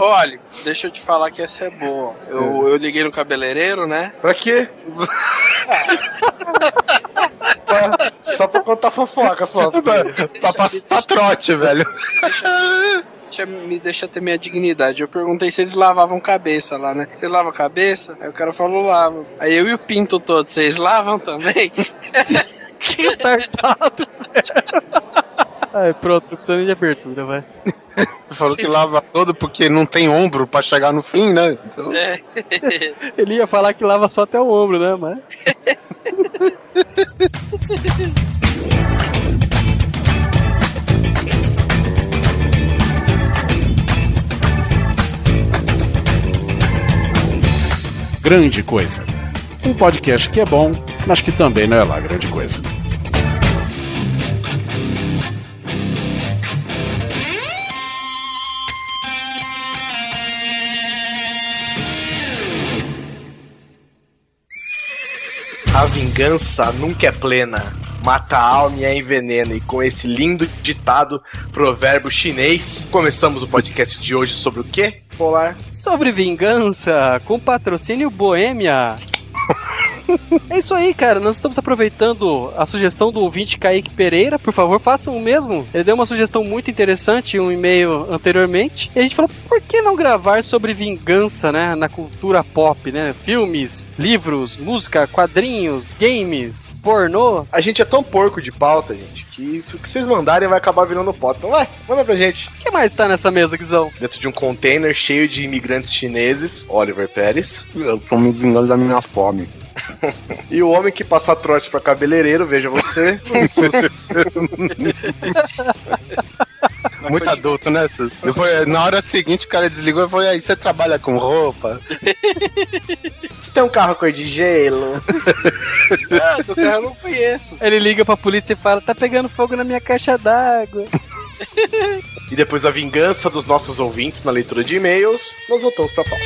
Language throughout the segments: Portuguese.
Olha, deixa eu te falar que essa é boa. Eu, eu liguei no cabeleireiro, né? Pra quê? Pra- só pra contar fofoca, só. pra passar trote, velho. Deixa, me deixa ter minha dignidade. Eu perguntei se eles lavavam cabeça lá, né? Vocês lavam cabeça? Aí o cara falou, lava. Aí eu e o pinto todo, vocês lavam também? Que retardado, Ai, pronto, não precisa nem de abertura, vai. Falou que lava todo porque não tem ombro pra chegar no fim, né? Então, É. Ele ia falar que lava só até o ombro, né? Mas. Grande Coisa. Um podcast que é bom, mas que também não é lá grande coisa. A vingança nunca é plena. Mata a alma e a envenena. E com esse lindo ditado provérbio chinês, começamos o podcast de hoje sobre o quê? Polar. Sobre vingança, com patrocínio Boêmia. É isso aí, cara. Nós estamos aproveitando a sugestão do ouvinte Kaique Pereira. Por favor, façam o mesmo. Ele deu uma sugestão muito interessante em um e-mail anteriormente. E a gente falou, por que não gravar sobre vingança, né? Na cultura pop, né? Filmes, livros, música, quadrinhos, games, pornô. A gente é tão porco de pauta, gente, que isso que vocês mandarem vai acabar virando pauta. Então vai, manda pra gente. O que mais tá nessa mesa, Guizão? Dentro de um container cheio de imigrantes chineses, Oliver Pérez. eu tô me vingando da minha fome. E o homem que passa trote pra cabeleireiro, veja você. Muito adulto, né? Sus? Depois, na hora seguinte, o cara desligou e falou: "E aí, você trabalha com roupa? Você tem um carro cor de gelo? Ah, do carro eu não conheço. Ele liga pra polícia e fala: tá pegando fogo na minha caixa d'água. E depois da vingança dos nossos ouvintes na leitura de e-mails, nós voltamos pra pauta.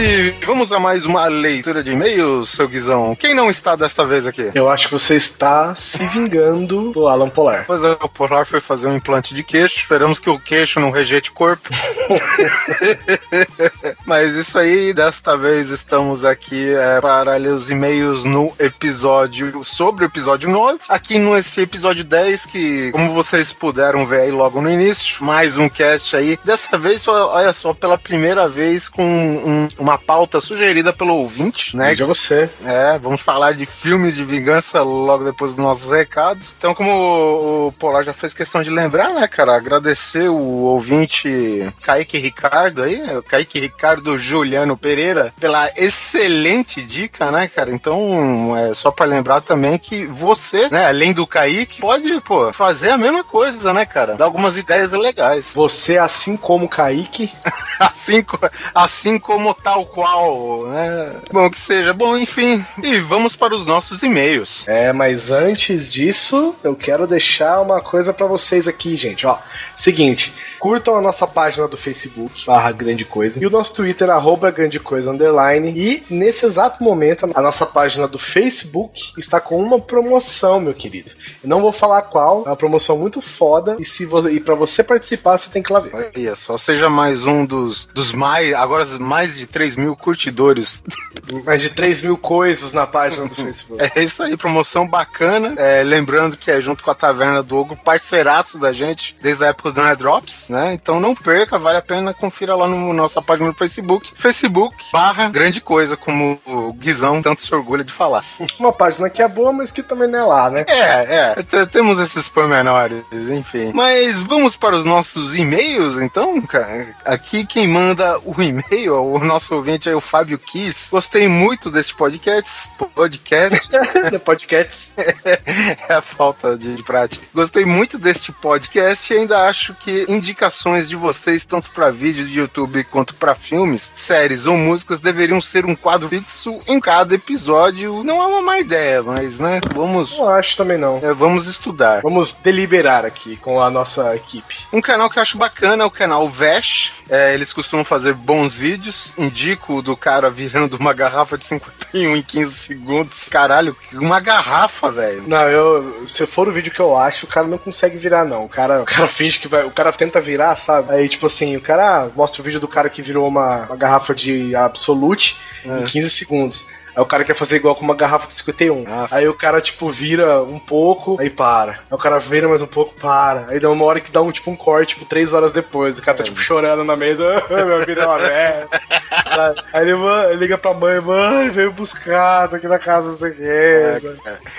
E vamos a mais uma leitura de e-mails, seu Guizão. Quem não está desta vez aqui? Eu acho que você está se vingando do Alan Polar. Pois é, o Polar foi fazer um implante de queixo. Esperamos que o queixo não rejeite o corpo. Mas isso aí, desta vez estamos aqui é, para ler os e-mails no episódio sobre o episódio 9. Aqui nesse episódio 10, que, como vocês puderam ver aí logo no início, mais um cast aí. Dessa vez, olha só, pela primeira vez com um- uma pauta sugerida pelo ouvinte, né? Veja você. É, vamos falar de filmes de vingança logo depois dos nossos recados. Então, como o Polar já fez questão de lembrar, né, cara, agradecer o ouvinte Kaique Ricardo aí, o Kaique Ricardo Juliano Pereira, pela excelente dica, né, cara? Então, é só pra lembrar também que você, né, além do Kaique, pode, pô, fazer a mesma coisa, né, cara? Dar algumas ideias legais. Você, assim como o Kaique, Assim, assim como tal qual, né? Bom que seja. Bom, enfim. E vamos para os nossos e-mails. É, mas antes disso, eu quero deixar uma coisa pra vocês aqui, gente. Ó, seguinte, curtam a nossa página do Facebook, barra Grande Coisa, e o nosso Twitter, arroba Grande Coisa Underline. E nesse exato momento, a nossa página do Facebook está com uma promoção, meu querido. Eu não vou falar qual, é uma promoção muito foda. E, se e para você participar, você tem que lá ver. Olha só, seja mais um dos, dos mais, agora mais de 3 mil curtidores. Mais de 3 mil coisas na página do Facebook. É isso aí, promoção bacana. É, lembrando que é junto com a Taverna do Ogo, parceiraço da gente desde a época do Né? Então não perca, vale a pena, confira lá no nossa página no Facebook, Facebook barra grande coisa, como o Guizão tanto se orgulha de falar. Uma página que é boa, mas que também não é lá, né? É, é, temos esses pormenores, enfim. Mas vamos para os nossos e-mails, então, cara. Aqui quem manda o e-mail, o nosso ouvinte é o Fábio Kiss. Gostei muito desse podcast. Podcast. podcast. é a falta de prática. Gostei muito deste podcast e ainda acho que indicações de vocês, tanto para vídeo de YouTube quanto para filmes, séries ou músicas, deveriam ser um quadro fixo em cada episódio. Não é uma má ideia, mas, né, vamos. Não acho também não. É, vamos estudar. Vamos deliberar aqui com a nossa equipe. Um canal que eu acho bacana é o canal Vesh. É, eles costumam fazer bons vídeos. Indico o do cara virando uma garrafa de 51 em 15 segundos. Caralho, uma garrafa, velho. Não, eu. Se for o vídeo que eu acho, o cara não consegue virar, não. O cara, o cara finge que vai. O cara tenta virar, sabe? Aí, tipo assim, o cara mostra o vídeo do cara que virou uma, uma garrafa de Absolute É. em 15 segundos. Aí o cara quer fazer igual com uma garrafa de 51. Ah. Aí o cara, tipo, vira um pouco, aí para. Aí o cara vira mais um pouco, para. Aí dá uma hora que dá um, tipo, um corte, tipo, três horas depois. O cara tá, tipo, chorando na mesa. Meu vida é uma merda. Aí ele, mãe, liga pra mãe, mãe, veio buscar, tô aqui na casa, não sei o quê.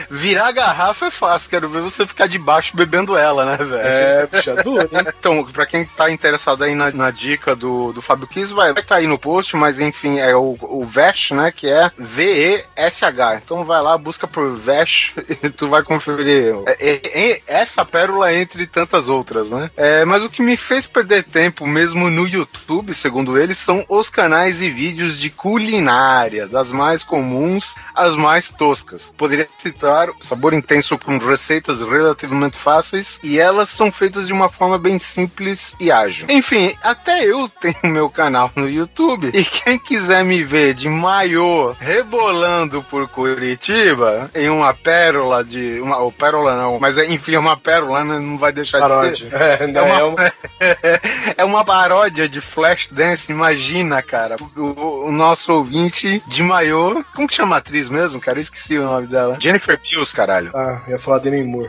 Virar a garrafa é fácil, quero ver você ficar debaixo bebendo ela, né, velho? É, puxa, duro, hein? Então, pra quem tá interessado aí na, na dica do, do Fábio Kiss, vai estar tá aí no post, mas enfim, é o, o Vesh, né, que é V-E-S-H. Então vai lá, busca por Vesh e tu vai conferir é, é, é, essa pérola entre tantas outras, né? É, mas o que me fez perder tempo mesmo no YouTube, segundo eles, são os canais e vídeos de culinária, das mais comuns às mais toscas. Poderia citar Sabor Intenso com receitas relativamente fáceis e elas são feitas de uma forma bem simples e ágil. Enfim, até eu tenho meu canal no YouTube e quem quiser me ver de maiô rebolando por Curitiba em uma pérola de. Uma, ou pérola não, mas é, enfim, é uma pérola, né? não vai deixar Paródia. de ser. É, É não, uma, é uma- é uma paródia de Flashdance, imagina, cara. O, o nosso ouvinte de maiô. Como que chama a atriz mesmo, cara? Eu esqueci o nome dela. Jennifer Pills, caralho. Ah, ia falar Demi Moore.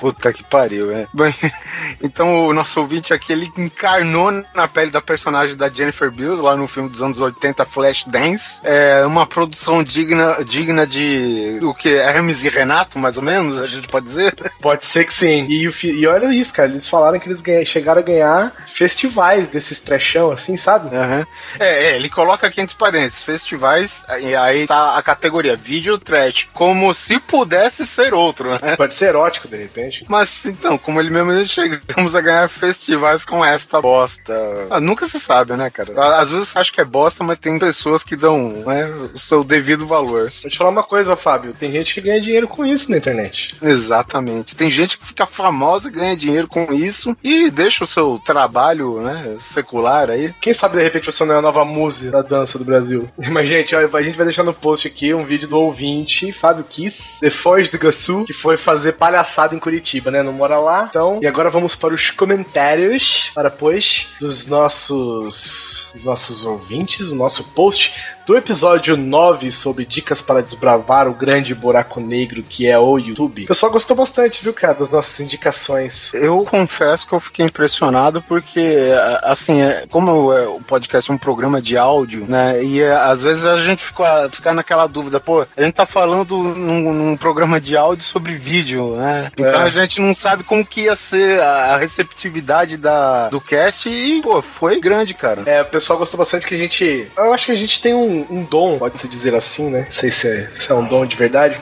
Puta que pariu, é. Bem, então o nosso ouvinte aqui, ele encarnou na pele da personagem da Jennifer Bills, lá no filme dos anos 80, Flashdance. É uma produção digna, digna de o que? Hermes e Renato, mais ou menos, a gente pode dizer? Pode ser que sim. E, e olha isso, cara. Eles falaram que eles ganha- chegaram a ganhar festivais desses trechão, assim, sabe? Aham. É, é, ele coloca aqui entre parênteses, festivais, e aí tá a categoria vídeo trash, como se pudesse ser outro, né? Pode ser erótico, de repente. Mas então, como ele mesmo diz, chegamos a ganhar festivais com esta bosta. Ah, nunca se sabe, né, cara? Às vezes você acha que é bosta, mas tem pessoas que dão né, o seu devido valor. Vou te falar uma coisa, Fábio. Tem gente que ganha dinheiro com isso na internet. Exatamente. Tem gente que fica famosa, ganha dinheiro com isso e deixa o seu trabalho, né, secular aí. Quem sabe de repente você não é a nova musa da dança do Brasil. Mas, gente, ó, a gente vai deixar no post aqui um vídeo do ouvinte, Fábio Kiss, de Foz do Iguaçu, que foi fazer palhaçada em Curitiba, né? Não mora lá. Então, e agora vamos para os comentários, para pois, dos nossos, dos nossos ouvintes, o nosso post do episódio 9 sobre dicas para desbravar o grande buraco negro que é o YouTube. O pessoal gostou bastante, viu, cara, das nossas indicações. Eu confesso que eu fiquei impressionado porque, assim, é- como é, o podcast é um programa de áudio, né? E é, às vezes a gente fica, fica naquela dúvida, pô, a gente tá falando num, num programa de áudio sobre vídeo, né? Então É. a gente não sabe como que ia ser a, a receptividade da, do cast e, pô, foi grande, cara. É, o pessoal gostou bastante que a gente. Eu acho que a gente tem um, um dom, pode-se dizer assim, né? Não sei se é, se é um dom de verdade.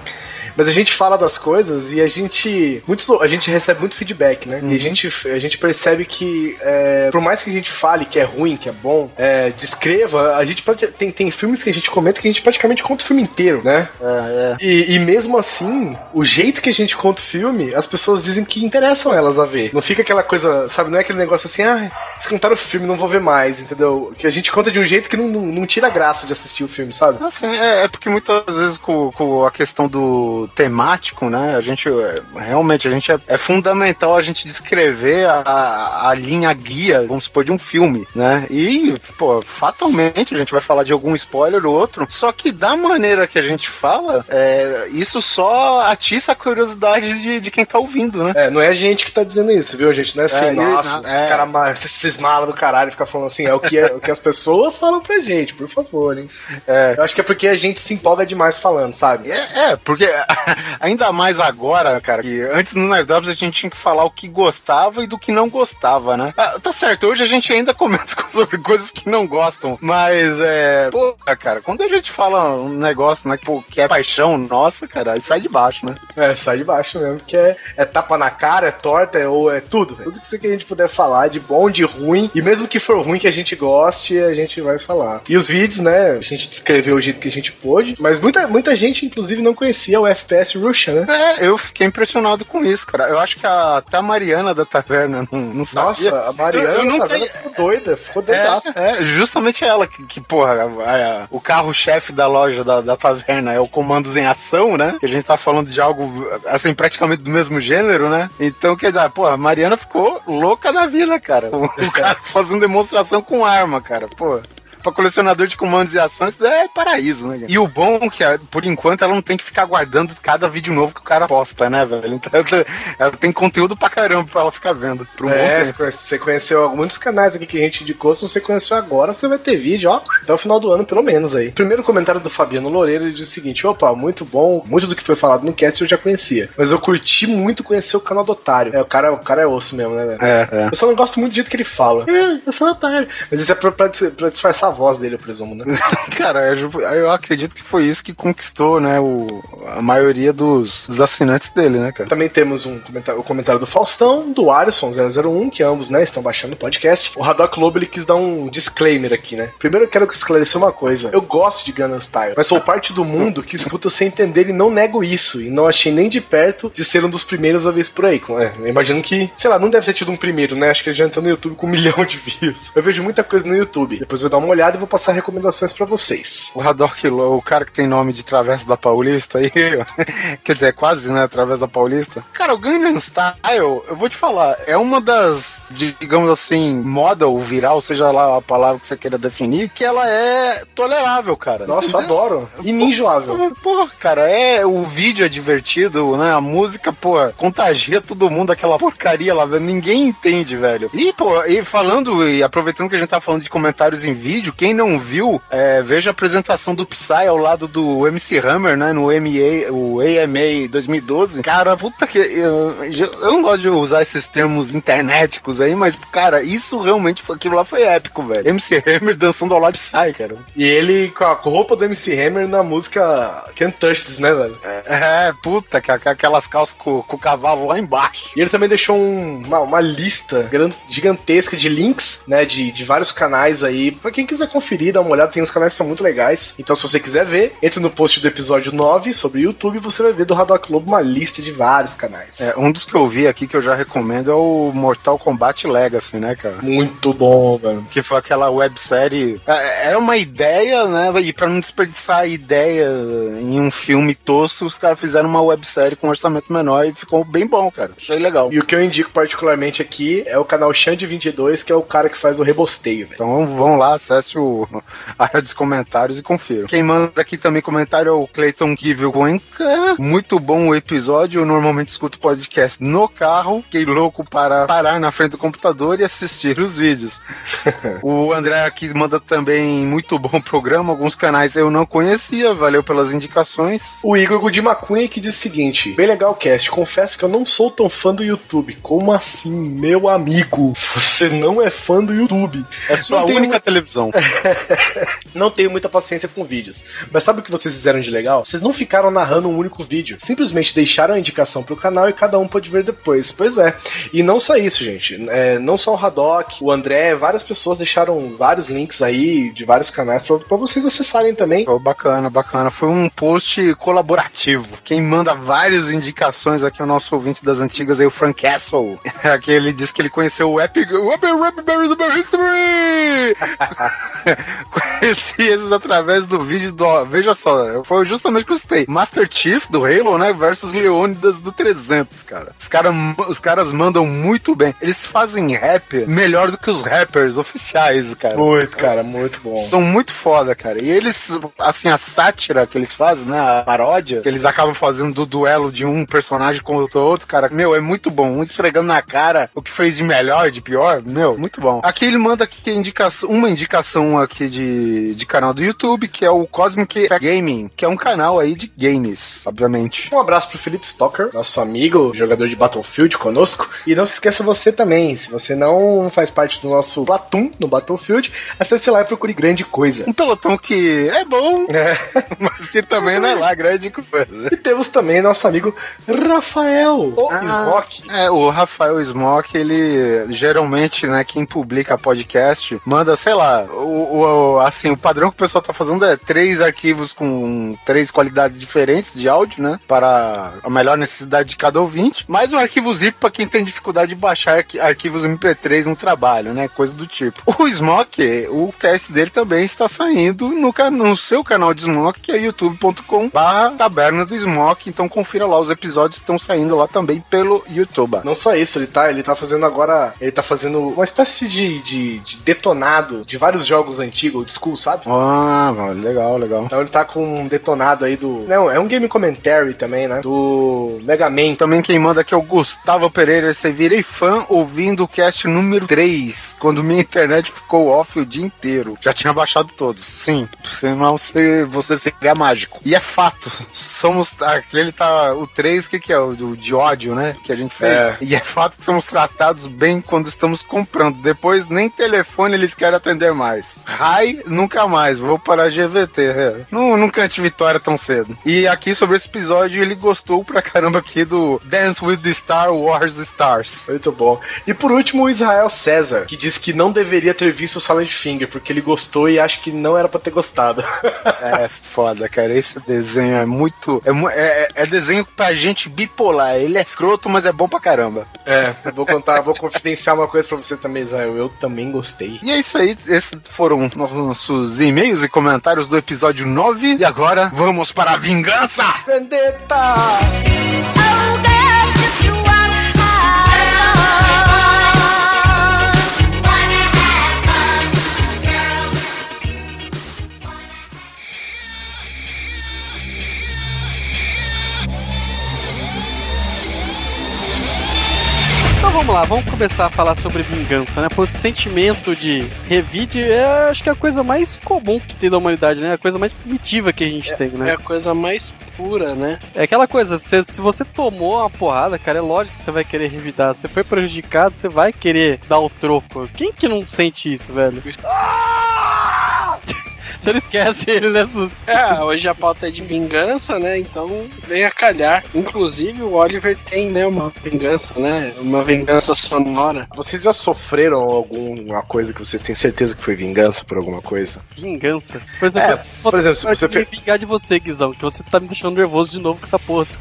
Mas a gente fala das coisas e a gente. Muitos, a gente recebe muito feedback, né? E a gente, a gente percebe que, é, por mais que a gente fale que é ruim, que é bom, é, descreva, a gente pode. Tem, tem filmes que a gente comenta que a gente praticamente conta o filme inteiro, né? É, é. E, e mesmo assim, o jeito que a gente conta o filme, as pessoas dizem que interessam elas a ver. Não fica aquela coisa, sabe? Não é aquele negócio assim, ah, eles contaram o filme, não vou ver mais, entendeu? Que a gente conta de um jeito que não, não, não tira graça de assistir o filme, sabe? Assim, é, é porque muitas vezes com, com a questão do temático, né? A gente é, realmente a gente é, é fundamental a gente descrever a, a, linha guia, vamos supor, de um filme, né? E, pô, fatalmente a gente vai falar de algum spoiler ou outro. Só que da maneira que a gente fala, é, isso só atiça a curiosidade de, de quem tá ouvindo, né? É, não é a gente que tá dizendo isso, viu, gente? Não é assim, É, nossa, é. cara, malas do caralho ficar falando assim, é o que, é, o que as pessoas falam pra gente, por favor, hein? É. Eu acho que é porque a gente se empolga demais falando, sabe? É, é porque ainda mais agora, cara, que antes no Nerdops a gente tinha que falar o que gostava e do que não gostava, né? Ah, tá certo, hoje a gente ainda comenta sobre coisas que não gostam, mas é. Pô, cara, quando a gente fala um negócio, né, pô, que é paixão nossa, cara, sai de baixo, né? É, sai de baixo mesmo, que é, é tapa na cara, é torta, é, ou é tudo. Tudo que a gente puder falar, de bom, de ruim, e mesmo que for ruim que a gente goste, a gente vai falar. E os vídeos, né, a gente descreveu o jeito que a gente pôde, mas muita, muita gente, inclusive, não conhecia o FPS Russia, né? É, eu fiquei impressionado com isso, cara. Eu acho que a, até a Mariana da Taverna não, não sabia. Nossa, a Mariana eu, eu nunca... Taverna ficou doida, ficou doidaça. É, é, justamente ela que, que porra, a, a, o carro-chefe da loja da, da Taverna é o Comandos em Ação, né? Que a gente tá falando de algo, assim, praticamente do mesmo gênero, né? Então, quer dizer, pô, a Mariana ficou louca da vida, cara. O, o cara fazendo demonstração com arma, cara, pô pra colecionador de comandos e ações, é paraíso, né? E o bom é que, por enquanto, ela não tem que ficar guardando cada vídeo novo que o cara posta, né, velho? Então ela tem conteúdo pra caramba pra ela ficar vendo. Por um é, você conheceu muitos canais aqui que a gente indicou. Se você conheceu agora, você vai ter vídeo, ó, até o final do ano, pelo menos aí. Primeiro comentário do Fabiano Loureiro, ele diz o seguinte: opa, muito bom, muito do que foi falado no cast eu já conhecia. Mas eu curti muito conhecer o canal do Otário. É, o cara, o cara é osso mesmo, né, velho? É, é. Eu só não gosto muito do jeito que ele fala. É, eu sou otário. Mas isso é pra, pra, pra disfarçar voz dele, eu presumo, né? Cara, eu acredito que foi isso que conquistou, né, o, a maioria dos, dos assinantes dele, né, cara? Também temos um comentário, o comentário do Faustão, do Arson001, que ambos, né, estão baixando o podcast. O Haddock Lobo, ele quis dar um disclaimer aqui, né? Primeiro eu quero esclarecer uma coisa. Eu gosto de Gunnan Style, mas sou parte do mundo que escuta sem entender e não nego isso. E não achei nem de perto de ser um dos primeiros a ver isso por aí. É, eu imagino que, sei lá, não deve ter tido um primeiro, né? Acho que ele já entrou no YouTube com um milhão de views. Eu vejo muita coisa no YouTube. Depois eu vou dar uma olhada e vou passar passar recomendações para vocês. O Haddock Low, o cara que tem nome de Travessa da Paulista aí, quer dizer, quase, né, Travessa da Paulista. Cara, o Gangnam Style, eu vou te falar, é uma das, digamos assim, moda ou viral, seja lá a palavra que você queira definir, que ela é tolerável, cara. Nossa, Entendeu? adoro. E ninjoável. Pô, cara, é, o vídeo é divertido, né, a música, pô, contagia todo mundo, aquela porcaria lá, ninguém entende, velho. E, pô, e falando, e aproveitando que a gente tá falando de comentários em vídeo, quem não viu, é, veja a apresentação do Psy ao lado do MC Hammer, né? No MA, o AMA 2012. Cara, puta que. Eu, eu não gosto de usar esses termos internéticos aí, mas, cara, isso realmente, aquilo lá foi épico, velho. MC Hammer dançando ao lado de Psy, cara. E ele com a roupa do MC Hammer na música Can't Touch This, né, velho? É, é puta, que aquelas calças com, com, o cavalo lá embaixo. E ele também deixou um, uma, uma, lista gigantesca de links, né, de, de vários canais aí, pra quem quiser conferir dá uma olhada, tem uns canais que são muito legais. Então, se você quiser ver, entre no post do episódio 9 sobre o YouTube você vai ver do Haddock Lobo uma lista de vários canais. É, um dos que eu vi aqui que eu já recomendo é o Mortal Kombat Legacy, né, cara? Muito bom, velho. Que foi aquela websérie. É, era uma ideia, né? E pra não desperdiçar a ideia em um filme tosco, os caras fizeram uma websérie com um orçamento menor e ficou bem bom, cara. Achei legal. E o que eu indico particularmente aqui é o canal Xande22, que é o cara que faz o rebosteio, velho. Então vão lá, acesse o, área dos comentários e confira. Quem manda aqui também comentário é o Clayton Givel Cuenca. Muito bom o episódio. Eu normalmente escuto podcast no carro. Fiquei louco para parar na frente do computador e assistir os vídeos. o André aqui manda também muito bom programa. Alguns canais eu não conhecia. Valeu pelas indicações. O Igor de Macunha que diz o seguinte: bem legal o cast. Confesso que eu não sou tão fã do YouTube. Como assim, meu amigo? Você não é fã do YouTube. É sua única um... televisão. não tenho muita paciência com vídeos. Mas sabe o que vocês fizeram de legal? Vocês não ficaram narrando um único vídeo. Simplesmente deixaram a indicação pro canal e cada um pode ver depois. Pois é. E não só isso, gente. É, não só o Haddock, o André, várias pessoas deixaram vários links aí de vários canais para vocês acessarem também. Oh, bacana, bacana. Foi um post colaborativo. Quem manda várias indicações aqui é o nosso ouvinte das antigas aí, o Frank Castle. Aqui ele disse que ele conheceu o Epic, conheci esses através do vídeo do. Veja só, foi justamente que eu citei. Master Chief do Halo, né? Versus Leônidas do 300, cara. Os, cara, os caras mandam muito bem. Eles fazem rap melhor do que os rappers oficiais, cara. Muito, cara, muito bom. São muito foda, cara. E eles, assim, a sátira que eles fazem, né? A paródia, que eles acabam fazendo do duelo de um personagem com o outro, cara, meu, é muito bom. Um esfregando na cara o que fez de melhor, de pior, meu, muito bom. Aqui ele manda aqui indicação, uma indicação aqui de, de canal do YouTube, que é o Cosmic Gaming, que é um canal aí de games, obviamente. Um abraço pro Felipe Stocker, nosso amigo, jogador de Battlefield conosco. E não se esqueça você também, se você não faz parte do nosso Platoon no Battlefield, acesse lá e procure grande coisa. Um pelotão que é bom, É. mas que também não é lá grande coisa. E temos também nosso amigo Rafael, o Ah. Smoke. É, o Rafael Smock, ele geralmente, né, quem publica podcast, manda, sei lá, o, o- assim, o padrão que o pessoal tá fazendo é três arquivos com três qualidades diferentes de áudio, né, para a melhor necessidade de cada ouvinte, mais um arquivo zip para quem tem dificuldade de baixar arqui- arquivos MP3 no trabalho, né, coisa do tipo. O Smock, o cast dele também está saindo no, no seu canal de Smock, que é youtube.com barra taberna do Smock, então confira lá, os episódios estão saindo lá também pelo YouTube. Não só isso, ele tá, ele tá fazendo agora. Ele tá fazendo uma espécie de, de, de detonado de vários jogos antigos, old school, sabe? Ah, mano, legal, legal. Então ele tá com um detonado aí do. Não, é um game commentary também, né? Do Mega Man. Também quem manda aqui é o Gustavo Pereira. Você virei fã ouvindo o cast número 3, quando minha internet ficou off o dia inteiro. Já tinha baixado todos. Sim, senão você, você seria mágico. E é fato. Somos. Aquele tá. O 3, o que, que é? O do, de ódio, né? Que a gente fez. É. E é fato que somos tratados bem quando estamos comprando. Depois nem telefone eles querem atender mais. Rai, nunca mais. Vou para a GVT. É. Não, nunca tive vitória tão cedo. E aqui sobre esse episódio, ele gostou pra caramba aqui do Dance with the Star Wars Stars. Muito bom. E por último, o Israel César, que disse que não deveria ter visto o Silent Finger, porque ele gostou e acha que não era pra ter gostado. É foda, cara. Esse desenho é muito. É, mu- é, é desenho pra gente bipolar. Ele é escroto, mas é bom pra caramba. É, vou contar, vou confidenciar uma coisa pra você também, Israel. Eu também gostei. E é isso aí. Esses foram nossos e-mails e comentários do episódio 9. E agora, vamos para a vingança! Vendetta! Oh, vamos lá, vamos começar a falar sobre vingança, né? Pô, esse sentimento de revide é acho que é a coisa mais comum que tem da humanidade, né? A coisa mais primitiva que a gente tem, É né? a coisa mais pura, né? É aquela coisa, se, se você tomou uma porrada, cara, é lógico que você vai querer revidar. Se você foi prejudicado, você vai querer dar o troco. Quem que não sente isso, velho? Você não esquece ele, né, Sus? É, hoje a pauta é de vingança, né? Então vem a calhar. Inclusive o Oliver tem, né, uma vingança, né? Uma vingança sonora. Vocês já sofreram alguma coisa que vocês têm certeza que foi vingança por alguma coisa? Vingança. Por exemplo, É, por exemplo, se eu você me vingar de você, Guizão, que você tá me deixando nervoso de novo com essa porra desse,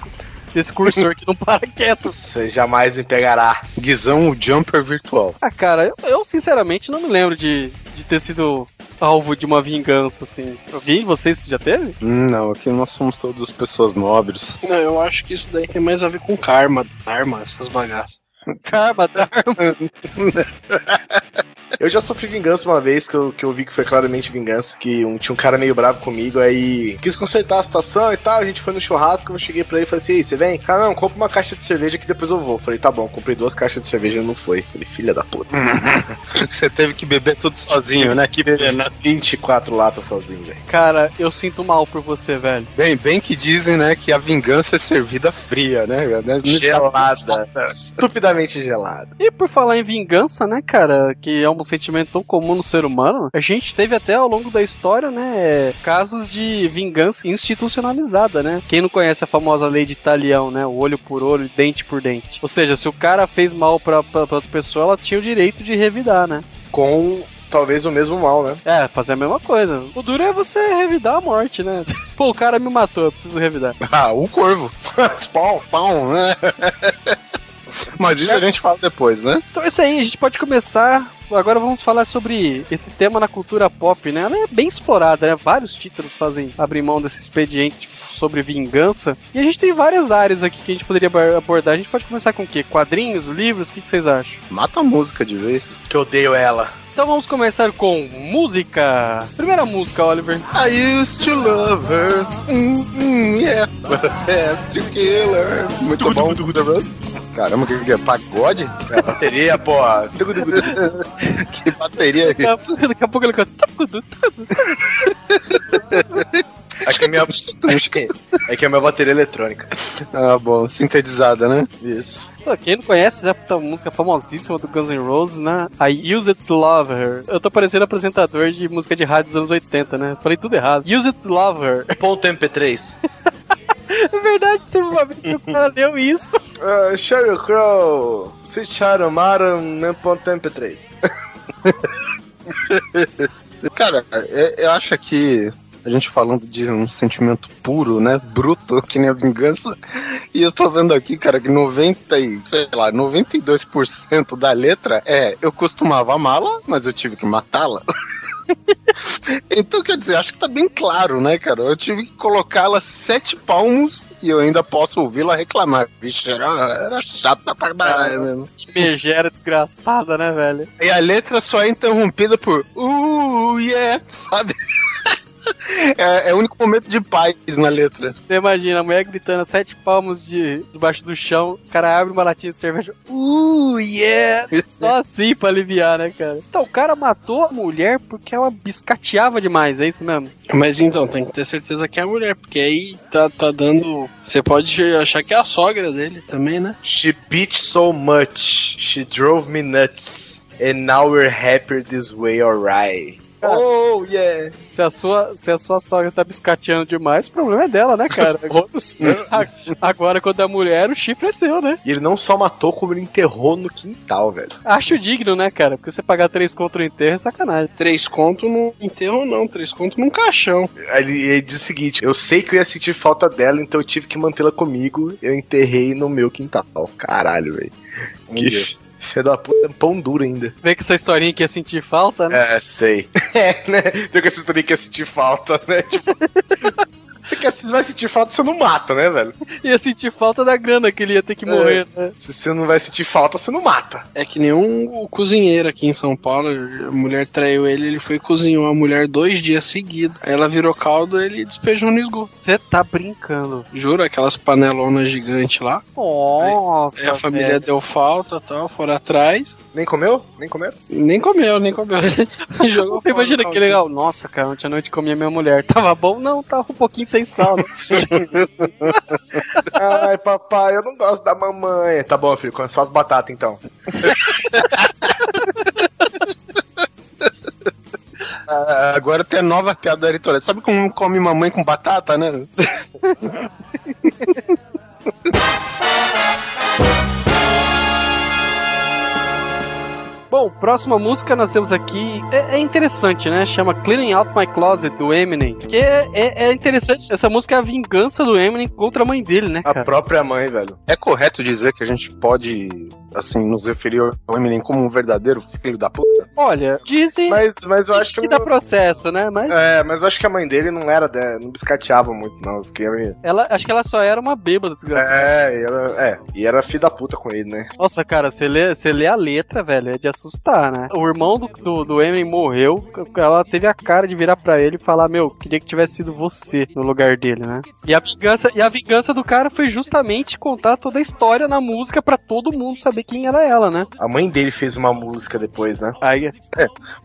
desse cursor que não para quieto. Você jamais me pegará. Guizão, o jumper virtual. Ah, cara, eu, eu, sinceramente não me lembro de, de ter sido alvo de uma vingança, assim. Vi, vocês já teve? Não, aqui nós somos todos pessoas nobres. Não, eu acho que isso daí tem mais a ver com karma, arma, essas bagaças. Karma, Dharma. Eu já sofri vingança uma vez que eu, que eu vi que foi claramente vingança, que um, tinha um cara meio bravo comigo, aí quis consertar a situação e tal, a gente foi no churrasco, eu cheguei pra ele e falei assim, Ei, você vem? Cara, não, compra uma caixa de cerveja que depois eu vou. Falei, tá bom, comprei duas caixas de cerveja e não foi. Falei, filha da puta. Você teve que beber tudo sozinho, né? Que pena. 24 latas sozinho, velho. Cara, eu sinto mal por você, velho. Bem, bem que dizem, né, que a vingança é servida fria, né? Nesse Gelada. Estupidamente gelada. E por falar em vingança, né, cara, que é um sentimento tão comum no ser humano, a gente teve até ao longo da história, né, casos de vingança institucionalizada, né? Quem não conhece a famosa lei de Italião, né, o olho por olho, dente por dente. Ou seja, se o cara fez mal pra, pra, pra outra pessoa, ela tinha o direito de revidar, né? Com talvez o mesmo mal, né? É, fazer a mesma coisa. O duro é você revidar a morte, né? Pô, o cara me matou, eu preciso revidar. Ah, o corvo. Spawn. Pão, né? Mas isso a gente fala depois, né? Então é isso aí, a gente pode começar. Agora vamos falar sobre esse tema na cultura pop, né? Ela é bem explorada, né? Vários títulos fazem abrir mão desse expediente sobre vingança. E a gente tem várias áreas aqui que a gente poderia abordar. A gente pode começar com o quê? Quadrinhos, livros? O que, que vocês acham? Mata a música de vez. Que eu odeio ela. Então vamos começar com música. Primeira música, Oliver. I used to love her. Mm, mm, yeah, but I have to kill her. Muito bom. Caramba, o que, que é? Pagode? É bateria, porra. que bateria é Daqui a isso? pouco- daqui a pouco ele canta. Que é minha. acho que- É é minha bateria eletrônica. Ah, bom, sintetizada, né? Isso. Pô, Quem não conhece, já puta música famosíssima do Guns N' Roses, né? I Use It to Love Her. Eu tô parecendo apresentador de música de rádio dos anos 80, né? Falei tudo errado. Use It to Love Her. Ponto MP3. É verdade, teve uma vez que o cara leu isso. Uh, Sheryl Crow. Switch Maram, ponto MP3. Cara, é- eu acho que a gente falando de um sentimento puro, né? Bruto, que nem a vingança. E eu tô vendo aqui, cara, que 90 e, sei lá, 92% da letra é eu costumava amá-la, mas eu tive que matá-la. então, quer dizer, acho que tá bem claro, né, cara? Eu tive que colocá-la sete palmos e eu ainda posso ouvi-la reclamar. Vixe, era, era chata pra caralho mesmo. Que megera desgraçada, né, velho? E a letra só é interrompida por uh, yeah, sabe? É, é o único momento de paz na letra. Você imagina a mulher gritando sete palmos de debaixo do chão, o cara abre uma latinha de cerveja. Uh, yeah! Só assim pra aliviar, né, cara? Então, o cara matou a mulher porque ela biscateava demais, é isso mesmo? Mas então, tem que ter certeza que é a mulher, porque aí tá, tá dando. Você pode achar que é a sogra dele também, né? She beat so much. She drove me nuts. And now we're happier this way, alright. Oh, yeah. Se a sua, se a sua sogra tá biscateando demais, o problema é dela, né, cara? Agora, quando é mulher, o chifre é seu, né? E ele não só matou, como ele enterrou no quintal, velho. Acho digno, né, cara? Porque você pagar três contra o enterro é sacanagem. Três conto no enterro, não. Três conto num caixão. Ele, ele diz o seguinte: eu sei que eu ia sentir falta dela, então eu tive que mantê-la comigo. Eu enterrei no meu quintal. Caralho, velho. Que filho da puta, é pão duro ainda. Vê que essa historinha que ia sentir falta, né? É, sei. É, né? Viu que essa história que ia sentir falta, né? Tipo. Você, quer, você vai sentir falta, você não mata, né, velho? Ia sentir falta da grana que ele ia ter que morrer, né? Se você não vai sentir falta, você não mata. É que nem um cozinheiro aqui em São Paulo. A mulher traiu ele, ele foi e cozinhou a mulher dois dias seguidos. Aí ela virou caldo ele despejou no esgoto. Você tá brincando. Juro, aquelas panelonas gigantes lá. Nossa, Aí a família velho. deu falta e tal, foram atrás. Nem comeu? Nem comeu? Nem comeu, nem comeu. Jogou Você imagina o que legal. Nossa, cara, ontem à noite comi a minha mulher. Tava bom? Não, tava um pouquinho sem sal. né? Ai, papai, eu não gosto da mamãe. Tá bom, filho, come só as batatas então. Ah, agora tem a nova piada editorial. Sabe como come mamãe com batata, né? Bom, próxima música nós temos aqui. É, é interessante, né? Chama Cleaning Out My Closet, do Eminem. Que é, é, é interessante. Essa música é a vingança do Eminem contra a mãe dele, né, A cara? própria mãe, velho. É correto dizer que a gente pode, assim, nos referir ao Eminem como um verdadeiro filho da puta? Olha, dizem Mas, mas eu acho que. que dá processo, né? Mas É, mas eu acho que a mãe dele não era, né, não biscateava muito, não. Porque, ela, acho que ela só era uma bêbada, desgraçada. é, e era, é, e era filho da puta com ele, né? Nossa, cara, você lê, você lê a letra, velho, é de assustar, né? O irmão do, do, do Eminem morreu, ela teve a cara de virar pra ele e falar, meu, queria que tivesse sido você no lugar dele, né? E a vingança, e a vingança do cara foi justamente contar toda a história na música pra todo mundo saber quem era ela, né? A mãe dele fez uma música depois, né? Aí,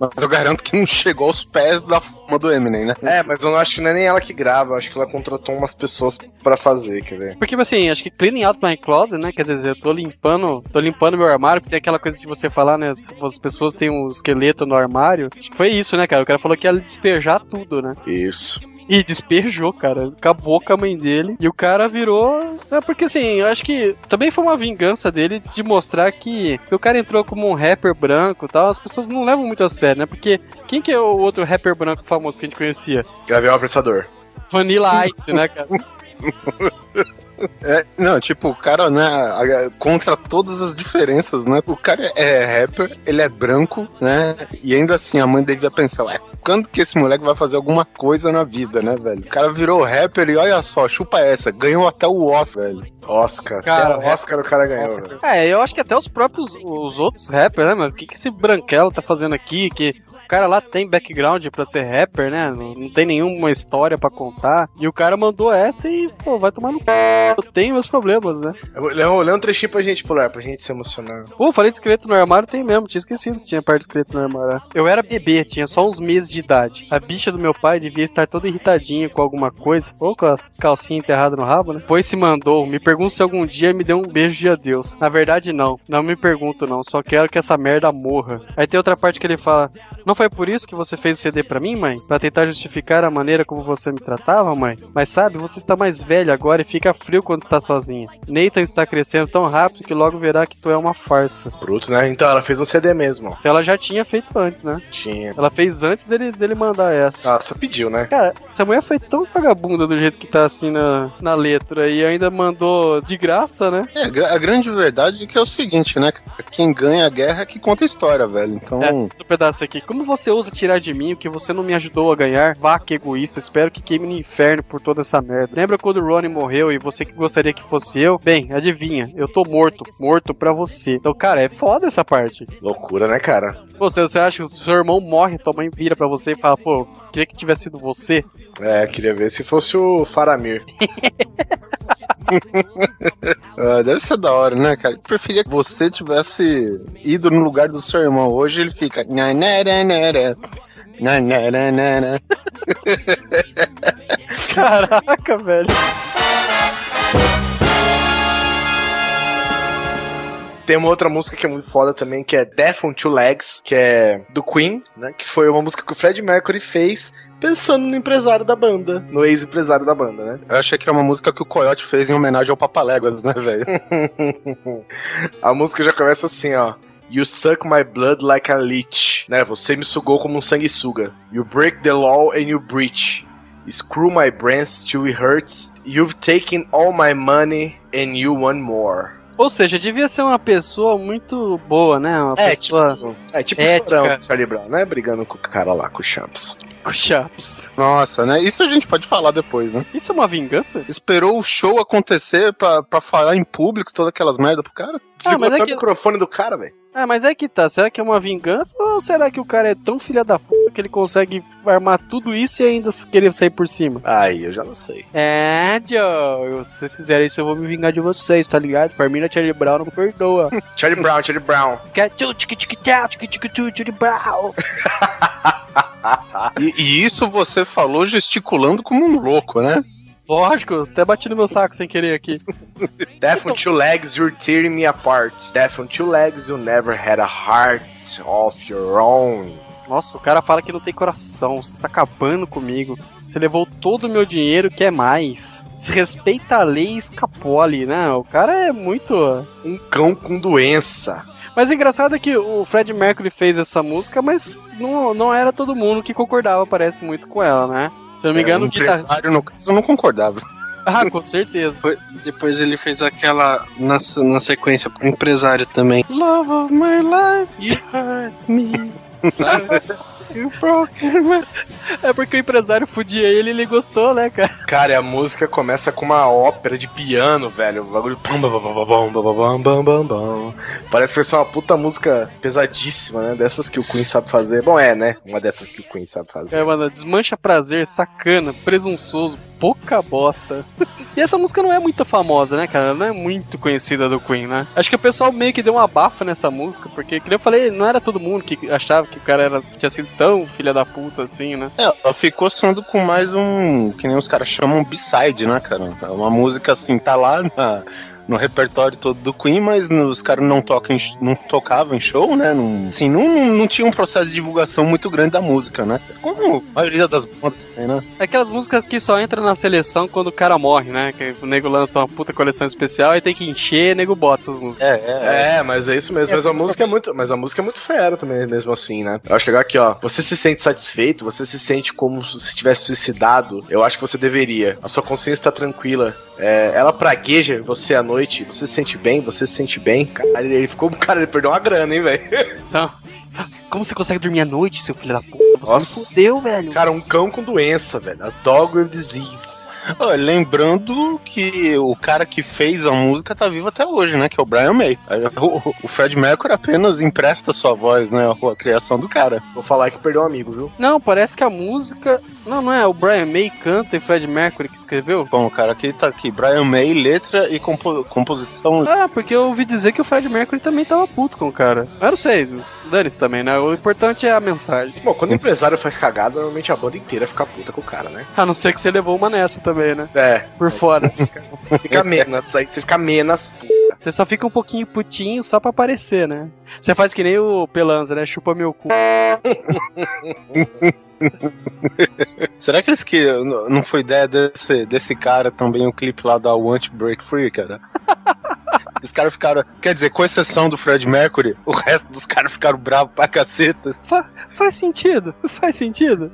Mas eu garanto que não chegou aos pés da fama do Eminem, né? É, mas eu não acho que não é nem ela que grava, acho que ela contratou umas pessoas pra fazer, quer ver? porque, tipo assim, acho que cleaning out my closet, né? Quer dizer, eu tô limpando, tô limpando meu armário, porque tem aquela coisa de você falar, né? As pessoas têm um esqueleto no armário. Acho que foi isso, né, cara? O cara falou que ia despejar tudo, né? Isso. E despejou, cara. Acabou com a mãe dele. E o cara virou. É porque assim, eu acho que também foi uma vingança dele de mostrar que, que o cara entrou como um rapper branco e tal. As pessoas não levam muito a sério, né? Porque quem que é o outro rapper branco famoso que a gente conhecia? Gravei o apressador. Vanilla Ice, né, cara? É, não, tipo, o cara, né, contra todas as diferenças, né? O cara é rapper, ele é branco, né? E ainda assim, a mãe devia pensar, ué, quando que esse moleque vai fazer alguma coisa na vida, né, velho? O cara virou rapper e olha só, chupa essa, ganhou até o Oscar, velho. Oscar. Cara, Até o Oscar o cara ganhou, velho. É, eu acho que até os próprios, os outros rappers, né, mano? O que, que esse branquelo tá fazendo aqui? Que cara lá tem background pra ser rapper, né? Não, não tem nenhuma história pra contar. E o cara mandou essa e, pô, vai tomar no c... Eu tenho meus problemas, né? Lê um, lê um trechinho pra gente pular, pra gente se emocionar. Pô, falei de esqueleto no armário, tem mesmo. Tinha esquecido que tinha parte de esqueleto no armário. Eu era bebê, tinha só uns meses de idade. A bicha do meu pai devia estar toda irritadinha com alguma coisa. Ou com a calcinha enterrada no rabo, né? Pois se mandou. Me pergunta se algum dia me deu um beijo de adeus. Na verdade, não. Não me pergunto, não. Só quero que essa merda morra. Aí tem outra parte que ele fala: Não foi por isso que você fez o CD pra mim, mãe? Pra tentar justificar a maneira como você me tratava, mãe? Mas sabe, você está mais velha agora e fica frio quando tá sozinha. Nathan está crescendo tão rápido que logo verá que tu é uma farsa. Bruto, né? Então ela fez um CD mesmo, ó. Ela já tinha feito antes, né? Tinha. Ela fez antes dele, dele mandar essa. Nossa, pediu, né? Cara, essa mulher foi tão vagabunda do jeito que tá assim na, na letra e ainda mandou de graça, né? É, a gra- a grande verdade é que é o seguinte, né? Quem ganha a guerra é que conta a história, velho. Então, É, do pedaço aqui. Como você ousa tirar de mim o que você não me ajudou a ganhar? Vaca egoísta, espero que queime no inferno por toda essa merda. Lembra quando o Ronnie morreu e você que gostaria que fosse eu? Bem, adivinha, eu tô morto. Morto pra você. Então, cara, é foda essa parte. Loucura, né, cara? Pô, Você, você acha que o seu irmão morre, tua mãe vira pra você e fala, pô, queria que tivesse sido você? É, queria ver se fosse o Faramir. ah, deve ser da hora, né, cara? Eu preferia que você tivesse ido no lugar do seu irmão. Hoje ele fica. Caraca, velho. Tem uma outra música que é muito foda também, que é Death on Two Legs, que é do Queen, né? Que foi uma música que o Fred Mercury fez pensando no empresário da banda, no ex-empresário da banda, né? Eu achei que era uma música que o Coyote fez em homenagem ao Papaléguas, né, velho? A música já começa assim, ó. You suck my blood like a leech, né? Você me sugou como um sanguessuga. You break the law and you breach. Screw my brains till it hurts. You've taken all my money and you want more. Ou seja, devia ser uma pessoa muito boa, né? Uma É, pessoa tipo, é tipo ética. o Charlie Brown, né? Brigando com o cara lá, com o Champs. Com chaps. Nossa, né? Isso a gente pode falar depois, né? Isso é uma vingança? Esperou o show acontecer pra, pra falar em público todas aquelas merda pro cara? Desligou mas é que- o microfone do cara, velho. Ah, mas é que tá. Será que é uma vingança ou será que o cara é tão filha da puta que ele consegue armar tudo isso e ainda querer sair por cima? Aí, eu já não sei. É, Joe. Se vocês fizerem isso, eu vou me vingar de vocês, tá ligado? Farmina Charlie Brown não perdoa. Charlie Brown, Charlie Brown. Charlie Brown. E, e isso você falou gesticulando como um louco, né? Lógico, até bati no meu saco sem querer aqui. Death on two legs, you're tearing me apart. Death on two legs, you never had a heart of your own. Nossa, o cara fala que não tem coração, você está acabando comigo. Você levou todo o meu dinheiro, quer mais. Se respeita a lei e escapou ali, né? O cara é muito. Um cão com doença. Mas o engraçado é que o Fred Mercury fez essa música, mas não, não era todo mundo que concordava, parece muito com ela, né? Se eu não me engano, o o guitarrista. empresário, no caso, não concordava. Ah, com certeza. Depois, depois ele fez aquela na, na sequência pro empresário também. Love of my life, you hurt me. Sabe? é porque o empresário fudia ele e ele gostou, né, cara? Cara, a música começa com uma ópera de piano, velho. O bagulho. Parece que vai ser uma puta música pesadíssima, né? Dessas que o Queen sabe fazer. Bom, é, né? Uma dessas que o Queen sabe fazer. É, mano, desmancha prazer, sacana, presunçoso, pouca bosta. e essa música não é muito famosa, né, cara? Não é muito conhecida do Queen, né? Acho que o pessoal meio que deu uma bafa nessa música, porque, como eu falei, não era todo mundo que achava que o cara era, tinha sido tão filha da puta assim, né? É, ela ficou sendo com mais um. Que nem os caras chamam B-side, né, cara? É uma música assim, tá lá na, no repertório todo do Queen, mas os caras não, tocam não tocavam em show, né? Não, assim, não, não tinha um processo de divulgação muito grande da música, né? Como a maioria das bandas tem, né? É Aquelas músicas que só entram na seleção quando o cara morre, né? Que o nego lança uma puta coleção especial e tem que encher, o nego bota essas músicas. É, é. É, mas é isso mesmo. Mas a música é muito, mas a música é muito fera também, mesmo assim, né? Eu acho legal aqui, ó. Você se sente satisfeito? Você se sente como se tivesse suicidado? Eu acho que você deveria. A sua consciência está tranquila. É, ela pragueja você à noite. Você se sente bem? Você se sente bem? Cara, ele ficou, cara, ele perdeu uma grana, hein, velho? Como você consegue dormir à noite, seu filho da puta? Você Nossa. me fudeu, velho. Cara, um cão com doença, velho. A dog with disease. Lembrando que o cara que fez a música tá vivo até hoje, né? Que é o Brian May. O, o Fred Mercury apenas empresta sua voz, né? A criação do cara. Vou falar que perdeu um amigo, viu? Não, parece que a música. Não, não é. O Brian May canta e Fred Mercury que escreveu? Bom, o cara aqui tá aqui. Brian May, letra e compo- composição. Ah, porque eu ouvi dizer que o Fred Mercury também tava puto com o cara. Eu não sei, dane-se também, né? O importante é a mensagem. Bom, quando o empresário faz cagada, normalmente a banda inteira fica puta com o cara, né? A não ser que você levou uma nessa também, né? É, Por fora. fica menos. Aí você fica menos. Você só fica um pouquinho putinho só pra aparecer, né? Você faz que nem o Pelanza, né? Chupa meu cu. Será que eles que não foi ideia desse, desse cara também o clipe lá da Want to Break Free, cara? Os caras ficaram. Quer dizer, com exceção do Fred Mercury, o resto dos caras ficaram bravos pra caceta. Fa- faz sentido, faz sentido.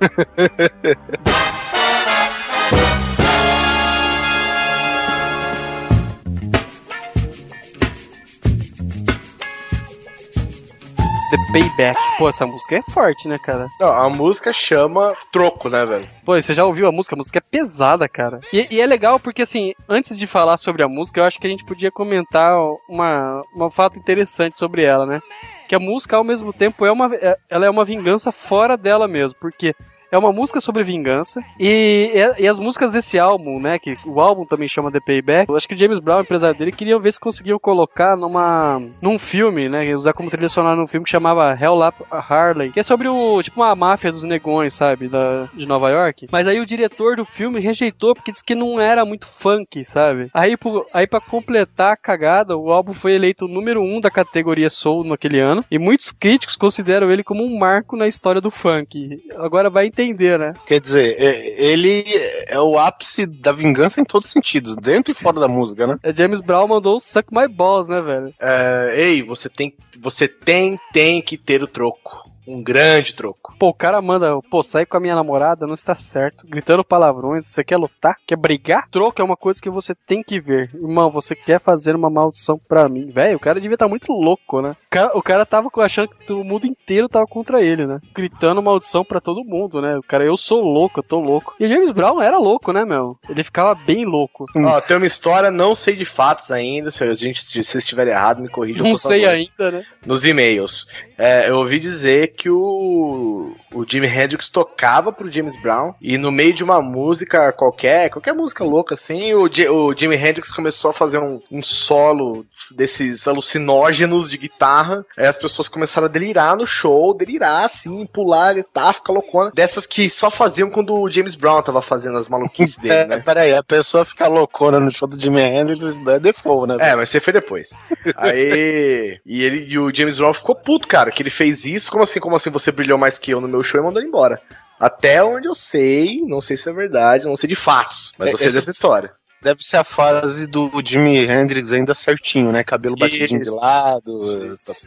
The Payback. Pô, essa música é forte, né, cara? Não, a música chama troco, né, velho? Pô, você já ouviu a música? A música é pesada, cara. E, e é legal porque, assim, antes de falar sobre a música, eu acho que a gente podia comentar uma, uma fato interessante sobre ela, né? Que a música, ao mesmo tempo, é uma, é- ela é uma vingança fora dela mesmo, porque é uma música sobre vingança e, e, as músicas desse álbum, né, que o álbum também chama The Payback, eu acho que o James Brown, empresário dele, queria ver se conseguiam colocar numa num filme, né, usar como trilha sonora num filme que chamava Hell Lap Harley, que é sobre o, tipo uma máfia dos negões, sabe, da, de Nova York. Mas aí o diretor do filme rejeitou porque disse que não era muito funk, sabe? Aí, pro, aí para completar a cagada, o álbum foi eleito o número um da categoria Soul naquele ano e muitos críticos consideram ele como um marco na história do funk. Agora vai entender, né? Quer dizer, é- ele é o ápice da vingança em todos os sentidos, dentro e fora da música, né? É James Brown mandou o Suck My Balls, né, velho? É, ei, você tem, você tem, tem que ter o troco. Um grande troco. Pô, o cara manda, pô, sair com a minha namorada não está certo, gritando palavrões, você quer lutar? Quer brigar? Troco é uma coisa que você tem que ver. Irmão, você quer fazer uma maldição pra mim? Velho, o cara devia estar muito louco, né? O cara, o cara tava achando que o mundo inteiro tava contra ele, né? Gritando maldição pra todo mundo, né? O cara, eu sou louco, eu tô louco. E o James Brown era louco, né, meu? Ele ficava bem louco. Ó, tem uma história, não sei de fatos ainda. Se a gente se estiver errado, me corrija. Não por sei favor. ainda, né? Nos e-mails. É, eu ouvi dizer que o, o Jimi Hendrix tocava pro James Brown e no meio de uma música qualquer, qualquer música louca assim, o, J- o Jimi Hendrix começou a fazer um, um solo desses alucinógenos de guitarra. Aí as pessoas começaram a delirar no show, delirar assim, pular, gritar, ficar loucona. Dessas que só faziam quando o James Brown tava fazendo as maluquices dele, É, né? peraí, a pessoa fica loucona no show do Jimi Hendrix, é default, né? É, mas você foi depois. Aí. E ele e o James Brown ficou puto, cara, que ele fez isso. Como assim? Como assim você brilhou mais que eu no meu show e mandou ele embora? Até onde eu sei, não sei se é verdade, não sei de fatos, mas É, eu sei dessa história. Deve ser a fase do Jimi Hendrix ainda certinho, né? Cabelo batidinho de Isso. lado.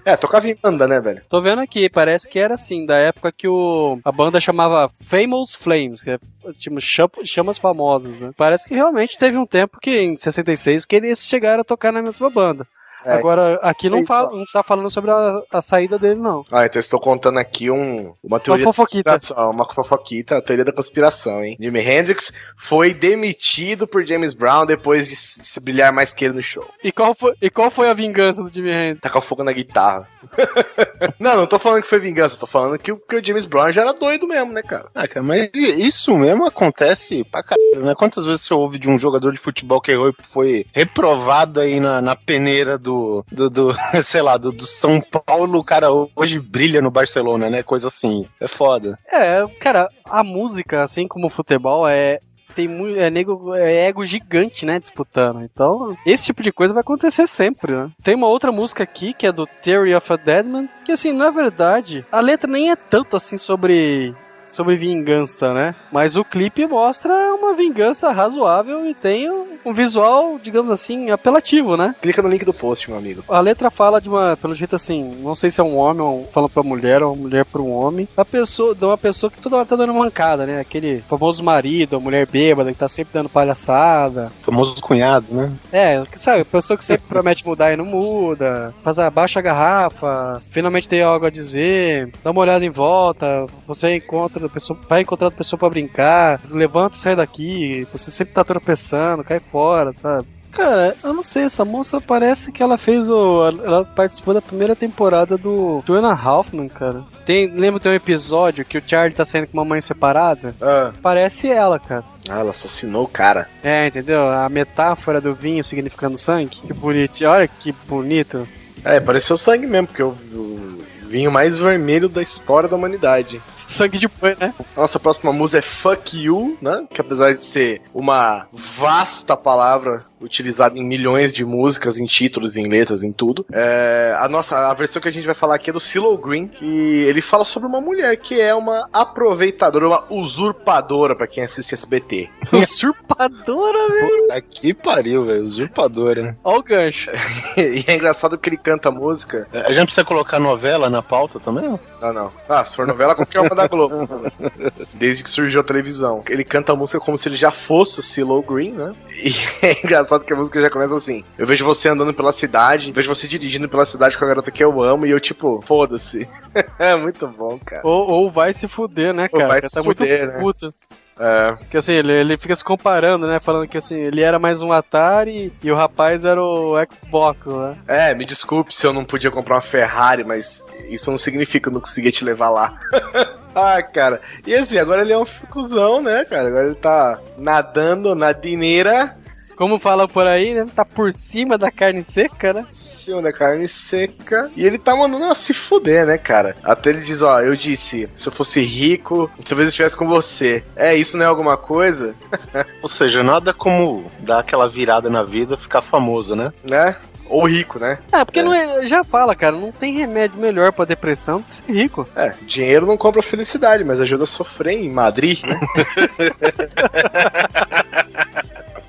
É, tocava em banda, né, velho? Tô vendo aqui, parece que era assim, da época que o, a banda chamava Famous Flames, que é tipo cham- chamas famosas, né? Parece que realmente teve um tempo que, em 66, que eles chegaram a tocar na mesma banda. É. Agora, aqui não, É fala- não tá falando sobre a, a saída dele, não. Ah, então eu estou contando aqui um, uma Uma teoria fofoquita. da conspiração. Uma fofoquita, a teoria da conspiração, hein? Jimi Hendrix foi demitido por James Brown depois de se brilhar mais que ele no show. E qual foi, e qual foi a vingança do Jimi Hendrix? Tacar fogo na guitarra. não, não tô falando que foi vingança, tô falando que, o- que o James Brown já era doido mesmo, né, cara? Ah, cara, mas isso mesmo acontece pra caralho, né? Quantas vezes você ouve de um jogador de futebol que errou e foi reprovado aí na, na peneira do, do, do, sei lá, do, do São Paulo, o cara hoje brilha no Barcelona, né? Coisa assim. É foda. É, cara, a música, assim como o futebol, é tem muito. É, nego, é ego gigante, né? Disputando. Então, esse tipo de coisa vai acontecer sempre, né? Tem uma outra música aqui, que é do Theory of a Deadman, que assim, na verdade, a letra nem é tanto assim sobre. Sobre vingança, né? Mas o clipe mostra uma vingança razoável e tem um, visual, digamos assim, apelativo, né? Clica no link do post, meu amigo. A letra fala de uma, pelo jeito assim, não sei se é um homem ou falando pra mulher ou uma mulher pra um homem. A pessoa, de uma pessoa que toda hora tá dando mancada, né? Aquele famoso marido, a mulher bêbada que tá sempre dando palhaçada. Famoso cunhado, né? É, sabe, a pessoa que sempre promete mudar e não muda, faz a baixa a garrafa, finalmente tem algo a dizer, dá uma olhada em volta, você encontra a pessoa, vai encontrar outra pessoa pra brincar, levanta e sai daqui, você sempre tá tropeçando, cai fora, sabe? Cara, eu não sei, essa moça parece que ela fez o. Ela participou da primeira temporada do Two and a Halfman, cara. Tem, lembra tem um episódio que o Charlie tá saindo com uma mãe separada? Ah, Parece ela, cara. ah, ela assassinou o cara. É, entendeu? A metáfora do vinho significando sangue. Que bonito. Olha que bonito. É, pareceu sangue mesmo, porque o, o vinho mais vermelho da história da humanidade. Sangue de boi, né? Nossa próxima música é Fuck You, né? Que apesar de ser uma vasta palavra utilizada em milhões de músicas, em títulos, em letras, em tudo. É, a nossa a versão que a gente vai falar aqui é do CeeLo Green, que ele fala sobre uma mulher que é uma aproveitadora, uma usurpadora pra quem assiste SBT. Usurpadora, velho. Aqui pariu, velho. Usurpadora, né? Olha o gancho. e é engraçado que ele canta a música. A gente precisa colocar novela na pauta também? Ah, não. Ah, se for novela, qualquer uma da Globo. Desde que surgiu a televisão. Ele canta a música como se ele já fosse o CeeLo Green, né? E é engraçado que a música já começa assim. Eu vejo você andando pela cidade, vejo você dirigindo pela cidade com a garota que eu amo, e eu tipo, foda-se. é muito bom, cara. Ou, ou vai se fuder, né, Ou cara? vai Porque se tá fuder, muito né? puto. É, Porque assim, ele, ele fica se comparando, né? Falando que assim, ele era mais um Atari e o rapaz era o Xbox, né? é, me desculpe se eu não podia comprar uma Ferrari, mas isso não significa que eu não conseguia te levar lá. ah, cara. E assim, agora ele é um cuzão, né, cara? Agora ele tá nadando na dineira. Como fala por aí, né? Tá por cima da carne seca, né? Seu, né, carne seca. E ele tá mandando ela se fuder, né, cara? Até ele diz, ó, eu disse, se eu fosse rico, talvez eu estivesse com você. É, isso não é alguma coisa, Ou seja, nada como dar aquela virada na vida ficar famoso, né? né? Ou rico, né? É, porque Não é, já fala, cara, não tem remédio melhor pra depressão do que ser rico. É, dinheiro não compra felicidade, mas ajuda a sofrer em Madrid, né?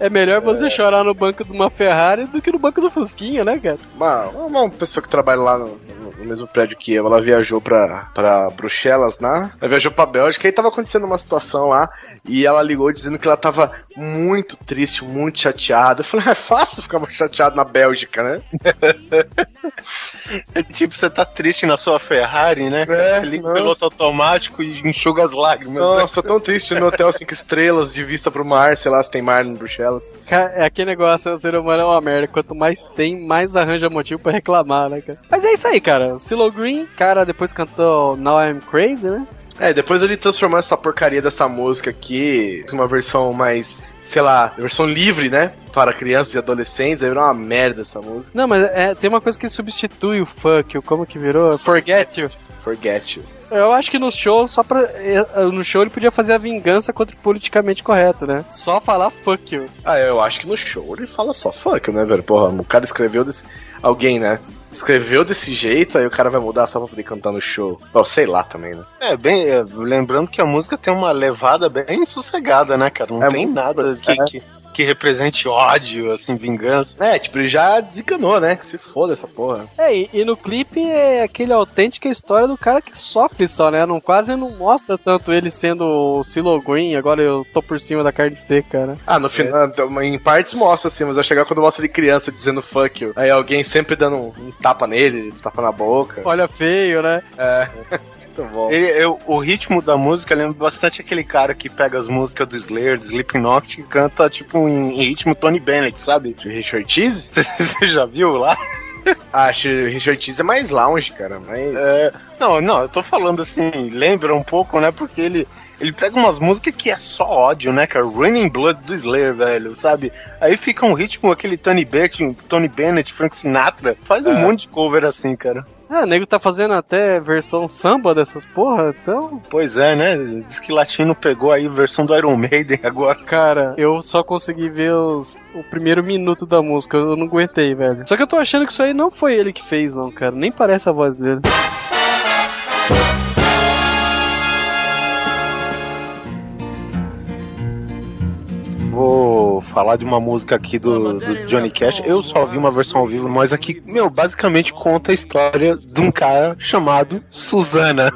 É melhor você chorar no banco de uma Ferrari do que no banco do Fusquinha, né, cara? Uma, uma pessoa que trabalha lá no, no- no mesmo prédio que eu, ela viajou pra, pra Bruxelas, né? Ela viajou pra Bélgica e tava acontecendo uma situação lá e ela ligou dizendo que ela tava muito triste, muito chateada. Eu falei, é fácil ficar chateado na Bélgica, né? É tipo, você tá triste na sua Ferrari, né? É, você liga o nossa. piloto automático e enxuga as lágrimas. né? Nossa, eu tô tão triste no hotel 5 estrelas de vista pro mar, sei lá se tem mar em Bruxelas. Cara, é aquele negócio, o ser humano é uma merda. Quanto mais tem, mais arranja motivo pra reclamar, né, cara? Mas é isso aí, cara. Silo Green, cara, depois cantou Now I'm Crazy, né? É, depois ele transformou essa porcaria dessa música aqui em uma versão mais, sei lá, versão livre, né? Para crianças e adolescentes, aí virou uma merda essa música. Não, mas é, tem uma coisa que substitui o fuck, o como que virou? Forget you. Forget you. Eu acho que no show, só pra. eh, No show ele podia fazer a vingança contra o politicamente correto, né? Só falar fuck you. Ah, eu acho que no show ele fala só fuck, né, velho? Porra, o cara escreveu desse. Alguém, né? Escreveu desse jeito, aí o cara vai mudar só pra poder cantar no show. Bom, sei lá também, né? É, bem, é, lembrando que a música tem uma levada bem sossegada, né, cara? Não É tem nada que, que, que represente ódio, assim, vingança. É, tipo, ele já desencanou, né? Que se foda essa porra. É, e, e no clipe é aquele autêntica história do cara que sofre só, né? Não, quase não mostra tanto ele sendo o Silo Green, agora eu tô por cima da carne seca, né? Ah, no final, então, em partes mostra assim, mas vai chegar quando mostra ele criança dizendo fuck you. Aí alguém sempre dando um, um tapa nele, um tapa na boca. Olha feio, né? É. Muito bom. Ele, eu- o ritmo da música lembra bastante aquele cara que pega as músicas do Slayer, do Slipknot, e canta, tipo, em, em ritmo Tony Bennett, sabe? Richard Cheese? Você já viu lá? Acho que o Richard Cheese é mais lounge, cara. Mas. É, não, não, eu tô falando assim, lembra um pouco, né? Porque ele, ele pega umas músicas que é só ódio, né, cara? Raining Blood do Slayer, velho, sabe? Aí fica um ritmo, aquele Tony Bennett, Tony Bennett, Frank Sinatra, faz um É. monte de cover assim, cara. Ah, o nego tá fazendo até versão samba dessas porra, então. Pois é, né? Diz que Latino pegou aí a versão do Iron Maiden agora. Cara, eu só consegui ver os- o primeiro minuto da música, eu não aguentei, velho. Só que eu tô achando que isso aí não foi ele que fez, não, cara. Nem parece a voz dele. Vou falar de uma música aqui do, do Johnny Cash. Eu só ouvi uma versão ao vivo, mas aqui, meu, basicamente conta a história de um cara chamado Susana.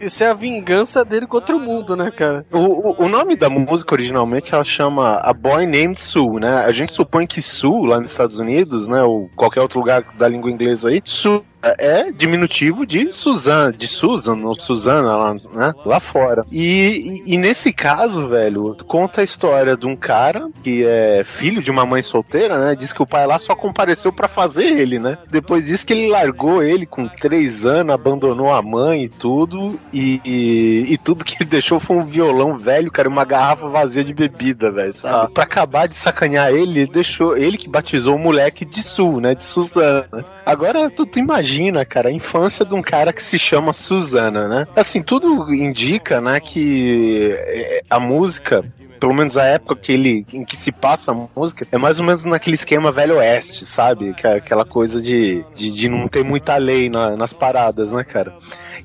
Isso é a vingança dele contra o mundo, né, cara? O, o, o nome da música originalmente ela chama A Boy Named Sue, né? A gente supõe que Sue, lá nos Estados Unidos, né? Ou qualquer outro lugar da língua inglesa aí, Sue é diminutivo de Suzana, de Susan ou Susana lá, né? Lá fora. E, e, e nesse caso, velho, conta a história de um cara que é filho de uma mãe solteira, né? Diz que o pai lá só compareceu pra fazer ele, né? Depois disso que ele largou ele com três anos, abandonou a mãe e tudo, e, e, e tudo que ele deixou foi um violão velho, cara, uma garrafa vazia de bebida, velho, sabe? Ah. Pra acabar de sacanear ele, ele deixou ele que batizou o moleque de Su, né? De Suzana. Agora, tu, tu imagina, cara, a infância de um cara que se chama Suzana, né? Assim, tudo indica, né, que eh, a música pelo menos a época que ele, em que se passa a música, é mais ou menos naquele esquema velho oeste, sabe? Que é Aquela coisa de, de, de não ter muita lei na- nas paradas, né, cara?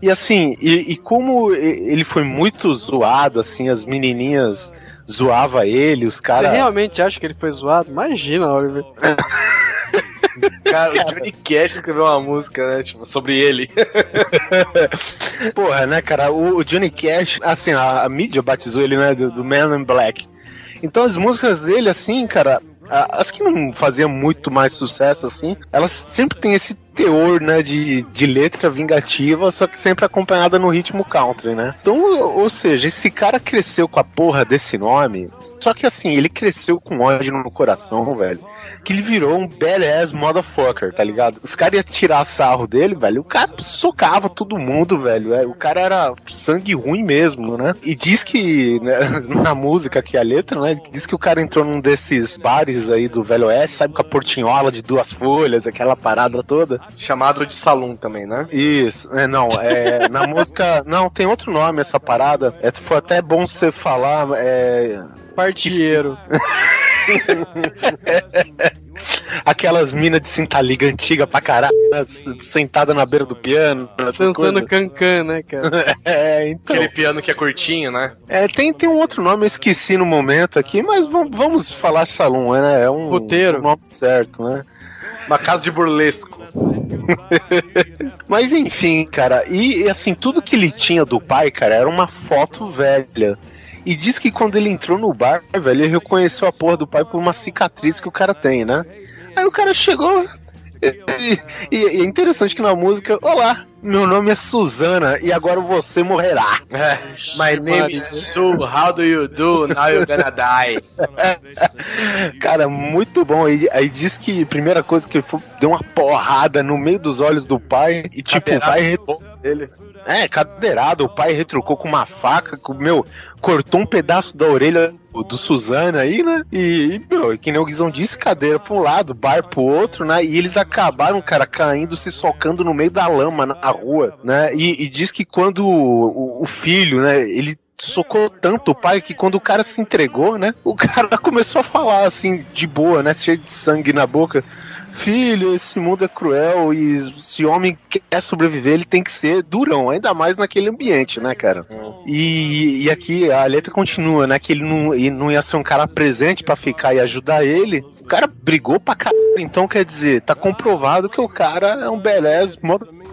E assim, e, e como ele foi muito zoado, assim, as menininhas zoava ele, os Você caras... realmente acha que ele foi zoado? Imagina, Oliver. Cara, o Johnny Cash escreveu uma música, né? Tipo, sobre ele. Porra, né, cara? O, o Johnny Cash, assim, a, a mídia batizou ele, né, do, do Man in Black. Então as músicas dele, assim, cara, as que não faziam muito mais sucesso, assim, elas sempre têm esse teor, né, de, de letra vingativa, só que sempre acompanhada no ritmo country, né? Então, ou seja, esse cara cresceu com a porra desse nome, só que assim, ele cresceu com ódio no coração, velho que ele virou um badass motherfucker, tá ligado? Os caras iam tirar sarro dele, velho. O cara socava todo mundo, velho. É, O cara era sangue ruim mesmo, né? E diz que, né, na música aqui, a letra, né? Diz que o cara entrou num desses bares aí do Velho Oeste, sabe? Com a portinhola de duas folhas, aquela parada toda. Chamado de Salum também, né? Isso, é, não, é, na música. Não, tem outro nome essa parada. É, foi até bom você falar. É, Partieiro. aquelas minas de cinta-liga antiga pra caralho, né, sentada na beira do piano. Dançando cancan, né, cara? É, então. Aquele piano que é curtinho, né? É, tem, tem um outro nome, eu esqueci no momento aqui, mas vamos, vamos falar salão, né? É um, Puteiro. um nome certo, né? Uma casa de burlesco. Mas enfim, cara, e, e, assim, tudo que ele tinha do pai, cara, era uma foto velha. E diz que quando ele entrou no bar, velho, ele reconheceu a porra do pai por uma cicatriz que o cara tem, né? Aí o cara chegou. E, e- e é interessante que na música, olá, meu nome é Suzana e agora você morrerá. É. My name is Sue, how do you do? Now you're gonna die. Cara, muito bom. Aí, aí diz que a primeira coisa que ele foi, deu uma porrada no meio dos olhos do pai e tipo, re- Ele. É, cadeirado, o pai retrucou com uma faca, com, meu, cortou um pedaço da orelha do, do Suzana aí, né? E, meu, que nem o Guizão disse, cadeira pra um lado, bar pro outro, né? E eles acabaram, cara, caindo, se socando no meio da lama na rua, né? E, e diz que quando o- o filho, né, ele socou tanto o pai que quando o cara se entregou, né? O cara começou a falar assim, de boa, né? Cheio de sangue na boca. Filho, esse mundo é cruel e se homem quer sobreviver, ele tem que ser durão, ainda mais naquele ambiente, né, cara? E, e aqui a letra continua, né? Que ele não, ele não ia ser um cara presente pra ficar e ajudar ele. O cara brigou pra caralho, então quer dizer, tá comprovado que o cara é um beleza,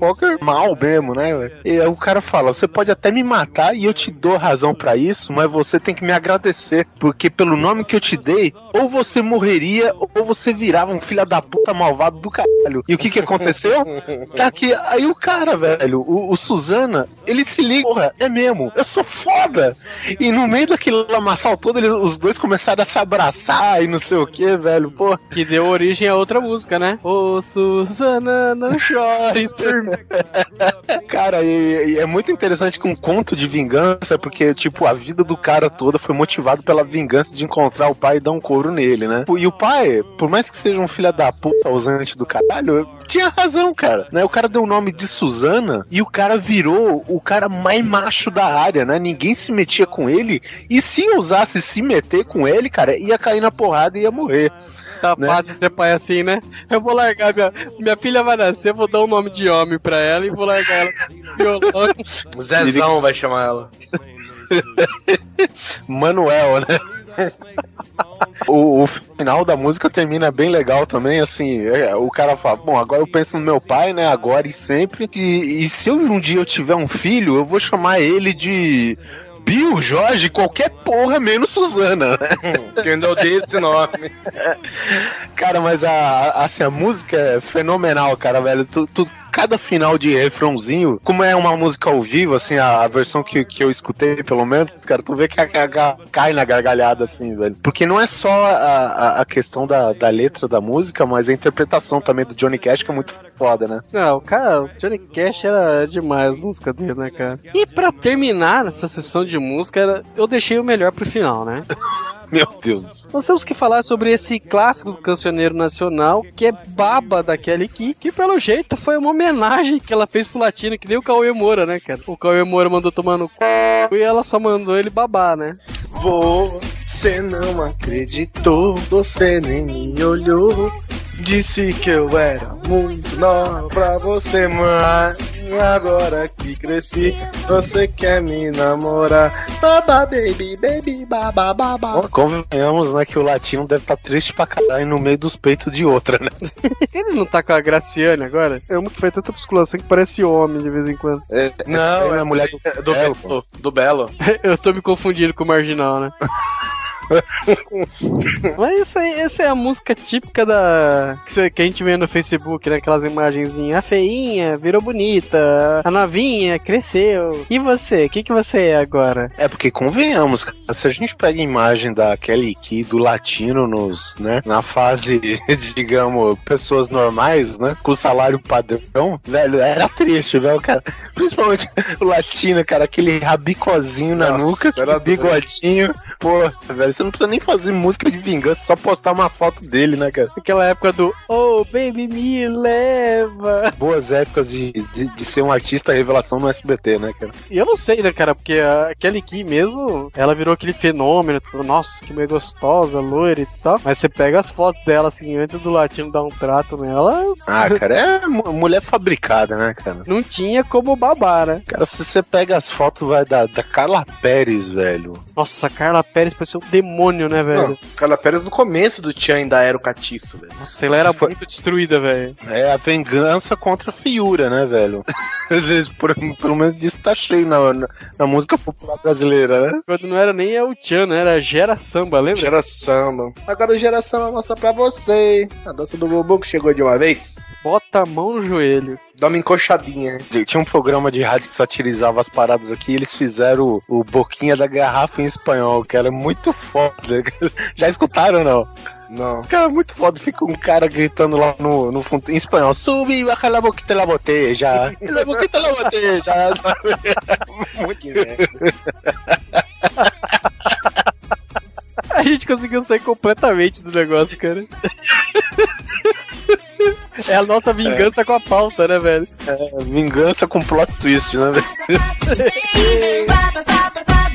motherfucker mal mesmo, né? velho? E aí o cara fala: você pode até me matar e eu te dou razão pra isso, mas você tem que me agradecer, porque pelo nome que eu te dei, ou você morreria ou você virava um filho da puta malvado do caralho. E o que que aconteceu? Tá aqui, aí o cara, velho, o, o Suzana, ele se liga, porra, é mesmo, eu sou foda. E no meio daquele lamaçal todo, ele- os dois começaram a se abraçar e não sei o que, velho, pô. Que deu origem a outra música, né? Ô, Susana, não chores por Cara, e, e é muito interessante que um conto de vingança, porque, tipo, a vida do cara toda foi motivado pela vingança de encontrar o pai e dar um couro nele, né? E o pai, por mais que seja um filho da puta ausente do caralho, tinha razão, cara. Né? O cara deu o nome de Suzana e o cara virou o cara mais macho da área, né? Ninguém se metia com ele. E se ousasse se meter com ele, cara, ia cair na porrada e ia morrer. Tá Né? fácil ser pai assim, né? Eu vou largar minha. Minha filha vai nascer, vou dar um nome de homem pra ela e vou largar ela violão. Zezão vai chamar ela. Manuel, né? O, o final da música termina bem legal também, assim, é, o cara fala, bom, agora eu penso no meu pai, né, agora e sempre, e, e se eu, um dia eu tiver um filho, eu vou chamar ele de Bill, Jorge, qualquer porra menos Suzana, né? Que eu ainda odeio esse nome. Cara, mas a, assim, a música é fenomenal, cara, velho. Tu, tu- cada final de refrãozinho, como é uma música ao vivo, assim, a, a versão que, que eu escutei, pelo menos, cara, tu vê que a, a- cai na gargalhada, assim, velho. Porque não é só a, a, a questão da, da letra da música, mas a interpretação também do Johnny Cash, que é muito foda, né? Não, o cara, o Johnny Cash era demais a música dele, né, cara? E pra terminar essa sessão de música, eu deixei o melhor pro final, né? Meu Deus. Nós temos que falar sobre esse clássico do cancioneiro nacional, que é Baba da Kelly Key, que pelo jeito foi uma homenagem que ela fez pro latino, que nem o Cauê Moura, né, cara? O Cauê Moura mandou tomar no c... e ela só mandou ele babar, né? Você não acreditou, você nem me olhou. Disse que eu era muito nova pra você, mas agora que cresci, você quer me namorar. Baba, baby, baby, baba, baba. Bom, Convenhamos, né, que o latino deve estar triste pra caralho no meio dos peitos de outra, né? Ele não tá com a Graciane agora? É uma que faz tanta musculação que parece homem de vez em quando. Não, é é a mulher do, do Belo, Belo. Do Belo. Eu tô me confundindo com o marginal, né? Mas isso aí, essa é a música típica da. Que, a gente vê no Facebook, né? Aquelas imagenzinhas. A feinha virou bonita, a novinha cresceu. E você? O que, que você é agora? É porque convenhamos, cara, se a gente pega a imagem da Kelly Key do latino nos, né, na fase, digamos, pessoas normais, né, com salário padrão, velho, era triste, velho, cara. Principalmente o latino, cara, aquele rabicozinho na Nossa, nuca, era bigodinho. Pô, velho, você não precisa nem fazer música de vingança, só postar uma foto dele, né, cara? Aquela época do Oh, baby, me leva. Boas épocas de, de, de ser um artista revelação no SBT, né, cara? E eu não sei, né, cara? Porque a Kelly Key mesmo, ela virou aquele fenômeno. tipo, Nossa, que mulher gostosa, loira e tal. Mas você pega as fotos dela, assim, antes do latino dar um trato nela, Ah, cara, é mu- mulher fabricada, né, cara? não tinha como babar, né? Cara, se você pega as fotos vai da, da Carla Pérez, velho. Nossa, Carla Pérez parecia um demônio, né, velho? Não, Carla Pérez no começo do Tchan ainda era o catiço, velho. Nossa, ela era muito destruída, velho. É a vingança contra a feiura, né, velho? Às vezes, por- pelo menos disso tá cheio na, na, na música popular brasileira, né? Quando não era nem El Chan, né? Era Gera Samba, lembra? Gera samba. Agora o Gera samba mostra pra você. A dança do Bobo que chegou de uma vez. Bota a mão no joelho. Dá uma encoxadinha. Tinha um programa de rádio que satirizava as paradas aqui e eles fizeram o, o Boquinha da Garrafa em espanhol, que era muito foda. Já escutaram ou não? Não. Cara, muito foda. Fica um cara gritando lá no, no fundo, em espanhol: Sube e baja la boquita la boteja. La boquita la boteja. Muito merda. A gente conseguiu sair completamente do negócio, cara. É a nossa vingança com a pauta, né, velho? Vingança com plot twist, né? velho?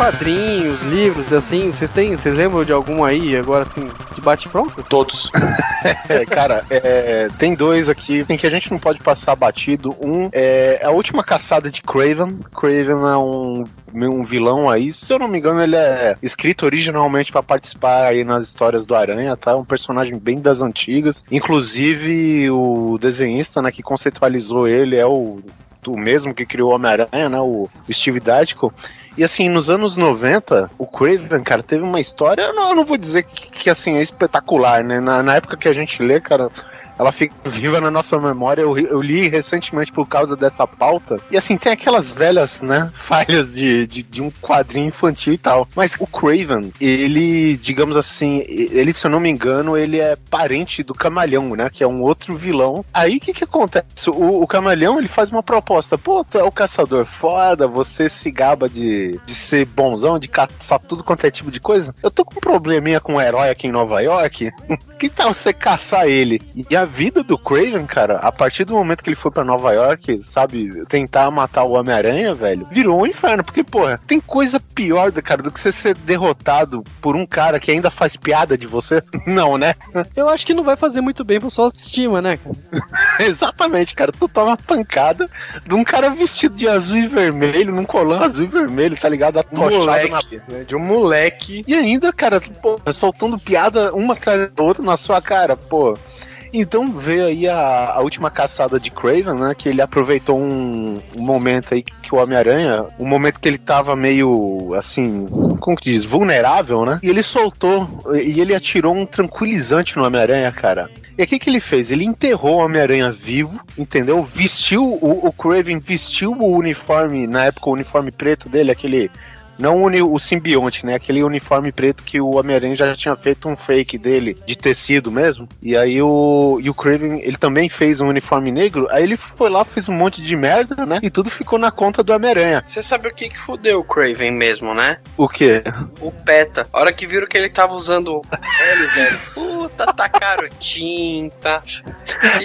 quadrinhos, livros, assim, vocês têm, vocês lembram de algum aí, agora assim, de bate-pronto? Todos. É, cara, é, tem dois aqui em que a gente não pode passar batido. Um é a última caçada de Craven. Craven é um, um vilão aí. Se eu não me engano, ele é escrito originalmente pra participar aí nas histórias do Aranha, tá? Um personagem bem das antigas. Inclusive, o desenhista né, que conceitualizou ele é o, o mesmo que criou o Homem-Aranha, né? O Steve Ditko. E assim, nos anos 90, o Craven, cara, teve uma história, eu não, eu não vou dizer que, que, assim, é espetacular, né? Na, na época que a gente lê, cara, ela fica viva na nossa memória. Eu, eu li recentemente por causa dessa pauta. E assim, tem aquelas velhas, né, falhas de, de, de um quadrinho infantil e tal. Mas o Craven, ele, digamos assim, ele, se eu não me engano, ele é parente do Camalhão, né, que é um outro vilão. Aí o que que acontece? O, o Camalhão, ele faz uma proposta. Pô, tu é o caçador foda, você se gaba de, de ser bonzão, de caçar tudo quanto é tipo de coisa. Eu tô com um probleminha com um herói aqui em Nova York. que tal você caçar ele? E a vida do Craven, cara, a partir do momento que ele foi pra Nova York, sabe, tentar matar o Homem-Aranha, velho, virou um inferno. Porque, porra, tem coisa pior, cara, do que você ser derrotado por um cara que ainda faz piada de você? Não, né? Eu acho que não vai fazer muito bem pra sua autoestima, né, cara? Exatamente, cara. Tu toma uma pancada de um cara vestido de azul e vermelho, num colã azul e vermelho, tá ligado? Atochado na Moleque, né, de um moleque. E ainda, cara, pô, soltando piada uma atrás da outra na sua cara, pô. Então veio aí a, a última caçada de Craven, né? Que ele aproveitou um, um momento aí que o Homem-Aranha, um momento que ele tava meio assim, como que diz, vulnerável, né? E ele soltou e ele atirou um tranquilizante no Homem-Aranha, cara. E o que, que ele fez? Ele enterrou o Homem-Aranha vivo, entendeu? Vestiu, o, o Craven vestiu o uniforme, na época o uniforme preto dele, aquele. Não o, o simbionte, né? Aquele uniforme preto que o Homem-Aranha já tinha feito um fake dele, de tecido mesmo. E aí o, e o Craven, ele também fez um uniforme negro. Aí ele foi lá, fez um monte de merda, né? E tudo ficou na conta do Homem-Aranha. Você sabe o que que fudeu o Craven mesmo, né? O quê? O PETA. A hora que viram que ele tava usando o L, velho. Puta, tacaram tinta.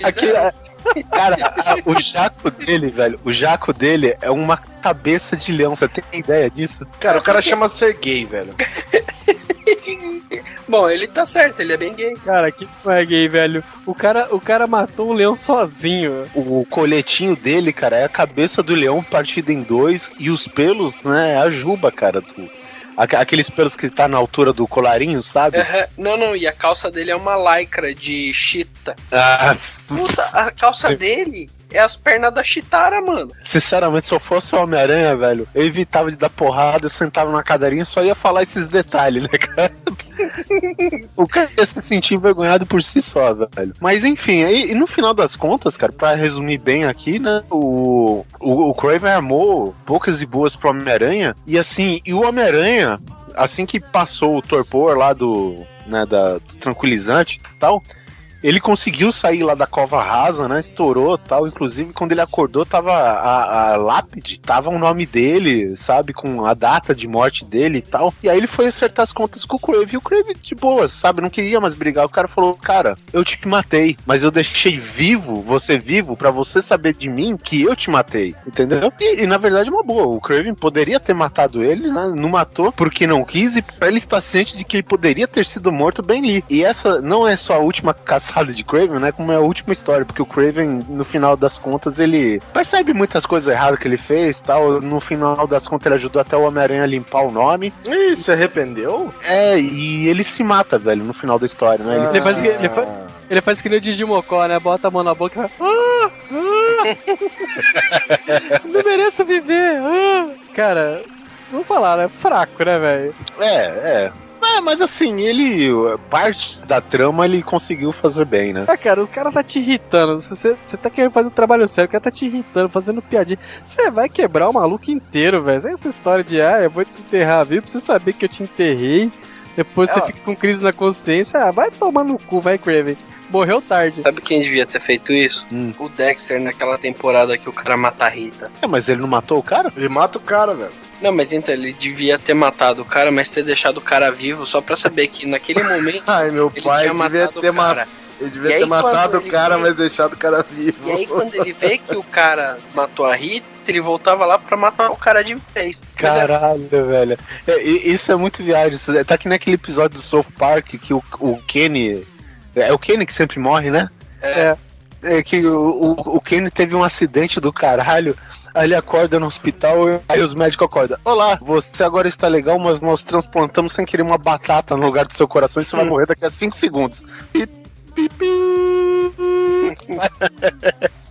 Aquele- Cara, a- o jaco dele, velho, o jaco dele é uma cabeça de leão. Você tem ideia disso? Cara, o cara chama Sergei, velho. Bom, ele tá certo, ele é bem gay. Cara, que não é gay, velho. O cara, o cara matou um leão sozinho. O coletinho dele, cara, é a cabeça do leão partida em dois e os pelos, né, é a juba, cara. Do, aqueles pelos que tá na altura do colarinho, sabe? Aham. Não, não, e a calça dele é uma lycra de chita. Ah, Puta, a calça dele é as pernas da chitara, mano. sinceramente, se eu fosse o Homem-Aranha, velho, eu evitava de dar porrada, sentava na cadeirinha só ia falar esses detalhes, né, cara? o cara ia se sentir envergonhado por si só, velho. Mas enfim, aí, e no final das contas, cara, pra resumir bem aqui, né, o, o, o Craven armou poucas e boas pro Homem-Aranha, e assim, e o Homem-Aranha, assim que passou o torpor lá do, né, da, do tranquilizante e tal, ele conseguiu sair lá da cova rasa, né? Estourou tal. Inclusive, quando ele acordou, tava a, a lápide, tava o nome dele, sabe? Com a data de morte dele e tal. E aí ele foi acertar as contas com o Crave. E o Crave, de boa, sabe? Não queria mais brigar. O cara falou: Cara, eu te matei, mas eu deixei vivo, você vivo, pra você saber de mim que eu te matei. Entendeu? E, e, na verdade, uma boa. O Craven poderia ter matado ele, né? Não matou porque não quis. E pra ele estar ciente de que ele poderia ter sido morto bem ali. E essa não é só a última caçada de Craven, né? Como é a última história, porque o Craven, no final das contas, ele percebe muitas coisas erradas que ele fez tal. No final das contas, ele ajudou até o Homem-Aranha a limpar o nome. Ih, se arrependeu? É, e ele se mata, velho, no final da história, né? Ele Ele faz, que- ele, fa- ele faz que nem o Didi Mocó, né? Bota a mão na boca e vai. Ah, ah, não mereço viver. ah." Cara, vamos falar, né? Fraco, né, velho? É, é. É, mas assim, ele. Parte da trama ele conseguiu fazer bem, né? Ah, cara, o cara tá te irritando. Você, você tá querendo fazer um trabalho sério, o cara tá te irritando, fazendo piadinha. Você vai quebrar o maluco inteiro, velho. Essa história de, ah, eu vou te enterrar vivo pra você saber que eu te enterrei. Depois você Ah. fica com crise na consciência. Ah, vai tomar no cu, vai, Craven. Morreu tarde. Sabe quem devia ter feito isso? Hum. O Dexter naquela temporada que o cara mata a Rita. É, mas ele não matou o cara? Ele mata o cara, velho. Não, mas então ele devia ter matado o cara, mas ter deixado o cara vivo só pra saber que naquele momento Ai, meu ele pai tinha devia matado ter o cara. matado. Ele E devia aí, ter matado o cara, vê- mas deixado o cara vivo. E aí quando ele vê que o cara matou a Rita, ele voltava lá pra matar o cara de vez. É- Caralho, velho. É, e- isso é muito viagem. É- Tá aqui naquele episódio do South Park que o, o Kenny. É o Kenny que sempre morre, né? É. É que o, o, o Kenny teve um acidente do caralho. Aí ele acorda no hospital e aí os médicos acordam. Olá, você agora está legal, mas nós transplantamos sem querer uma batata no lugar do seu coração e você vai morrer daqui a 5 segundos. E.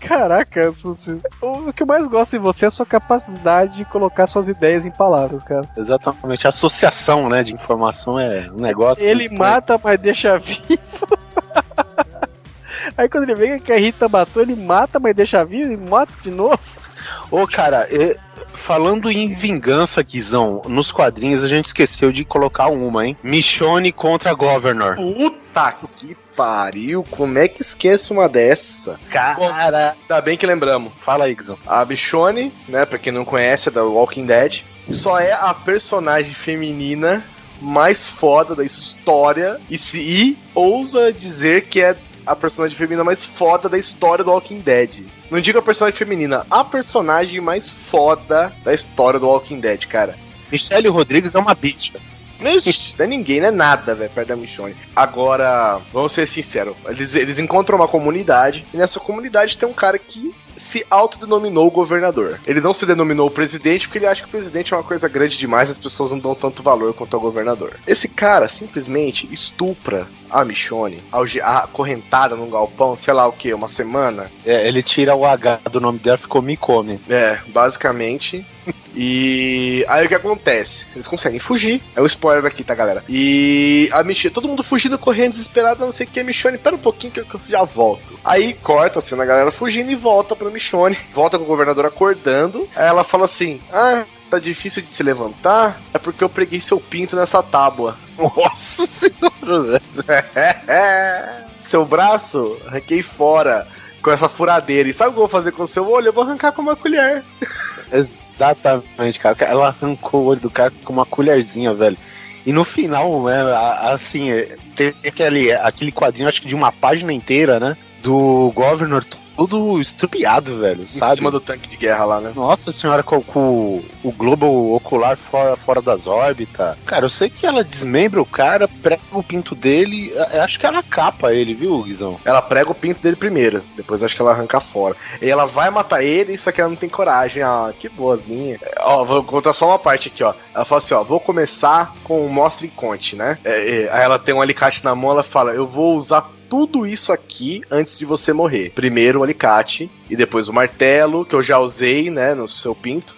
Caraca, Susi. o que eu mais gosto em você é a sua capacidade de colocar suas ideias em palavras, cara. Exatamente, a associação né, de informação é um negócio. Ele mata, mas deixa vivo. Aí quando ele vê que a Rita matou, ele mata, mas deixa vivo e mata de novo. Ô, cara, falando em vingança, Guizão, nos quadrinhos a gente esqueceu de colocar uma, hein? Michonne contra Governor. Puta que pariu, como é que esquece uma dessa? Cara, Ainda bem que lembramos. fala aí, Guizão. A Bichone, né, pra quem não conhece, é da Walking Dead, só é a personagem feminina mais foda da história e se e ousa dizer que é a personagem feminina mais foda da história do Walking Dead. Não digo a personagem feminina, a personagem mais foda da história do Walking Dead, cara. Michelle Rodrigues é uma bicha. Ixi, não é ninguém, não é nada, velho, perto da Michonne. Agora, vamos ser sinceros, eles, eles encontram uma comunidade, e nessa comunidade tem um cara que se autodenominou governador. Ele não se denominou presidente porque ele acha que o presidente é uma coisa grande demais, as pessoas não dão tanto valor quanto ao governador. Esse cara simplesmente estupra a Michonne, acorrentada num galpão, sei lá o que, uma semana. É, ele tira o H do nome dela, ficou me come. É, basicamente. E aí o que acontece? Eles conseguem fugir. É o spoiler aqui, tá, galera? E a Michonne, todo mundo fugindo, correndo, desesperado, não sei o que. A Michonne, pera um pouquinho que eu, que eu já volto. Aí corta assim a galera fugindo e volta pra Michonne. Volta com o governador acordando. Aí ela fala assim: Ah, tá difícil de se levantar? É porque eu preguei seu pinto nessa tábua. Nossa senhora, velho. seu braço, arranquei fora. Com essa furadeira. E sabe o que eu vou fazer com o seu olho? Eu vou arrancar com uma colher. Exatamente, cara. Ela arrancou o olho do cara com uma colherzinha, velho. E no final, né, assim, tem aquele, aquele quadrinho, acho que de uma página inteira, né? Do Governor todo estrupiado, velho, Em sabe? cima do tanque de guerra lá, né? Nossa senhora, com, com o globo ocular fora, fora das órbitas. Cara, eu sei que ela desmembra o cara, prega o pinto dele. Acho que ela capa ele, viu, Guizão? Ela prega o pinto dele primeiro, depois acho que ela arranca fora. E ela vai matar ele, só que ela não tem coragem. Ah, que boazinha. Ó, vou contar só uma parte aqui, ó. Ela fala assim, ó, vou começar com o mostre e conte, né? É, é, aí ela tem um alicate na mão, ela fala, eu vou usar tudo isso aqui antes de você morrer. Primeiro o alicate e depois o martelo, que eu já usei, né, no seu pinto.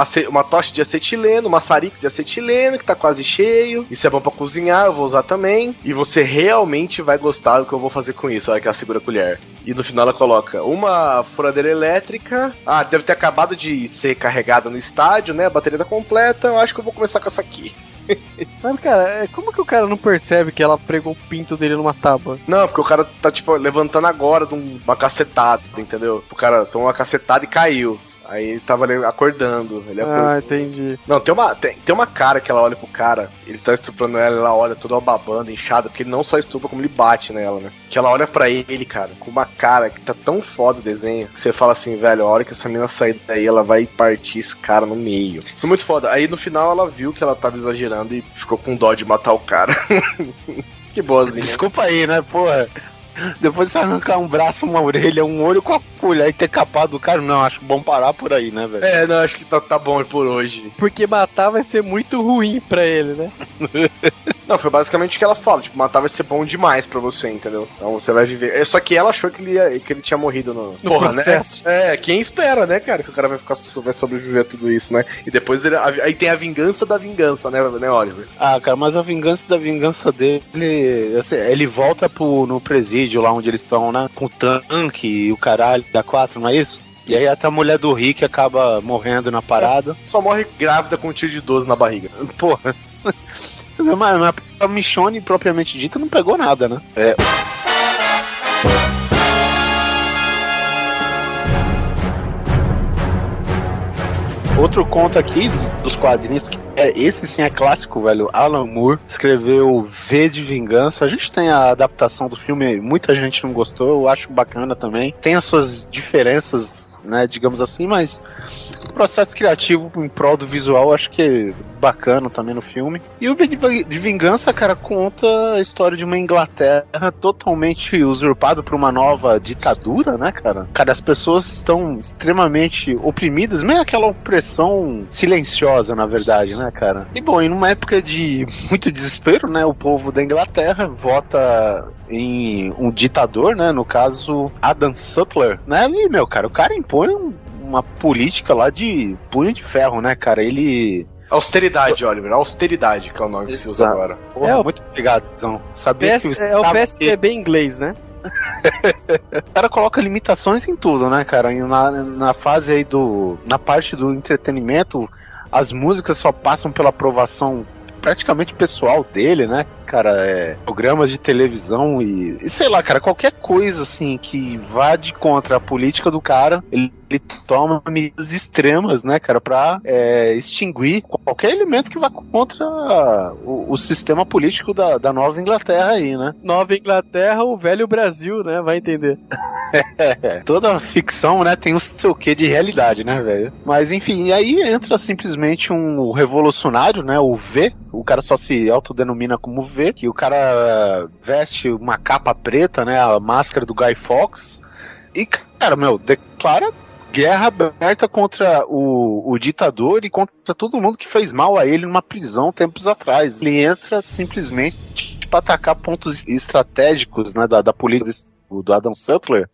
Ace- uma tocha de acetileno, um maçarico de acetileno, que tá quase cheio. Isso é bom pra cozinhar, eu vou usar também. E você realmente vai gostar do que eu vou fazer com isso. Olha que ela segura a colher. E no final ela coloca uma furadeira elétrica. Ah, deve ter acabado de ser carregada no estádio, né? A bateria tá completa. Eu acho que eu vou começar com essa aqui. Mas, cara, é, como que o cara não percebe que ela pregou o pinto dele numa tábua? Não, porque o cara tá, tipo, levantando agora de um- uma cacetada, entendeu? O cara tomou uma cacetada e caiu. Aí ele tava ali acordando. Ele acordou. Ah, entendi. Não, tem uma, tem, tem uma cara que ela olha pro cara, ele tá estuprando ela, ela olha toda babando, inchada, porque ele não só estupra, como ele bate nela, né? Que ela olha pra ele, cara, com uma cara que tá tão foda o desenho, que você fala assim, velho, a hora que essa menina sair daí, ela vai partir esse cara no meio. Foi muito foda. Aí no final ela viu que ela tava exagerando e ficou com dó de matar o cara. que boazinha. Desculpa aí, né, porra? Depois você arrancar um braço, uma orelha, um olho com a colher e ter capado o cara, não, acho bom parar por aí, né, velho? É, não, acho que tá, tá bom por hoje. Porque matar vai ser muito ruim pra ele, né? Não, foi basicamente o que ela fala, tipo, matar vai ser bom demais pra você, entendeu? Então você vai viver. É, só que ela achou que ele, ia- que ele tinha morrido no, No processo. né? É, quem espera, né, cara, que o cara vai ficar vai sobreviver a tudo isso, né? E depois ele, a- aí tem a vingança da vingança, né, né, Oliver? Ah, cara, mas a vingança da vingança dele, assim, ele volta pro, no presídio lá onde eles estão, né? Com o tanque e o caralho da 4, não é isso? E aí até a mulher do Rick acaba morrendo na parada. Só morre grávida com um tiro de 12 na barriga. Porra. Mas a Michonne, propriamente dita, não pegou nada, né? É. Outro conto aqui dos quadrinhos, que é esse sim é clássico, velho. Alan Moore escreveu V de Vingança. A gente tem a adaptação do filme, muita gente não gostou, eu acho bacana também. Tem as suas diferenças, né, digamos assim, mas processo criativo em prol do visual acho que é bacana também no filme. E o V de Vingança, cara, conta a história de uma Inglaterra totalmente usurpada por uma nova ditadura, né, cara? Cara, as pessoas estão extremamente oprimidas, meio aquela opressão silenciosa, na verdade, né, cara? E bom, e numa época de muito desespero, né, o povo da Inglaterra vota em um ditador, né, no caso Adam Sutler, né? E, meu, cara, o cara impõe um- uma política lá de punho de ferro, né, cara? Ele Austeridade, Oliver. Austeridade, que é o nome que se usa agora. Porra, É, o- muito obrigado, Zão. Sabia PS, que você é o. PSDB inglês, né? O cara coloca limitações em tudo, né, cara? Na, na fase aí do. Na parte do entretenimento, as músicas só passam pela aprovação praticamente pessoal dele, né? Cara, é, programas de televisão e, e sei lá, cara, qualquer coisa assim que vá de contra a política do cara, ele, ele toma medidas extremas, né, cara, pra é, extinguir qualquer elemento que vá contra o, o sistema político da, da Nova Inglaterra aí, né? Nova Inglaterra, o velho Brasil, né? Vai entender. É, toda ficção, né, tem o seu quê de realidade, né, velho? Mas enfim, e aí entra simplesmente um revolucionário, né, o V, o cara só se autodenomina como V, que o cara veste uma capa preta, né, a máscara do Guy Fawkes, e, cara, meu, declara guerra aberta contra o, o ditador e contra todo mundo que fez mal a ele numa prisão tempos atrás. Ele entra simplesmente para atacar pontos estratégicos né, da, da política do Adam Sutler.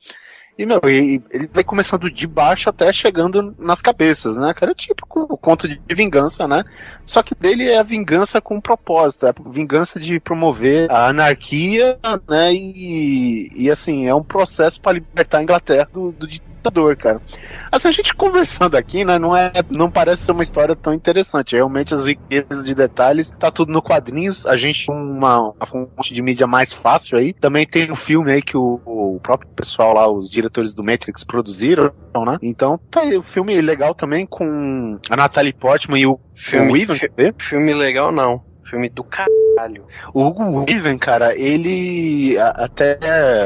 E, meu, e- ele vai começando de baixo até chegando nas cabeças, né, cara? É tipo o conto de vingança, né? Só que dele é a vingança com propósito, é a vingança de promover a anarquia, né? E, e assim, é um processo para libertar a Inglaterra do, do ditador, cara. Assim, a gente conversando aqui, né, não, é, não parece ser uma história tão interessante. Realmente, as riquezas de detalhes, tá tudo no quadrinhos. A gente tem uma, uma fonte de mídia mais fácil aí. Também tem o filme aí que o, o próprio pessoal lá, os diretores do Matrix, produziram, né? Então, tá aí, o filme legal também com a Natalie Portman e o Filme, o Ivan, fi- ver? filme legal não. Filme do caralho. O Hugo Weaving, cara, ele até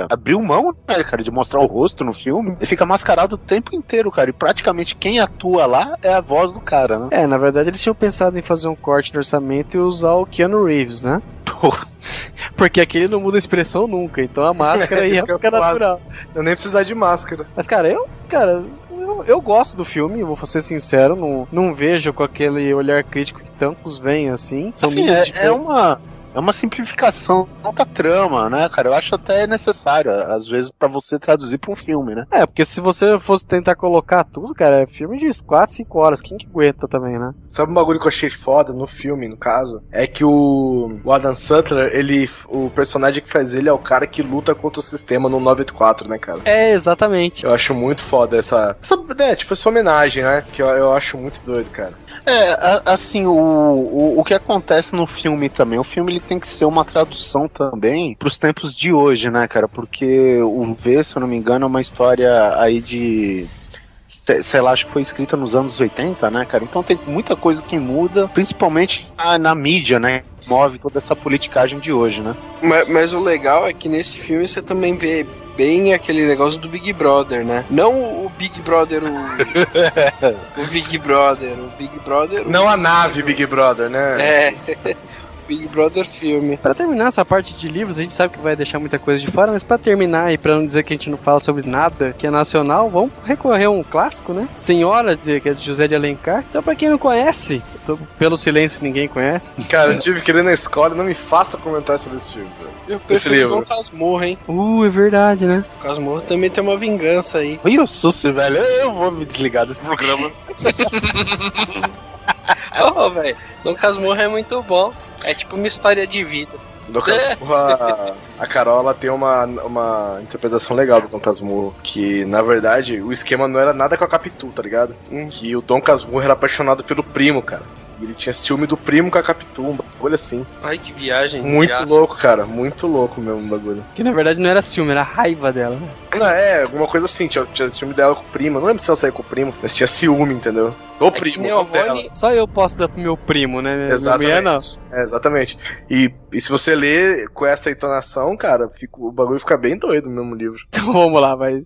abriu mão, né, cara, de mostrar o rosto no filme. Ele fica mascarado o tempo inteiro, cara. E praticamente quem atua lá é a voz do cara, né? É, na verdade eles tinham pensado em fazer um corte no orçamento e usar o Keanu Reeves, né? Porra. Porque aquele não muda a expressão nunca, então a máscara eu ia ficar natural. Eu nem precisar de máscara. Mas, cara, eu, cara, eu, eu gosto do filme, vou ser sincero, não, não vejo com aquele olhar crítico que tantos veem assim. São Assim, é, é uma é uma simplificação da trama, né, cara? Eu acho até necessário, às vezes, pra você traduzir pra um filme, né? É, porque se você fosse tentar colocar tudo, cara, é filme de 4, 5 horas. Quem que aguenta também, né? Sabe um bagulho que eu achei foda no filme, no caso? É que o, o Adam Sutler, ele. O personagem que faz ele é o cara que luta contra o sistema no 984, né, cara? É, exatamente. Eu acho muito foda essa. essa é, tipo, essa homenagem, né? Que eu, eu acho muito doido, cara. É, assim, o, o, o que acontece no filme também, o filme ele tem que ser uma tradução também pros tempos de hoje, né, cara? Porque o V, se eu não me engano, é uma história aí de. se- Sei lá, acho que foi escrita nos anos 80, né, cara? Então tem muita coisa que muda, principalmente na, na mídia, né? Move toda essa politicagem de hoje, né? Mas, mas o legal é que nesse filme você também vê bem aquele negócio do Big Brother, né? Não o Big Brother, o, o Big Brother, o Big Brother. o Não a Big nave Big Brother, né? É. Big Brother filme. Pra terminar essa parte de livros, a gente sabe que vai deixar muita coisa de fora, mas pra terminar e pra não dizer que a gente não fala sobre nada que é nacional, vamos recorrer a um clássico, né? Senhora, de, que é de José de Alencar. Então, pra quem não conhece, tô- pelo silêncio ninguém conhece. Cara, eu tive que ler na escola e não me faça comentar sobre esse filme, velho. Eu Esse livro. Dom Casmurro, hein? Uh, é verdade, né? O Casmurro também tem uma vingança aí. Ih, o Sussi, velho, eu vou me desligar desse programa. Ô, velho, Dom Casmurro é muito bom. É tipo uma história de vida. Do Casmurro, a, a Carol ela tem uma, uma interpretação legal do Dom Casmurro. Que, na verdade, o esquema não era nada com a Capitu, tá ligado? Que o Dom Casmurro era apaixonado pelo primo, cara. E ele tinha ciúme do primo com a Capitu, um bagulho assim. Ai, que viagem. Muito aço. louco, cara. Muito louco mesmo o bagulho. Que na verdade não era ciúme, era raiva dela. né? Não, é, alguma coisa assim. Tinha, tinha ciúme dela com o primo. Não lembro se ela saiu com o primo, mas tinha ciúme, entendeu? Do É primo, o dela. Rony- Só eu posso dar pro meu primo, né? Minha Exatamente. mulher não. É, exatamente. E, e se você ler com essa entonação, cara, fica- o bagulho fica bem doido no mesmo livro. Então vamos lá, vai.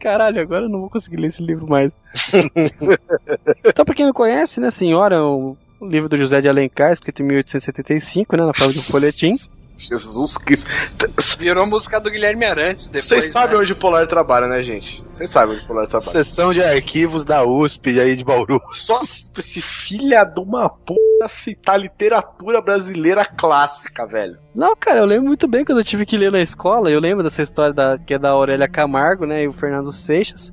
Caralho, agora eu não vou conseguir ler esse livro mais. então, pra quem não conhece, né, Senhora, um livro do José de Alencar, escrito em 1875, né, na fase do folhetim. Jesus Cristo. Virou música do Guilherme Arantes depois. Vocês sabem né? onde o Polar trabalha, né, gente? Vocês sabem onde o Polar trabalha. Sessão de arquivos da USP aí de Bauru. Só esse filha de uma porra citar literatura brasileira clássica, velho. Não, cara, eu lembro muito bem quando eu tive que ler na escola. Eu lembro dessa história da, que é da Aurélia Camargo, né, e o Fernando Seixas.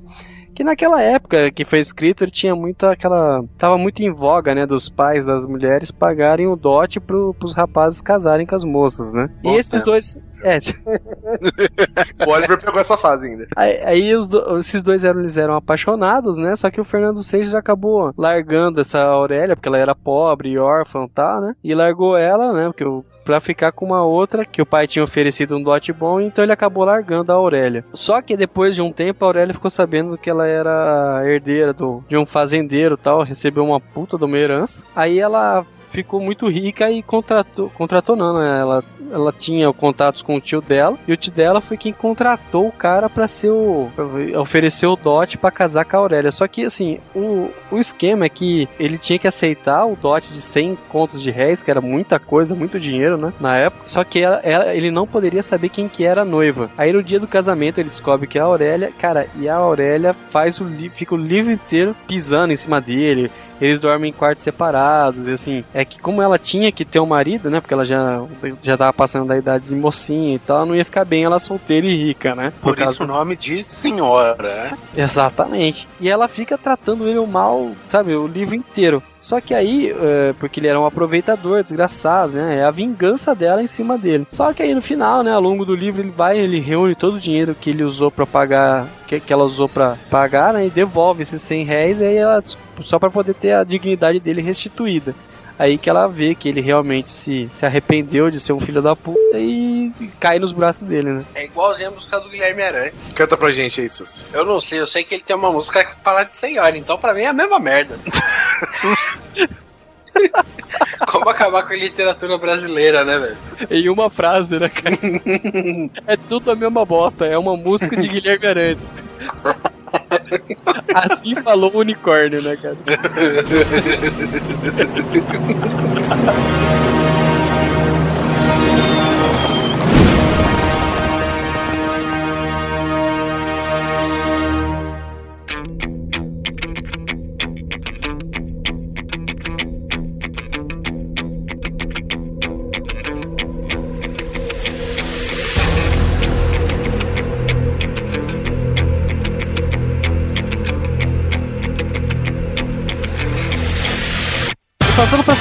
Que naquela época que foi escrito, ele tinha muita aquela. Tava muito em voga, né? Dos pais das mulheres pagarem o dote pro, pros rapazes casarem com as moças, né? E Bom esses tempo. dois. É, O Oliver pegou essa fase ainda. Aí, aí os do- esses dois eram, eles eram apaixonados, né? Só que o Fernando Seixas acabou largando essa Aurélia, porque ela era pobre e órfã e tal, né? E largou ela, né? Porque o Pra ficar com uma outra que o pai tinha oferecido um dote bom, então ele acabou largando a Aurélia. Só que depois de um tempo, a Aurélia ficou sabendo que ela era herdeira do, de um fazendeiro tal, recebeu uma puta de uma herança. Aí ela ficou muito rica e contratou, contratou não, né? Ela, ela tinha contatos com o tio dela e o tio dela foi quem contratou o cara pra ser o pra oferecer o dote pra casar com a Aurélia. Só que assim, o, o esquema é que ele tinha que aceitar o dote de 100 contos de réis, que era muita coisa, muito dinheiro, né? Na época. Só que ela, ela- ele não poderia saber quem que era a noiva. Aí no dia do casamento ele descobre que é a Aurélia, cara, e a Aurélia faz o fica o livro inteiro pisando em cima dele. Eles dormem em quartos separados, e assim, é que como ela tinha que ter um marido, né? Porque ela já, já tava passando da idade de mocinha e tal, não ia ficar bem ela solteira e rica, né? Por causa isso o nome de senhora, né? Exatamente. E ela fica tratando ele mal, sabe, o livro inteiro. Só que aí, é, porque ele era um aproveitador, desgraçado, né? É a vingança dela em cima dele. Só que aí no final, né, ao longo do livro, ele vai, ele reúne todo o dinheiro que ele usou pra pagar, que, que ela usou pra pagar, né? E devolve esses 100 réis, e aí ela, só pra poder ter a dignidade dele restituída. Aí que ela vê que ele realmente se, se arrependeu de ser um filho da puta e, e cai nos braços dele, né? É igualzinho a música do Guilherme Aranha. Canta pra gente aí, Sus. Eu não sei, eu sei que ele tem uma música que fala de senhora, então pra mim é a mesma merda. Como acabar com a literatura brasileira, né, velho? Em uma frase, né, cara? é tudo a mesma bosta, é uma música de Guilherme Arantes. Assim falou o unicórnio, né, cara?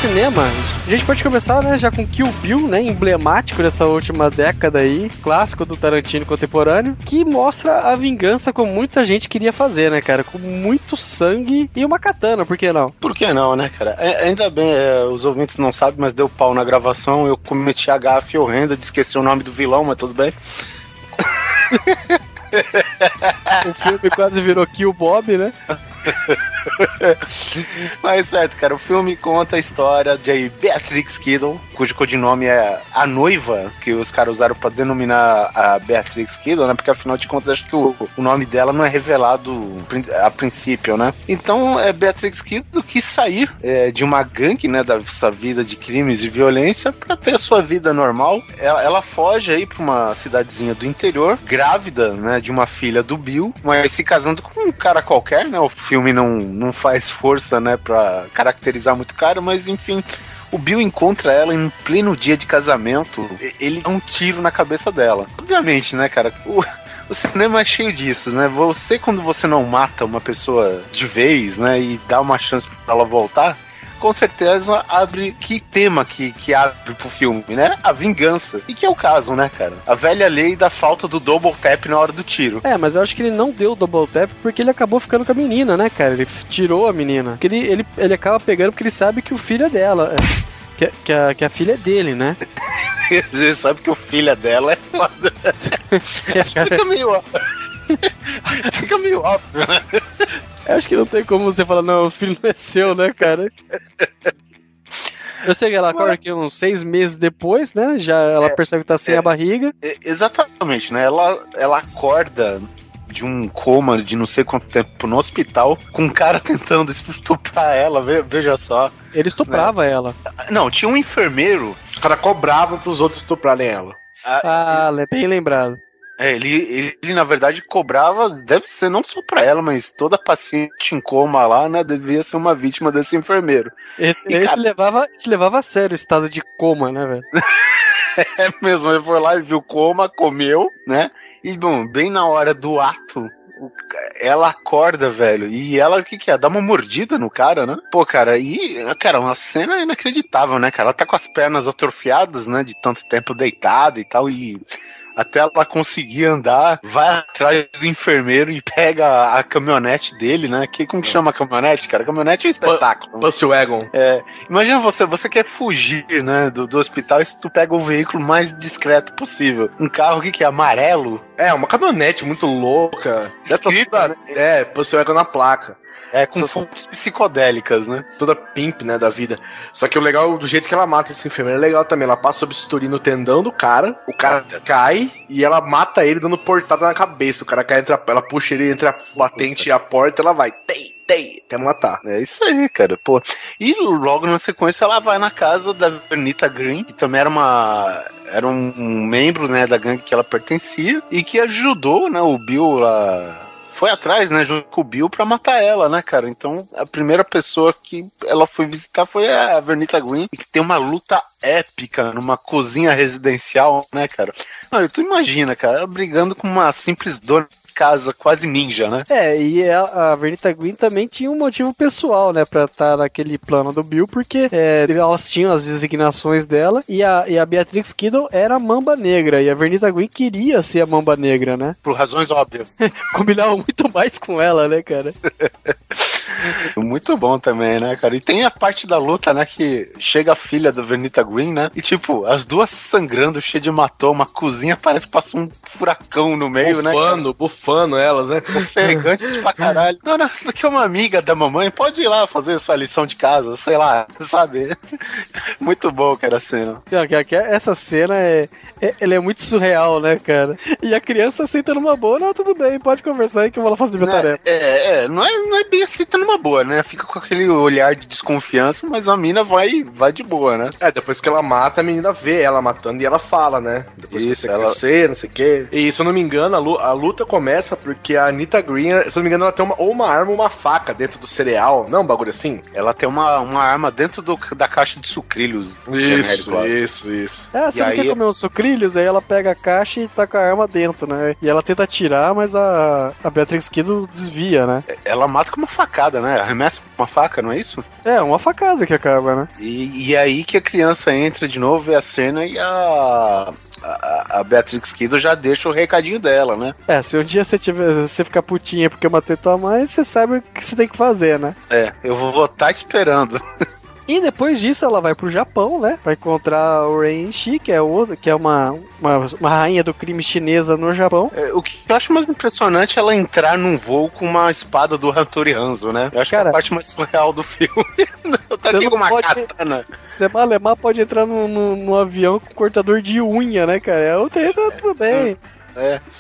cinema, a gente pode começar, né, já com Kill Bill, né, emblemático dessa última década aí, clássico do Tarantino contemporâneo, que mostra a vingança como muita gente queria fazer, né, cara, com muito sangue e uma katana, por que não? Por que não, né, cara? É- ainda bem, é, os ouvintes não sabem, mas deu pau na gravação. Eu cometi a gafe horrenda de esquecer o nome do vilão, mas tudo bem. O filme quase virou Kill Bob, né? Mas certo, cara, o filme conta a história de Beatrix Kiddo, cujo codinome é a noiva, que os caras usaram pra denominar a Beatrix Kiddo, né? Porque afinal de contas, acho que o, o nome dela não é revelado a princípio, né? Então, é Beatrix Kiddo que sair é, de uma gangue, né? Dessa vida de crimes e violência pra ter a sua vida normal. Ela, ela foge aí pra uma cidadezinha do interior, grávida, né? De uma filha do Bill, mas se casando com um cara qualquer, né? O filme não, não faz força, né? Pra caracterizar muito cara, mas enfim. O Bill encontra ela em pleno dia de casamento. Ele dá um tiro na cabeça dela. Obviamente, né, cara? O, o cinema é cheio disso, né? Você, quando você não mata uma pessoa de vez, né? E dá uma chance pra ela voltar, com certeza abre. Que tema que, que abre pro filme, né? A vingança. E que é o caso, né, cara? A velha lei da falta do double tap na hora do tiro. É, mas eu acho que ele não deu o double tap porque ele acabou ficando com a menina, né, cara? Ele tirou a menina. Porque ele, ele, ele acaba pegando porque ele sabe que o filho é dela. é. Que, que, a, que a filha é dele, né? Você sabe que o filho dela é foda. Fica meio. ó- Fica meio óbvio, né? Eu acho que não tem como você falar, não, o filho não é seu, né, cara? Eu sei que ela acorda aqui uns seis meses depois, né? Já ela percebe que tá sem é. a barriga. É, Exatamente, né? Ela, ela acorda de um coma de não sei quanto tempo no hospital, com um cara tentando estuprar ela, ve- veja só. Ele estuprava ela. Não, tinha um enfermeiro. O cara cobrava pros outros estuprarem ela. ah, Ah, é bem lembrado. É, ele, ele, ele, na verdade, cobrava, deve ser não só pra ela, mas toda paciente em coma lá, né? Devia ser uma vítima desse enfermeiro. Esse, E, esse cara- levava, esse levava a sério o estado de coma, né, velho? É mesmo, ele foi lá e viu coma, comeu, né? E, bom, bem na hora do ato, ela acorda, velho, e ela, o que que é? Dá uma mordida no cara, né? Pô, cara, e, cara, uma cena inacreditável, né, cara? Ela tá com as pernas atrofiadas, né, de tanto tempo deitada e tal, e até ela conseguir andar, vai atrás do enfermeiro e pega a caminhonete dele, né? Que, como que chama a caminhonete, cara? A caminhonete é um espetáculo. Pussy Wagon. Imagina você, você quer fugir, né, do, do hospital e se tu pega o veículo mais discreto possível. Um carro que, que é amarelo, É, uma caminhonete muito louca. Escrita, toda- É, Pussy Wagon na placa. é com Essas- fontes psicodélicas, né? Toda pimp, né, da vida. Só que o legal, do jeito que ela mata esse enfermeiro, é legal também. Ela passa o bisturi no tendão do cara, o cara cai e ela mata ele dando portada na cabeça. O cara cai entre a, ela puxa ele entre a batente e a porta, ela vai, tei, tei, até matar. É isso aí, cara, pô. E logo na sequência ela vai na casa da Vernita Green, que também era uma. Era um membro, né, da gangue que ela pertencia e que ajudou, né, o Bill lá. Foi atrás, né, junto com o Bill pra matar ela, né, cara? Então, a primeira pessoa que ela foi visitar foi a Vernita Green, que tem uma luta épica numa cozinha residencial, né, cara? Não, tu imagina, cara, brigando com uma simples dona casa, quase ninja, né? É, e a, a Vernita Green também tinha um motivo pessoal, né, pra estar naquele plano do Bill, porque é, elas tinham as designações dela e a, e a Beatrix Kiddo era a Mamba Negra e a Vernita Green queria ser a Mamba Negra, né? Por razões óbvias. Combinava muito mais com ela, né, cara? Muito bom também, né, cara? E tem a parte da luta, né, que chega a filha da Vernita Green, né? E tipo, as duas sangrando, cheia de hematoma, a cozinha parece que passou um furacão no meio, né? cara? bufando, bufando elas, né? Ofegante pra caralho. Não, não, isso daqui é uma amiga da mamãe, pode ir lá fazer sua lição de casa, sei lá, sabe? Muito bom, cara, a cena. Não, Essa cena é, é, ela é muito surreal, né, cara? E a criança aceita numa boa, não, tudo bem, pode conversar aí que eu vou lá fazer minha tarefa. É, é, não é, não é bem assim, tá numa boa, né? Fica com aquele olhar de desconfiança, mas a mina vai, vai de boa, né? É, depois que ela mata, a menina vê ela matando e ela fala, né? Depois Isso, que você ela- crescer, não sei o quê. E se eu não me engano, a, lu- a luta começa porque a Anita Green, se eu não me engano, ela tem uma, ou uma arma ou uma faca dentro do cereal. Não, um bagulho assim? Ela tem uma, uma arma dentro do- da caixa de sucrilhos. genérico lá. isso, isso. É, você E não aí- quer comer uns sucrilhos? Aí ela pega a caixa e tá com a arma dentro, né? E ela tenta atirar, mas a, a Beatrix Kiddo desvia, né? Ela mata com uma facada, né? Arremessa uma faca, não é isso? É, uma facada que acaba, né? E, e é aí que a criança entra de novo, vê a cena e a, a, a Beatrix Kiddo já deixa o recadinho dela, né? É, se um dia você tiver, você ficar putinha porque eu matei tua mãe, você sabe o que você tem que fazer, né? É, eu vou estar esperando. E depois disso ela vai pro Japão, né? Vai encontrar o Renshi, que é outra, que é uma, uma, uma rainha do crime chinesa no Japão. É, O que eu acho mais impressionante é ela entrar num voo com uma espada do Hattori Hanzo, né? Eu acho que é Cara- a parte mais surreal do filme. tá Você aqui com uma pode- katana. Você malemar pode entrar no avião com cortador de unha, né, cara? É outra, tá tudo bem. Ela, co-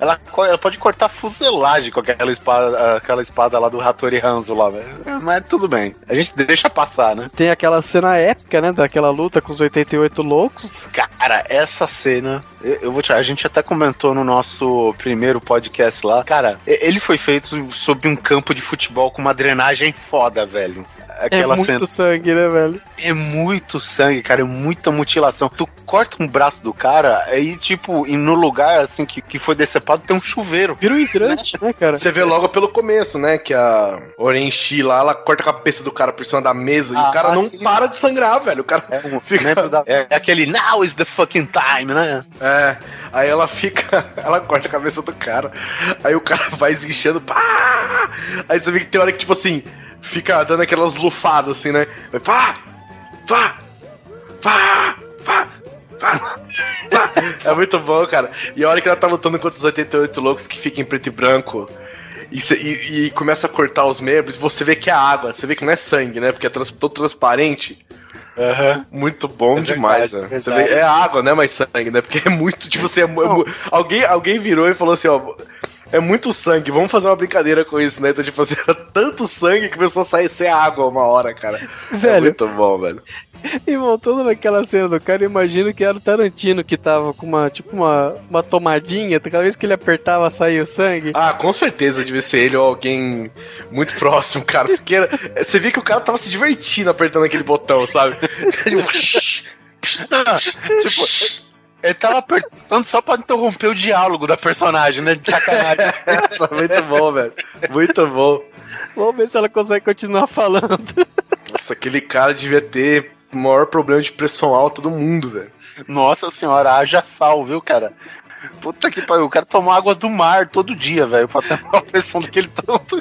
ela pode cortar fuselagem com aquela espada, aquela espada lá do Hattori Hanzo lá, velho. É, Mas tudo bem. A gente deixa passar, né? Tem aquela cena épica, né? Daquela luta com os 88 loucos. Cara, essa cena, eu, eu vou te, a gente até comentou no nosso primeiro podcast lá. Cara, ele foi feito sob um campo de futebol com uma drenagem foda, velho. Aquela é muito cena sangue, né, velho? é muito sangue, cara, é muita mutilação. Tu corta um braço do cara, aí, tipo, e no lugar assim que, que foi decepado tem um chuveiro. Vira um hidrante, né, cara? Você vê logo pelo começo, né? Que a Orenchi lá, ela corta a cabeça do cara por cima da mesa e Ah, o cara não sim. para de sangrar, velho. O cara É, um, Fica- da- é aquele now is the fucking time, né? É, aí ela fica. Ela corta a cabeça do cara. Aí o cara vai esguichando. Pá! Aí você vê que tem hora que, tipo assim, fica dando aquelas lufadas assim, né? Vai pá! Pá! Pá! Pá! Pá! Pá! É muito bom, cara. E a hora que ela tá lutando contra os 88 loucos que fica em preto e branco. E, e- e começa a cortar os membros, você vê que é água, você vê que não é sangue, né? Porque é trans- todo transparente. Muito bom É demais, verdade, né? Você verdade. vê, é água, né? Mais sangue, né? Porque é muito, tipo assim, é é alguém, alguém virou e falou assim, ó. É muito sangue, vamos fazer uma brincadeira com isso, né? Então, tipo assim, era tanto sangue que começou a sair ser água uma hora, cara. É Velho, muito bom, velho. e voltando naquela cena do cara, eu imagino que era o Tarantino que tava com uma, tipo, uma, uma tomadinha, cada vez que ele apertava saía o sangue. Ah, com certeza devia ser ele ou alguém muito próximo, cara. Porque era- você via que o cara tava se divertindo apertando aquele botão, sabe? Tipo, Ele tava apertando só pra interromper o diálogo da personagem, né? De sacanagem. Muito bom, velho. Muito bom. Vamos ver se ela consegue continuar falando. Nossa, aquele cara devia ter o maior problema de pressão alta do mundo, velho. Nossa senhora, haja sal, viu, cara? Puta que pariu, o cara tomou água do mar todo dia, velho, pra ter uma pressão daquele tanto.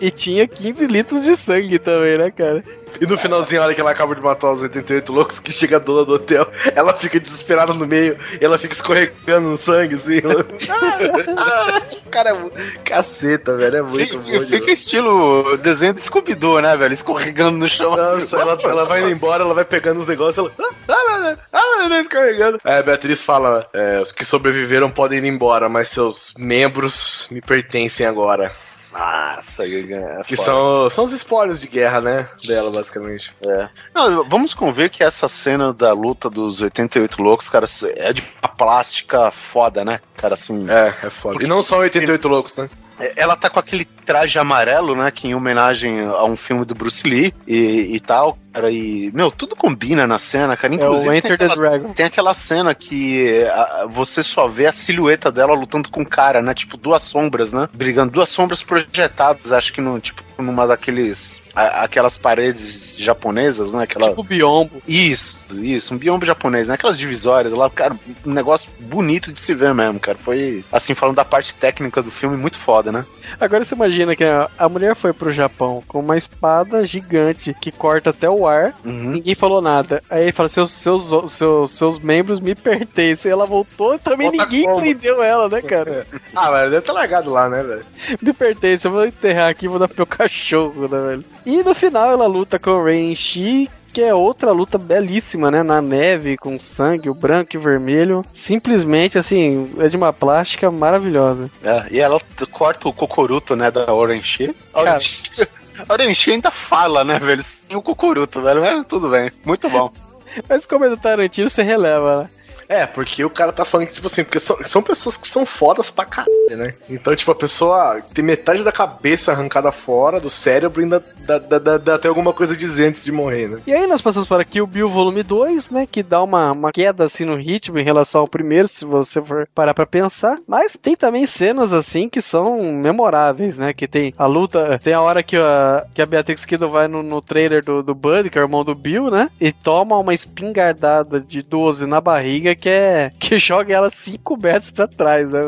E tinha 15 litros de sangue também, né, cara? E no finalzinho, a hora que ela acaba de matar os 88 loucos, que chega a dona do hotel, ela fica desesperada no meio, e ela fica escorregando no sangue, assim. cara, é caceta, velho, é muito bom. Fica, estilo desenho do Scooby-Doo, né, velho? Escorregando no chão. Nossa, ela, ela vai indo embora, ela vai pegando os negócios, ela. Ah, meu Deus, ah, meu Deus, carregando. É, a Beatriz fala: é, os que sobreviveram podem ir embora, mas seus membros me pertencem agora. Nossa, é Que são, são os spoilers de guerra, né? Dela, basicamente. É. Não, vamos conver que essa cena da luta dos 88 loucos, cara, é de plástica foda, né? Cara, assim. É, é foda. E não são 88 loucos, né? Ela tá com aquele traje amarelo, né? Que em homenagem a um filme do Bruce Lee e, e tal. Cara, e, meu, tudo combina na cena, cara. Inclusive, É tem, aquela, tem aquela cena que a- você só vê a silhueta dela lutando com o cara, né? Tipo, duas sombras, né? Brigando, duas sombras projetadas, acho que no, tipo, numa daqueles. A- aquelas paredes japonesas, né? Aquela. Tipo biombo. Isso, isso, um biombo japonês, né? Aquelas divisórias lá, cara, um negócio bonito de se ver mesmo, cara. Foi, assim, falando da parte técnica do filme, muito foda, né? Agora você imagina que a, a mulher foi pro Japão com uma espada gigante que corta até o ar. Uhum. Ninguém falou nada. Aí ele fala: seus, seus, seus, seus membros me pertencem. Ela voltou também Volta ninguém como? prendeu ela, né, cara? Ah, velho, deve estar largado lá, né, velho? me pertence, eu vou enterrar aqui e vou dar pro meu cachorro, né, velho? E no final ela luta com o Rain Shi, que é outra luta belíssima, né? Na neve, com sangue, o branco e o vermelho. Simplesmente, assim, é de uma plástica maravilhosa. É, e ela corta o cocoruto, né, da Orange. Orange, a Orange ainda fala, né, velho, sem o cocoruto, velho, mas tudo bem, muito bom. Mas como é do Tarantino, você releva, né? É, porque o cara tá falando que, tipo assim, porque são, são pessoas que são fodas pra caralho, né? Então, tipo, a pessoa tem metade da cabeça arrancada fora, do cérebro, ainda dá, dá, dá, dá até alguma coisa a dizer antes de morrer, né? E aí nós passamos para Kill Bill Volume 2, né? Que dá uma, uma queda assim no ritmo em relação ao primeiro, se você for parar pra pensar. Mas tem também cenas assim que são memoráveis, né? Que tem a luta, tem a hora que a, que a Beatrix Kiddo vai no, no trailer do, do Bud, que é o irmão do Bill, né? E toma uma espingardada de 12 na barriga que é. que joga ela 5 metros pra trás, né?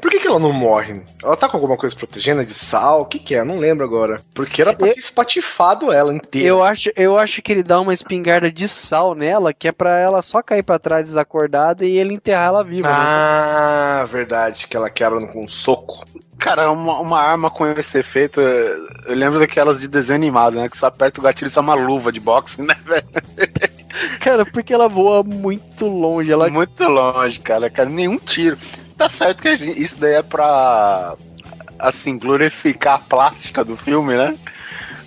Por que, que ela não morre? Ela tá com alguma coisa protegendo de sal? O que que é? Não lembro agora. Porque era pra Eu- ter espatifado ela inteira. Eu acho, eu acho que ele dá uma espingarda de sal nela, que é pra ela só cair pra trás desacordada e ele enterrar ela viva. né? Ah, verdade, que ela quebra com um soco. Cara, uma, uma arma com esse efeito, eu lembro daquelas de desenho animado, né, que você aperta o gatilho e sai uma luva de boxe, né, velho? Cara, porque ela voa muito longe. Ela Muito longe, cara, cara, nenhum tiro. Tá certo que gente- isso daí é pra, assim, glorificar a plástica do filme, né?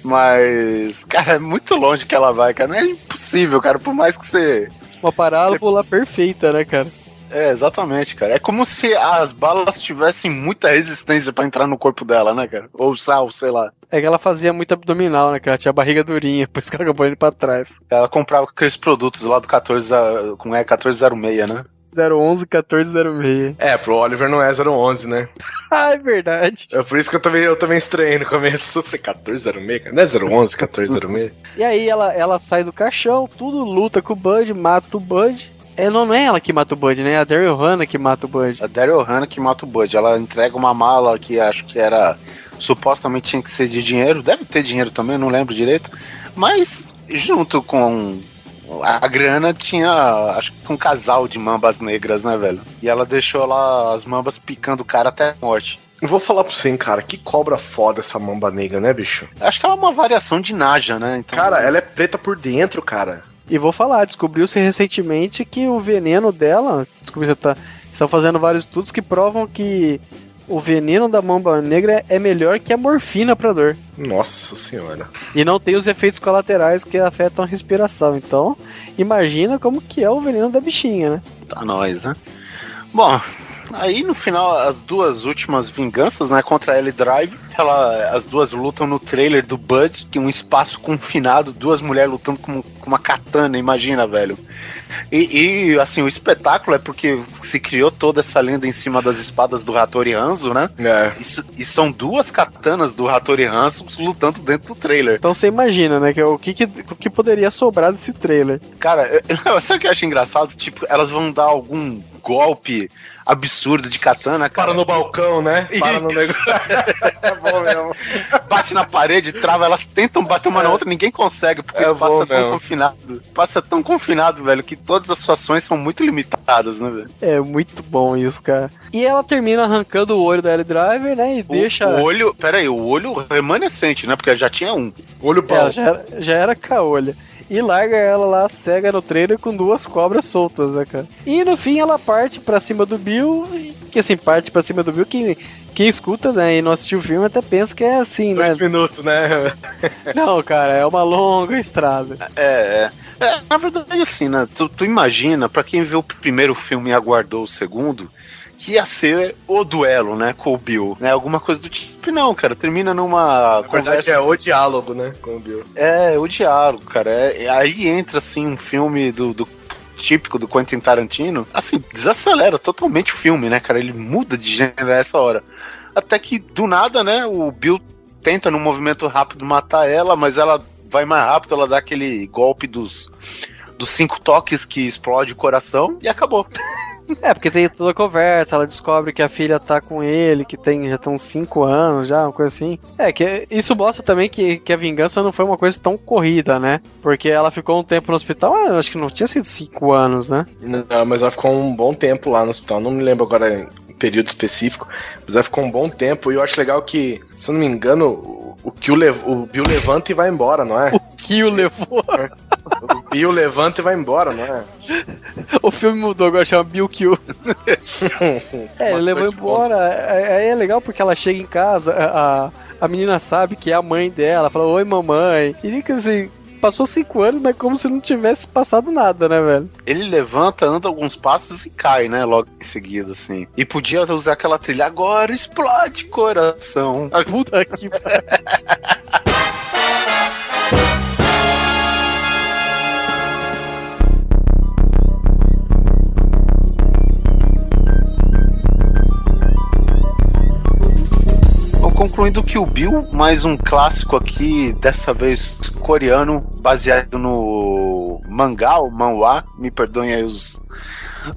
Mas, cara, é muito longe que ela vai, cara. Não é impossível, cara. Por mais que você. uma parábola perfeita, né, cara? É, exatamente, cara. É como se as balas tivessem muita resistência pra entrar no corpo dela, né, cara? Ou sal, sei lá. É que ela fazia muito abdominal, né, cara? Tinha a barriga durinha, por isso que ela acabou indo pra trás. Ela comprava aqueles produtos lá do 14, a- como é, 1406, né? 011 1406. É, pro Oliver não é 011, né? Ah, é verdade. É por isso que eu também, eu também estranhei no começo. Eu falei, 1406, cara. Não é 011, 1406? E aí ela, ela sai do caixão, tudo luta com o Bud, mata o Bud. É, não, não é ela que mata o Bud, né? É a Daryl Hannah que mata o Bud. A Daryl Hannah que mata o Bud. Ela entrega uma mala que acho que era. Supostamente tinha que ser de dinheiro. Deve ter dinheiro também, não lembro direito. Mas junto com a grana tinha, acho que um casal de mambas negras, né, velho? E ela deixou lá as mambas picando o cara até a morte. Eu vou falar pra você, hein, cara. Que cobra foda essa mamba negra, né, bicho? Acho que ela é uma variação de Naja, né? Então, Cara, ela é preta por dentro, cara. E vou falar, descobriu-se recentemente que o veneno dela. Descobri você tá. Estão fazendo vários estudos que provam que o veneno da mamba negra é melhor que a morfina pra dor. Nossa senhora. E não tem os efeitos colaterais que afetam a respiração. Então, imagina como que é o veneno da bichinha, né? Tá nós, né? Bom, Aí no final, as duas últimas vinganças, né, contra a Ellie Drive, ela, as duas lutam no trailer do Bud, que é um espaço confinado, duas mulheres lutando com, com uma katana, imagina, velho. E, e, assim, o espetáculo é porque se criou toda essa lenda em cima das espadas do Hattori Hanzo, né? É. Isso- e são duas katanas do Hattori Hanzo lutando dentro do trailer. Então você imagina, né? Que é o que, que, o que poderia sobrar desse trailer. Cara, eu- sabe o que eu acho engraçado? Tipo, elas vão dar algum golpe absurdo de katana, cara. Para no balcão, né? Para no Isso. negócio. é bom mesmo. bate na parede, trava, elas tentam bater uma na outra, ninguém consegue, porque É o espaço bom é tão mesmo. confinado. É tão confinado, velho, que todas as suas ações são muito limitadas, né, velho? É muito bom isso, cara. E ela termina arrancando o olho da Ellie Driver, né? E O- deixa. O, olho, pera aí, o olho remanescente, né? Porque já tinha um. Olho bom. Ela já era, já era caolha. E larga ela lá cega no trailer com duas cobras soltas, né, cara? E no fim ela parte pra cima do Bill. Que assim, parte pra cima do Bill. Quem, quem escuta, né, e não assistiu o filme até pensa que é assim, né? Dois minutos, né? Não, cara, é uma longa estrada. É, é. É, na verdade, assim, né? Tu, tu imagina, pra quem viu o primeiro filme e aguardou o segundo, que ia ser o duelo, né? Com o Bill, né? Alguma coisa do tipo. Não, cara, termina numa Na verdade conversa é o diálogo, né? Com o Bill. É, o diálogo, cara. É, aí entra, assim, um filme do, do típico do Quentin Tarantino. Assim, desacelera totalmente o filme, né, cara? Ele muda de gênero a essa hora. Até que, do nada, né, o Bill tenta, num movimento rápido, matar ela, mas ela vai mais rápido, ela dá aquele golpe dos, dos cinco toques que explode o coração e acabou. É, porque tem toda a conversa, ela descobre que a filha tá com ele, que tem já estão 5 anos já, uma coisa assim. É, que isso mostra também que, que a vingança não foi uma coisa tão corrida, né? Porque ela ficou um tempo no hospital, ah, acho que não tinha sido 5 anos, né? Não, mas ela ficou um bom tempo lá no hospital. Não me lembro agora em período específico, mas ela ficou um bom tempo. E eu acho legal que, se eu não me engano, o, o, Kill lev- o Bill levanta e vai embora, não é? O que o levou. O Bill levanta e vai embora, não é? o filme mudou, agora chama Bill Kill. É, ele levou embora. é- Aí é legal porque ela chega em casa, a, a- a menina sabe que é a mãe dela, fala, oi mamãe. E fica assim, passou cinco anos, mas como se não tivesse passado nada, né, velho? Ele levanta, anda alguns passos e cai, né? Logo em seguida, assim. E podia usar aquela trilha agora, explode coração. Puta que pariu. concluindo que o Bill, mais um clássico aqui, dessa vez coreano, baseado no mangá ou manhwa, me perdoem aí os,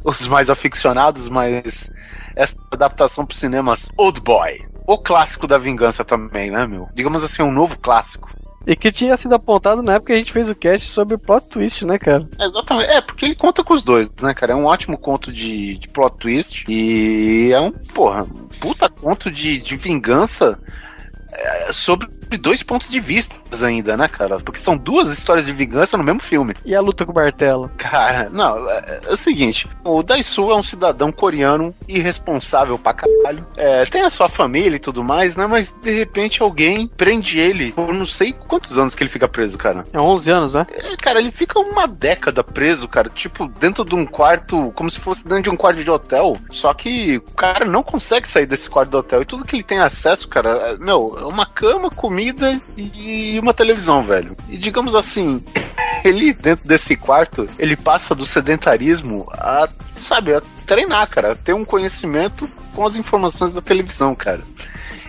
os mais aficionados, mas essa adaptação para cinemas Old Boy. O clássico da vingança também, né, meu? Digamos assim, um novo clássico. E que tinha sido apontado na época que a gente fez o cast sobre o plot twist, né, cara? Exatamente. É, porque ele conta com os dois, né, cara? É um ótimo conto de, de plot twist. E é um, porra, um puta conto de, de vingança é, sobre dois pontos de vista ainda, né, cara? Porque são duas histórias de vingança no mesmo filme. E a luta com o martelo? Cara, não, é, é o seguinte: o Daisu é um cidadão coreano irresponsável pra caralho. É, tem a sua família e tudo mais, né? Mas de repente alguém prende ele por não sei quantos anos que ele fica preso, cara. É 11 anos, né? É, cara, ele fica uma década preso, cara. Tipo, dentro de um quarto, como se fosse dentro de um quarto de hotel. Só que o cara não consegue sair desse quarto do hotel. E tudo que ele tem acesso, cara, é, meu, é uma cama, comida e uma televisão, velho. E digamos assim, ele dentro desse quarto, ele passa do sedentarismo a, sabe, a treinar, cara. A ter um conhecimento com as informações da televisão, cara.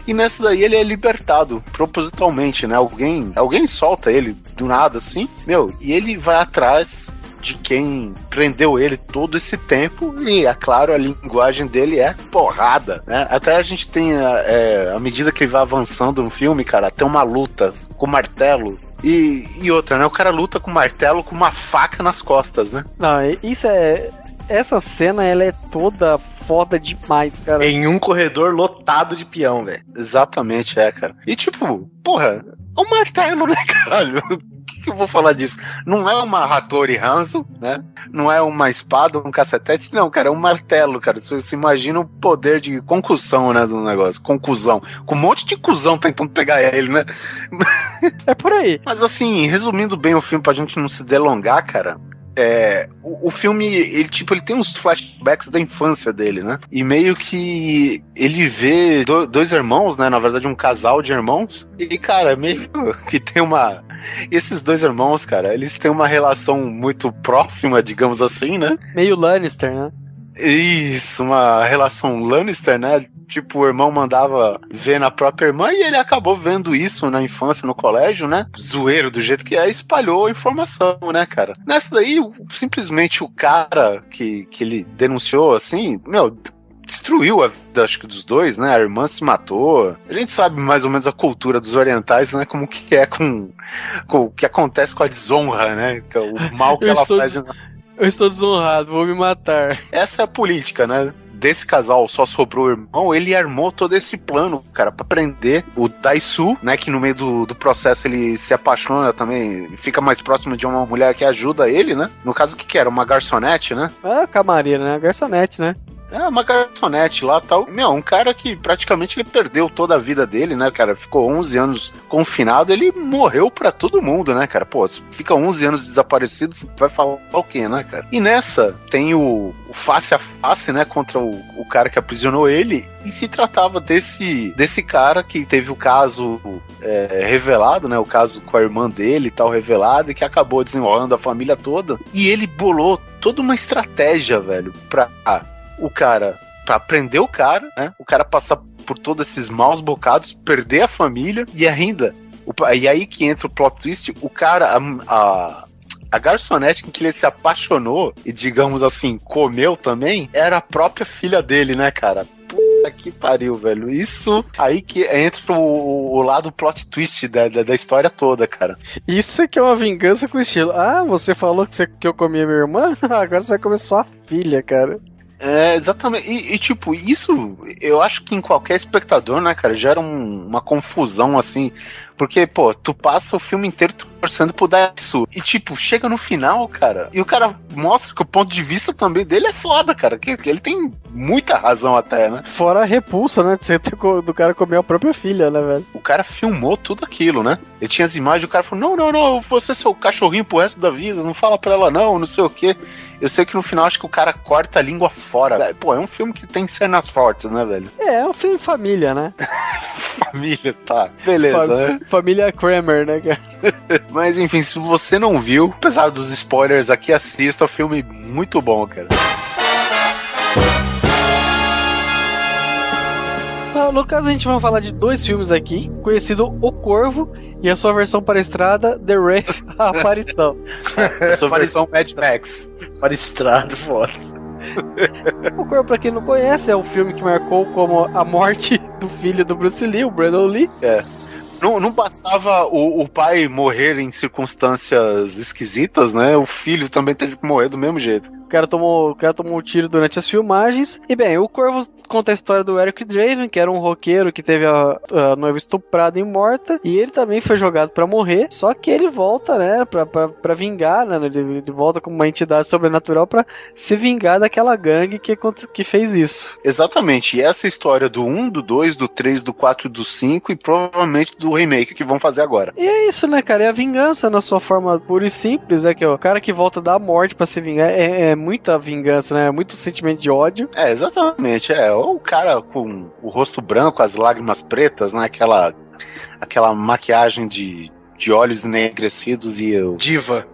E nessa daí ele é libertado propositalmente, né? Alguém, alguém solta ele do nada assim, meu, e ele vai atrás de quem prendeu ele todo esse tempo e, é claro, a linguagem dele é porrada, né? Até a gente tem, é, à medida que ele vai avançando no filme, cara, tem uma luta com martelo e, e outra, né? O cara luta com martelo com uma faca nas costas, né? Não, isso é. Essa cena, ela é toda foda demais, cara. Em um corredor lotado de peão, velho. Exatamente, é, cara. E tipo, porra, é um martelo, né, caralho? Que, eu vou falar disso? Não é uma Hattori Hanzo, né? Não é uma espada, um cacetete, não, cara, é um martelo, cara. Você, você imagina o poder de concussão, né, do negócio. Conclusão. Com um monte de cuzão tentando pegar ele, né? É por aí. Mas assim, resumindo bem o filme pra gente não se delongar, cara. É, o, o filme, ele, tipo, ele tem uns flashbacks da infância dele, né? E meio que ele vê do- dois irmãos, né? Na verdade, um casal de irmãos. E, cara, meio que tem uma. Esses dois irmãos, cara, eles têm uma relação muito próxima, digamos assim, né? Meio Lannister, né? Isso, uma relação Lannister, né? Tipo, o irmão mandava ver na própria irmã e ele acabou vendo isso na infância, no colégio, né? Zoeiro do jeito que é, espalhou a informação, né, cara? Nessa daí, simplesmente o cara que, que ele denunciou, assim, meu, destruiu a vida, acho que dos dois, né? A irmã se matou. A gente sabe mais ou menos a cultura dos orientais, né? Como que é com, com o que acontece com a desonra, né? É O mal que Eu ela faz. des- Eu estou desonrado, vou me matar. Essa é a política, né? Desse casal só sobrou o irmão, ele armou todo esse plano, cara, pra prender o Daisu, né? Que no meio do, do processo ele se apaixona também, fica mais próximo de uma mulher que ajuda ele, né? No caso, o que, que era? Uma garçonete, né? Ah, camareira, né? Garçonete, né? É, uma garçonete lá tal. Meu, um cara que praticamente ele perdeu toda a vida dele, né, cara? Ficou 11 anos confinado, ele morreu pra todo mundo, né, cara? Pô, fica 11 anos desaparecido, vai falar o quê, né, cara? E nessa tem o, o face a face, né, contra o, o cara que aprisionou ele. E se tratava desse, desse cara que teve o caso é, revelado, né? O caso com a irmã dele e tal, revelado, e que acabou desenrolando a família toda. E ele bolou toda uma estratégia, velho, pra o cara pra prender o cara, né? O cara passar por todos esses maus bocados, perder a família e ainda. o pa- e aí que entra o plot twist, o cara. A, a, a garçonete em que ele se apaixonou e, digamos assim, comeu também, era a própria filha dele, né, cara? Puta que pariu, velho. Isso aí que entra o, o lado plot twist da, da, da história toda, cara. Isso é que é uma vingança com estilo. Ah, você falou que, você, que eu comi a minha irmã? Agora você vai comer sua filha, cara. É, exatamente. E, e, tipo, isso eu acho que em qualquer espectador, né, cara, gera um- uma confusão assim. Porque, pô, tu passa o filme inteiro torcendo pro Daisu. E, tipo, chega no final, cara, e o cara mostra que o ponto de vista também dele é foda, cara. Que, que ele tem muita razão até, né? Fora a repulsa, né? Você do cara comer a própria filha, né, velho? O cara filmou tudo aquilo, né? Ele tinha as imagens, o cara falou: não, não, não, vou ser seu cachorrinho pro resto da vida, não fala pra ela não, não sei o quê. Eu sei que no final acho que o cara corta a língua fora. velho. Pô, é um filme que tem cenas fortes, né, velho? É, é um filme família, né? Família, tá. Beleza, Fam- né? Família Kramer, né, cara? Mas enfim, se você não viu, apesar dos spoilers aqui, assista o filme muito bom, cara. No caso, a gente vai falar de dois filmes aqui, conhecido O Corvo e a sua versão para a estrada, The Wraith, a aparição. Sua versão Mad Max. Para estrada, foda. O Corvo, pra quem não conhece, é o filme que marcou como a morte do filho do Bruce Lee, o Brandon Lee. Não, não bastava o, o pai morrer em circunstâncias esquisitas, né? O filho também teve que morrer do mesmo jeito. O cara tomou, o cara tomou um tiro durante as filmagens. E bem, o Corvo conta a história do Eric Draven, que era um roqueiro que teve a, a noiva estuprada e morta. E ele também foi jogado pra morrer. Só que ele volta, né, pra, pra, pra vingar, né? Ele, ele volta como uma entidade sobrenatural pra se vingar daquela gangue que, que fez isso. Exatamente. E essa história do 1, do 2, do 3, do 4 e do 5 e provavelmente do remake que vão fazer agora. E é isso, né, cara? É a vingança na sua forma pura e simples, é que ó, o cara que volta da morte pra se vingar é, é muita vingança, né? Muito sentimento de ódio. É, exatamente. É, ou o cara com o rosto branco, as lágrimas pretas, né? Aquela, aquela maquiagem de, de olhos enegrecidos e eu. Diva.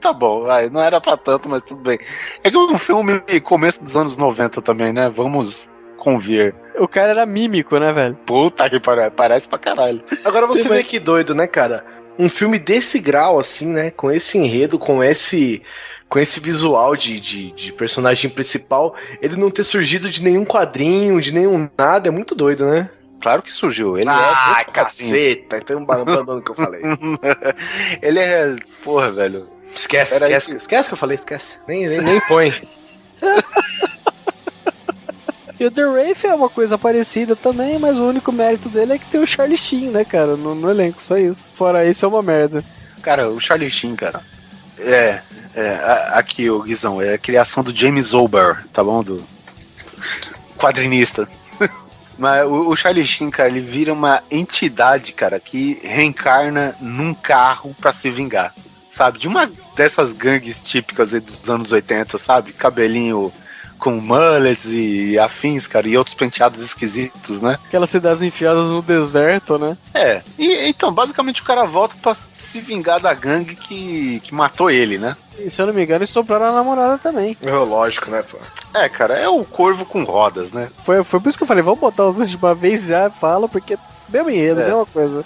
tá bom, vai, não era pra tanto, mas tudo bem. É que é um filme começo dos anos 90 também, né? Vamos convir. O cara era mímico, né, velho? Puta que pare- parece pra caralho. Agora você Sim, vê mas- que doido, né, cara? Um filme desse grau, assim, né? Com esse enredo, com esse. Com esse visual de, de, de personagem principal, ele não ter surgido de nenhum quadrinho, de nenhum nada, é muito doido, né? Claro que surgiu. Ele é ah, dos quadrinhos. caceta! Então abandonando o que eu falei. Ele é. Porra, velho. Esquece, Pera aí esquece. que- Esquece que eu falei, esquece. Nem, nem, nem põe. E o The Wraith é uma coisa parecida também, mas o único mérito dele é que tem o Charlie Sheen, né, cara? No, no elenco, só isso. Fora isso, é uma merda. Cara, o Charlie Sheen, cara. É. é aqui, o Guizão, é a criação do James Ober, tá bom? Do quadrinista. Mas o, o Charlie Sheen, cara, ele vira uma entidade, cara, que reencarna num carro pra se vingar. sabe? De uma dessas gangues típicas dos anos 80, sabe? Cabelinho com mullets e afins, cara, e outros penteados esquisitos, né? Aquelas cidades enfiadas no deserto, né? É, e então, basicamente o cara volta pra se vingar da gangue que, que matou ele, né? E se eu não me engano, estupraram a namorada também. É lógico, né, pô? É, cara, é o corvo com rodas, né? Foi, foi por isso que eu falei, vamos botar os dois de uma vez já, fala, porque deu enredo, É. mesma coisa.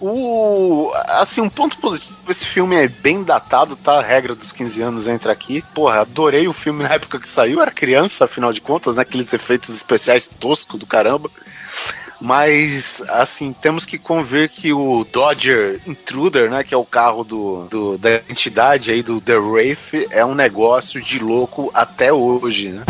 O. Assim, um ponto positivo: esse filme é bem datado, tá? A regra dos 15 anos entra aqui. Porra, adorei o filme na época que saiu, era criança, afinal de contas, né? Aqueles efeitos especiais toscos do caramba. Mas, assim, temos que convir que o Dodger Intruder, né? Que é o carro do, do- da entidade aí do The Wraith, é um negócio de louco até hoje, né?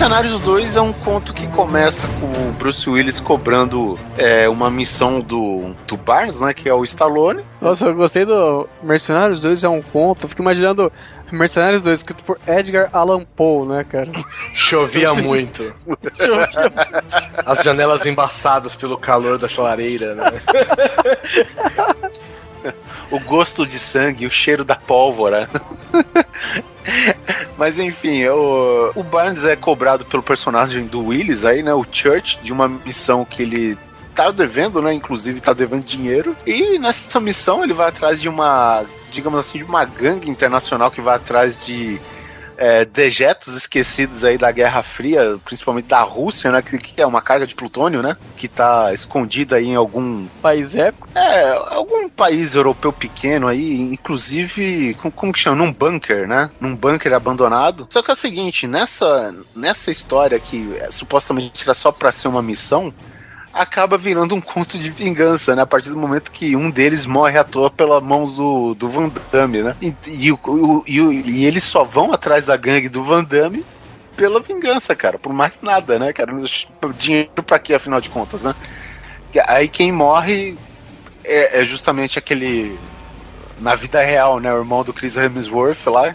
Mercenários 2 é um conto que começa com o Bruce Willis cobrando é, uma missão do, do Barnes, né? Que é o Stallone. Nossa, eu gostei do Mercenários 2 é um conto. Eu fico imaginando Mercenários 2 escrito por Edgar Allan Poe, né, cara? Chovia muito. As janelas embaçadas pelo calor da chalareira, né? o gosto de sangue, o cheiro da pólvora. Mas enfim, o, o Barnes é cobrado pelo personagem do Willis aí, né? O Church, de uma missão que ele tá devendo, né? Inclusive tá devendo dinheiro. E nessa missão ele vai atrás de uma, digamos assim, de uma gangue internacional que vai atrás de é, dejetos esquecidos aí da Guerra Fria, principalmente da Rússia, né? Que, que é uma carga de plutônio, né? Que tá escondida aí em algum País épico. é, algum país europeu pequeno aí, inclusive, com- como que chama? Num bunker, né? Num bunker abandonado. Só que é o seguinte, nessa, nessa história que é, supostamente era só pra ser uma missão, acaba virando um conto de vingança, né? A partir do momento que um deles morre à toa pela mão do, do Van Damme, né? E, e, o- e, o- e eles só vão atrás da gangue do Van Damme pela vingança, cara. Por mais nada, né, cara? Dinheiro pra quê, afinal de contas, né? Aí quem morre é, é justamente aquele. Na vida real, né? O irmão do Chris Hemsworth lá,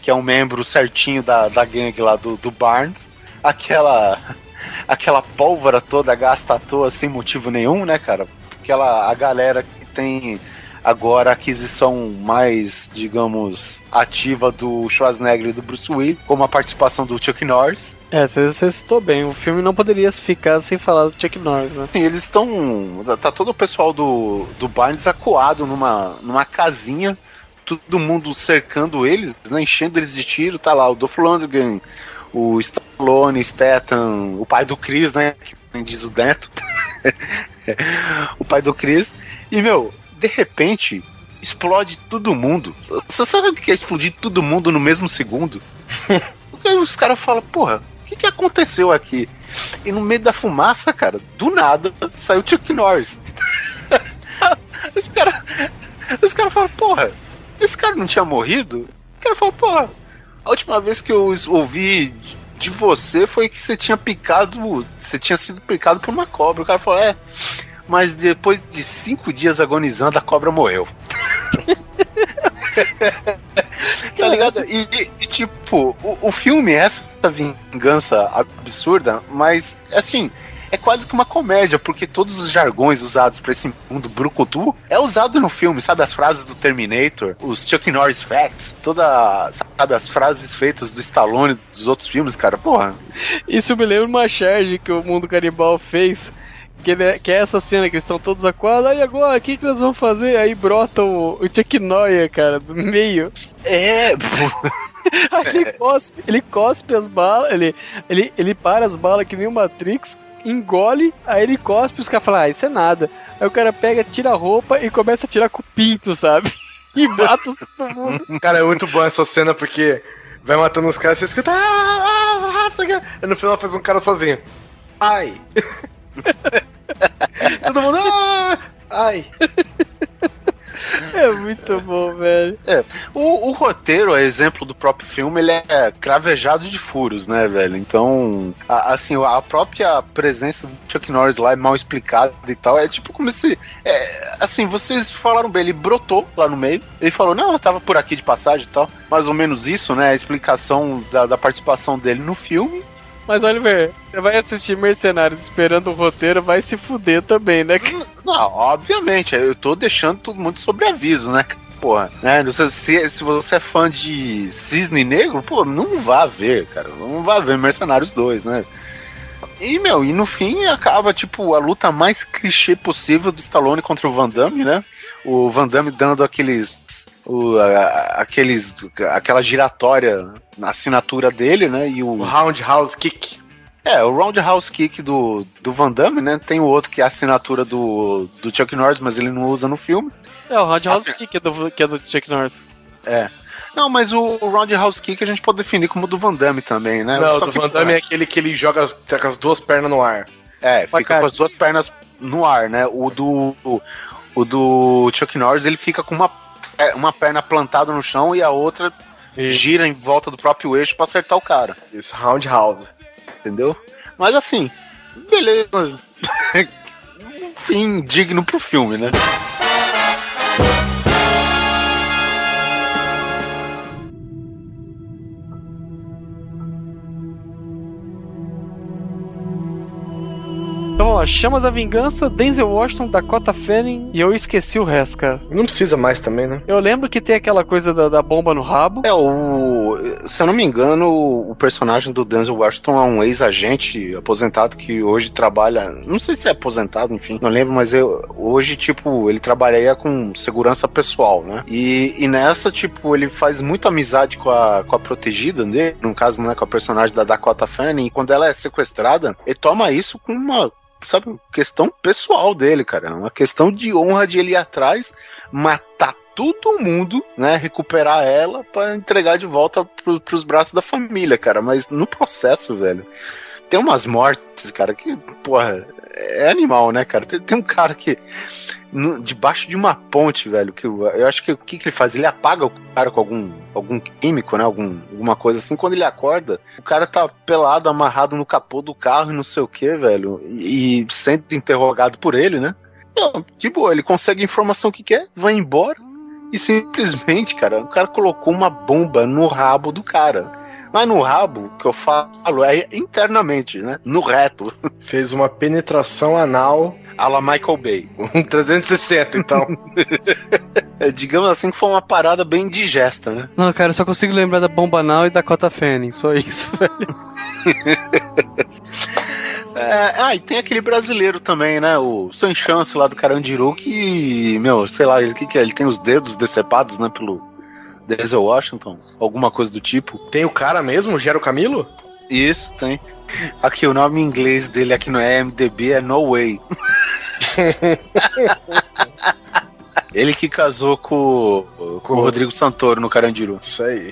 que é um membro certinho da, da gangue lá do, do Barnes. Aquela. Aquela pólvora toda gasta à toa sem motivo nenhum, né, cara? Aquela a galera que tem agora a aquisição mais, digamos, ativa do Schwarzenegger e do Bruce Willis, como a participação do Chuck Norris. É, você citou bem. O filme não poderia ficar sem falar do Chuck Norris, né? Assim, eles estão. Tá todo o pessoal do, do Barnes acuado numa, numa casinha, todo mundo cercando eles, né, enchendo eles de tiro. Tá lá o Dolph Lundgren, o Stallone, Statham, o pai do Chris, né? Que diz o Neto. o pai do Chris. E, meu, de repente, explode todo mundo. Você sabe o que é explodir todo mundo no mesmo segundo? Porque os caras falam, porra, o que, que aconteceu aqui? E no meio da fumaça, cara, do nada, saiu Chuck Norris. os caras os cara falam, porra, esse cara não tinha morrido? O cara falou, porra, a última vez que eu ouvi de- você foi que você tinha picado, você tinha sido picado por uma cobra. O cara falou, é, mas depois de cinco dias agonizando, a cobra morreu. tá ligado? E, e- e, tipo, o, o filme é essa vingança absurda, mas assim. É quase que uma comédia, porque todos os jargões usados pra esse mundo brucutu é usado no filme, sabe? As frases do Terminator, os Chuck Norris Facts, toda, sabe? As frases feitas do Stallone dos outros filmes, cara. Porra, Isso me lembra uma charge que o Mundo Canibal fez. Que, ele é, que é essa cena que eles estão todos aquados. Aí agora, o que, que nós vamos fazer? Aí brota o, o Chuck Norris, cara, do meio. é. Aí ele cospe, ele cospe as balas, ele, ele, ele para as balas que nem o Matrix, engole, aí ele cospe os caras falam, ah, isso é nada. Aí o cara pega, tira a roupa e começa a tirar com o pinto, sabe? E mata todo mundo. Cara, é muito bom essa cena porque vai matando os caras, você escuta. "Ah, ah, ah"? E no final faz um cara sozinho. Ai! Todo mundo. "Ah, Ai! É muito bom, velho. O, o roteiro, a exemplo do próprio filme, ele é cravejado de furos, né, velho? Então, a- assim, a própria presença do Chuck Norris lá é mal explicada e tal. É tipo como se. é, assim, vocês falaram bem, ele brotou lá no meio. Ele falou, não, eu tava por aqui de passagem e tal. Mais ou menos isso, né? A explicação da, da participação dele no filme. Mas, Oliver, você vai assistir Mercenários esperando o roteiro, vai se fuder também, né? Não, obviamente, eu tô deixando todo mundo sobre aviso, né? Porra, né? Se, se, se você é fã de Cisne Negro, pô, não vá ver, cara. Não vá ver Mercenários 2, né? E, meu, e no fim acaba, tipo, a luta mais clichê possível do Stallone contra o Van Damme, né? O Van Damme dando aqueles. O, a- aqueles. aquela giratória na assinatura dele, né? E O Roundhouse Kick. é, o Roundhouse Kick do, do Van Damme, né? Tem o outro que é a assinatura do, do Chuck Norris, mas ele não usa no filme. É, o Roundhouse Assim- Kick é do, que é do Chuck Norris. Não, mas o, o Roundhouse Kick a gente pode definir como do Van Damme também, né? Não, Só do Van Damme é aquele que ele joga as, tá com as duas pernas no ar. É, fica com as duas pernas no ar, né? O do, o, o do Chuck Norris, ele fica com uma, é, uma perna plantada no chão e a outra gira em volta do próprio eixo pra acertar o cara, Isso, Roundhouse. entendeu? Mas assim, beleza. Um Fim digno pro filme, né? Ó, Chamas da Vingança, Denzel Washington, Dakota Fanning e eu esqueci o resto, cara. Não precisa mais também, né? Eu lembro que tem aquela coisa da, da bomba no rabo. É, o. Se eu não me engano, o personagem do Denzel Washington é um ex-agente aposentado que hoje trabalha. Não sei se é aposentado, enfim, não lembro, mas eu, hoje, tipo, ele trabalharia com segurança pessoal, né? E, e nessa, tipo, ele faz muita amizade com a, com a protegida dele, no caso, né, com a personagem da Dakota Fanning, e quando ela é sequestrada, ele toma isso com uma. Sabe, questão pessoal dele, cara. É Uma questão de honra de ele ir atrás, matar todo mundo, né? Recuperar ela pra entregar de volta pro, pros braços da família, cara. Mas no processo, velho, tem umas mortes, cara, que, porra, é animal, né, cara? Tem, tem um cara que. No- debaixo de uma ponte, velho, que eu, eu acho que o que, que ele faz? Ele apaga o cara com algum, algum químico, né? Algum, alguma coisa assim. Quando ele acorda, o cara tá pelado, amarrado no capô do carro e não sei o que, velho. E, e sendo interrogado por ele, né? Não, de boa, ele consegue a informação que quer, vai embora e simplesmente, cara, o cara colocou uma bomba no rabo do cara. Mas no rabo, que eu falo, é internamente, né? No reto. Fez uma penetração anal. A la Michael Bay. Um 360, então. É, digamos assim que foi uma parada bem digesta, né? Não, cara, eu só consigo lembrar da Bomba Now e da Dakota Fanning, só isso, velho. É, ah, e tem aquele brasileiro também, né? O Sem Chance lá do Carandiru, que, meu, sei lá, ele que, que é? Ele tem os dedos decepados, né? Pelo Denzel Washington, alguma coisa do tipo. Tem o cara mesmo, o Gero Camilo? Isso, tem. Aqui, o nome em inglês dele aqui no MDB é No Way. Ele que casou com, com o Rodrigo Santoro no Carandiru. Isso aí.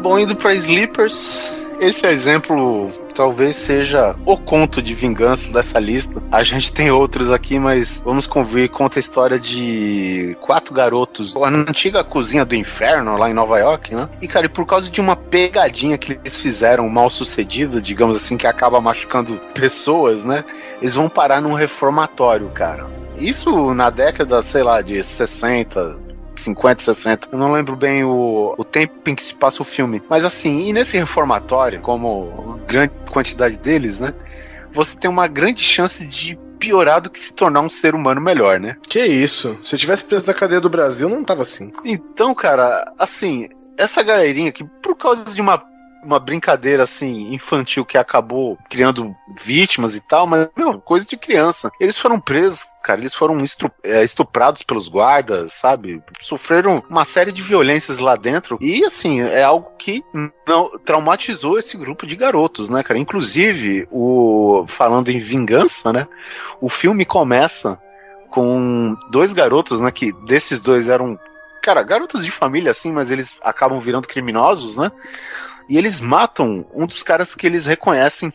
Bom, indo pra Sleepers, esse exemplo talvez seja o conto de vingança dessa lista. A gente tem outros aqui, mas vamos convir. Conta a história de quatro garotos na antiga cozinha do inferno lá em Nova York, né? E, cara, e por causa de uma pegadinha que eles fizeram mal sucedida, digamos assim, que acaba machucando pessoas, né? Eles vão parar num reformatório, cara. Isso na década, sei lá, de 60, 50, 60. Eu não lembro bem o, o tempo em que se passa o filme. Mas assim, e nesse reformatório, como grande quantidade deles, né? Você tem uma grande chance de piorar do que se tornar um ser humano melhor, né? Que isso? Se eu tivesse preso na cadeia do Brasil, não tava assim. Então, cara, assim, essa galerinha que, por causa de uma, uma brincadeira, assim, infantil que acabou criando vítimas e tal, mas, meu, coisa de criança. Eles foram presos, cara, eles foram é, estuprados pelos guardas, sabe? Sofreram uma série de violências lá dentro. E, assim, é algo que não traumatizou esse grupo de garotos, né, cara? Inclusive, o falando em vingança, né? O filme começa com dois garotos, né? Que desses dois eram cara, garotos de família assim, mas eles acabam virando criminosos, né? E eles matam um dos caras que eles reconhecem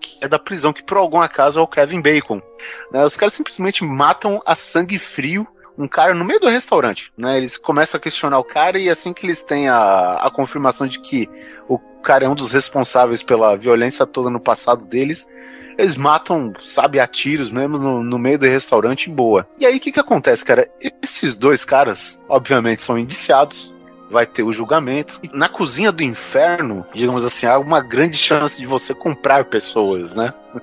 que é da prisão, que por algum acaso é o Kevin Bacon. né? Os caras simplesmente matam a sangue frio um cara no meio do restaurante, né? Eles começam a questionar o cara e assim que eles têm a, a confirmação de que o cara é um dos responsáveis pela violência toda no passado deles, eles matam, sabe, a tiros mesmo no, no meio do restaurante boa. E aí o que que acontece, cara? Esses dois caras, obviamente, são indiciados. Vai ter o julgamento. E na cozinha do inferno, digamos assim, há uma grande chance de você comprar pessoas, né?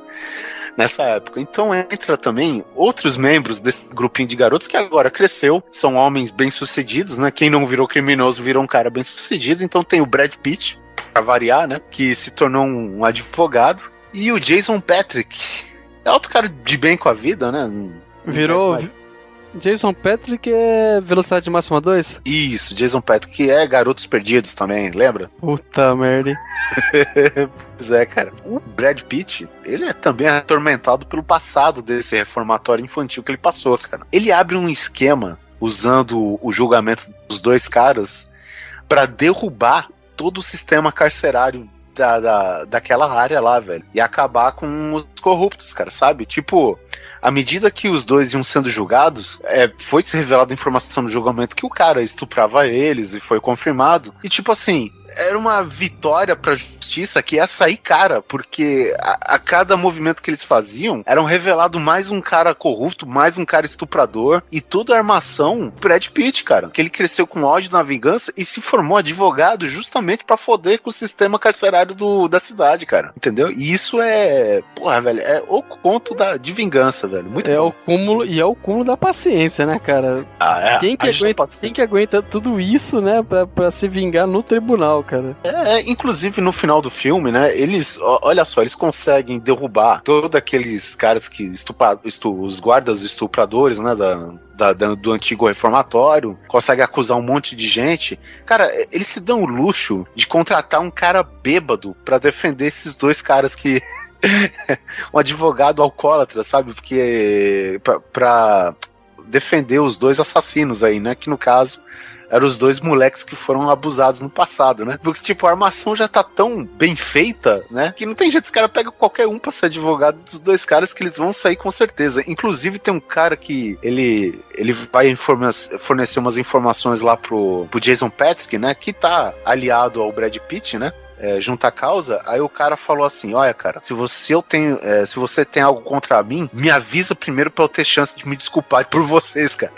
nessa época. Então entra também outros membros desse grupinho de garotos que agora cresceu, são homens bem-sucedidos, né? Quem não virou criminoso virou um cara bem-sucedido. Então tem o Brad Pitt, pra variar, né? Que se tornou um, advogado. E o Jason Patrick. É outro cara de bem com a vida, né? Virou. mais. Jason Patrick é velocidade máxima 2? Isso, Jason Patrick, que é Garotos Perdidos também, lembra? Puta merda. Pois é, cara. O Brad Pitt, ele é também atormentado pelo passado desse reformatório infantil que ele passou, cara. Ele abre um esquema usando o julgamento dos dois caras pra derrubar todo o sistema carcerário da, da, daquela área lá, velho. E acabar com os corruptos, cara, sabe? Tipo, à medida que os dois iam sendo julgados, é, foi se revelada informação no julgamento que o cara estuprava eles e foi confirmado. E tipo assim, era uma vitória pra justiça que ia sair cara, porque a, a cada movimento que eles faziam, eram revelado mais um cara corrupto, mais um cara estuprador, e tudo armação Brad Pitt, cara. Que ele cresceu com ódio na vingança e se formou advogado justamente pra foder com o sistema carcerário do, da cidade, cara. Entendeu? E isso é, porra, velho, é o conto da, de vingança, velho. Muito É bom. o cúmulo e é o cúmulo da paciência, né, cara? Ah, é, Quem que, a aguenta, quem que aguenta tudo isso, né, pra se vingar no tribunal, cara? É, inclusive no final do filme, né? Eles, olha só, eles conseguem derrubar todos aqueles caras que estupra, estu, os guardas estupradores, né? Da, da- do antigo reformatório, conseguem acusar um monte de gente. Cara, eles se dão o luxo de contratar um cara bêbado pra defender esses dois caras que. um advogado alcoólatra, sabe? Porque. Pra, pra defender os dois assassinos aí, né? Que no caso eram os dois moleques que foram abusados no passado, né? Porque, tipo, a armação já tá tão bem feita, né? Que não tem jeito, os caras pegam qualquer um pra ser advogado dos dois caras que eles vão sair com certeza. Inclusive, tem um cara que ele, ele vai fornecer umas informações lá pro, pro Jason Patrick, né? Que tá aliado ao Brad Pitt, né? É, junto à causa, aí o cara falou assim: Olha, cara, se você eu tenho, é, se você tem algo contra mim, me avisa primeiro pra eu ter chance de me desculpar por vocês, cara.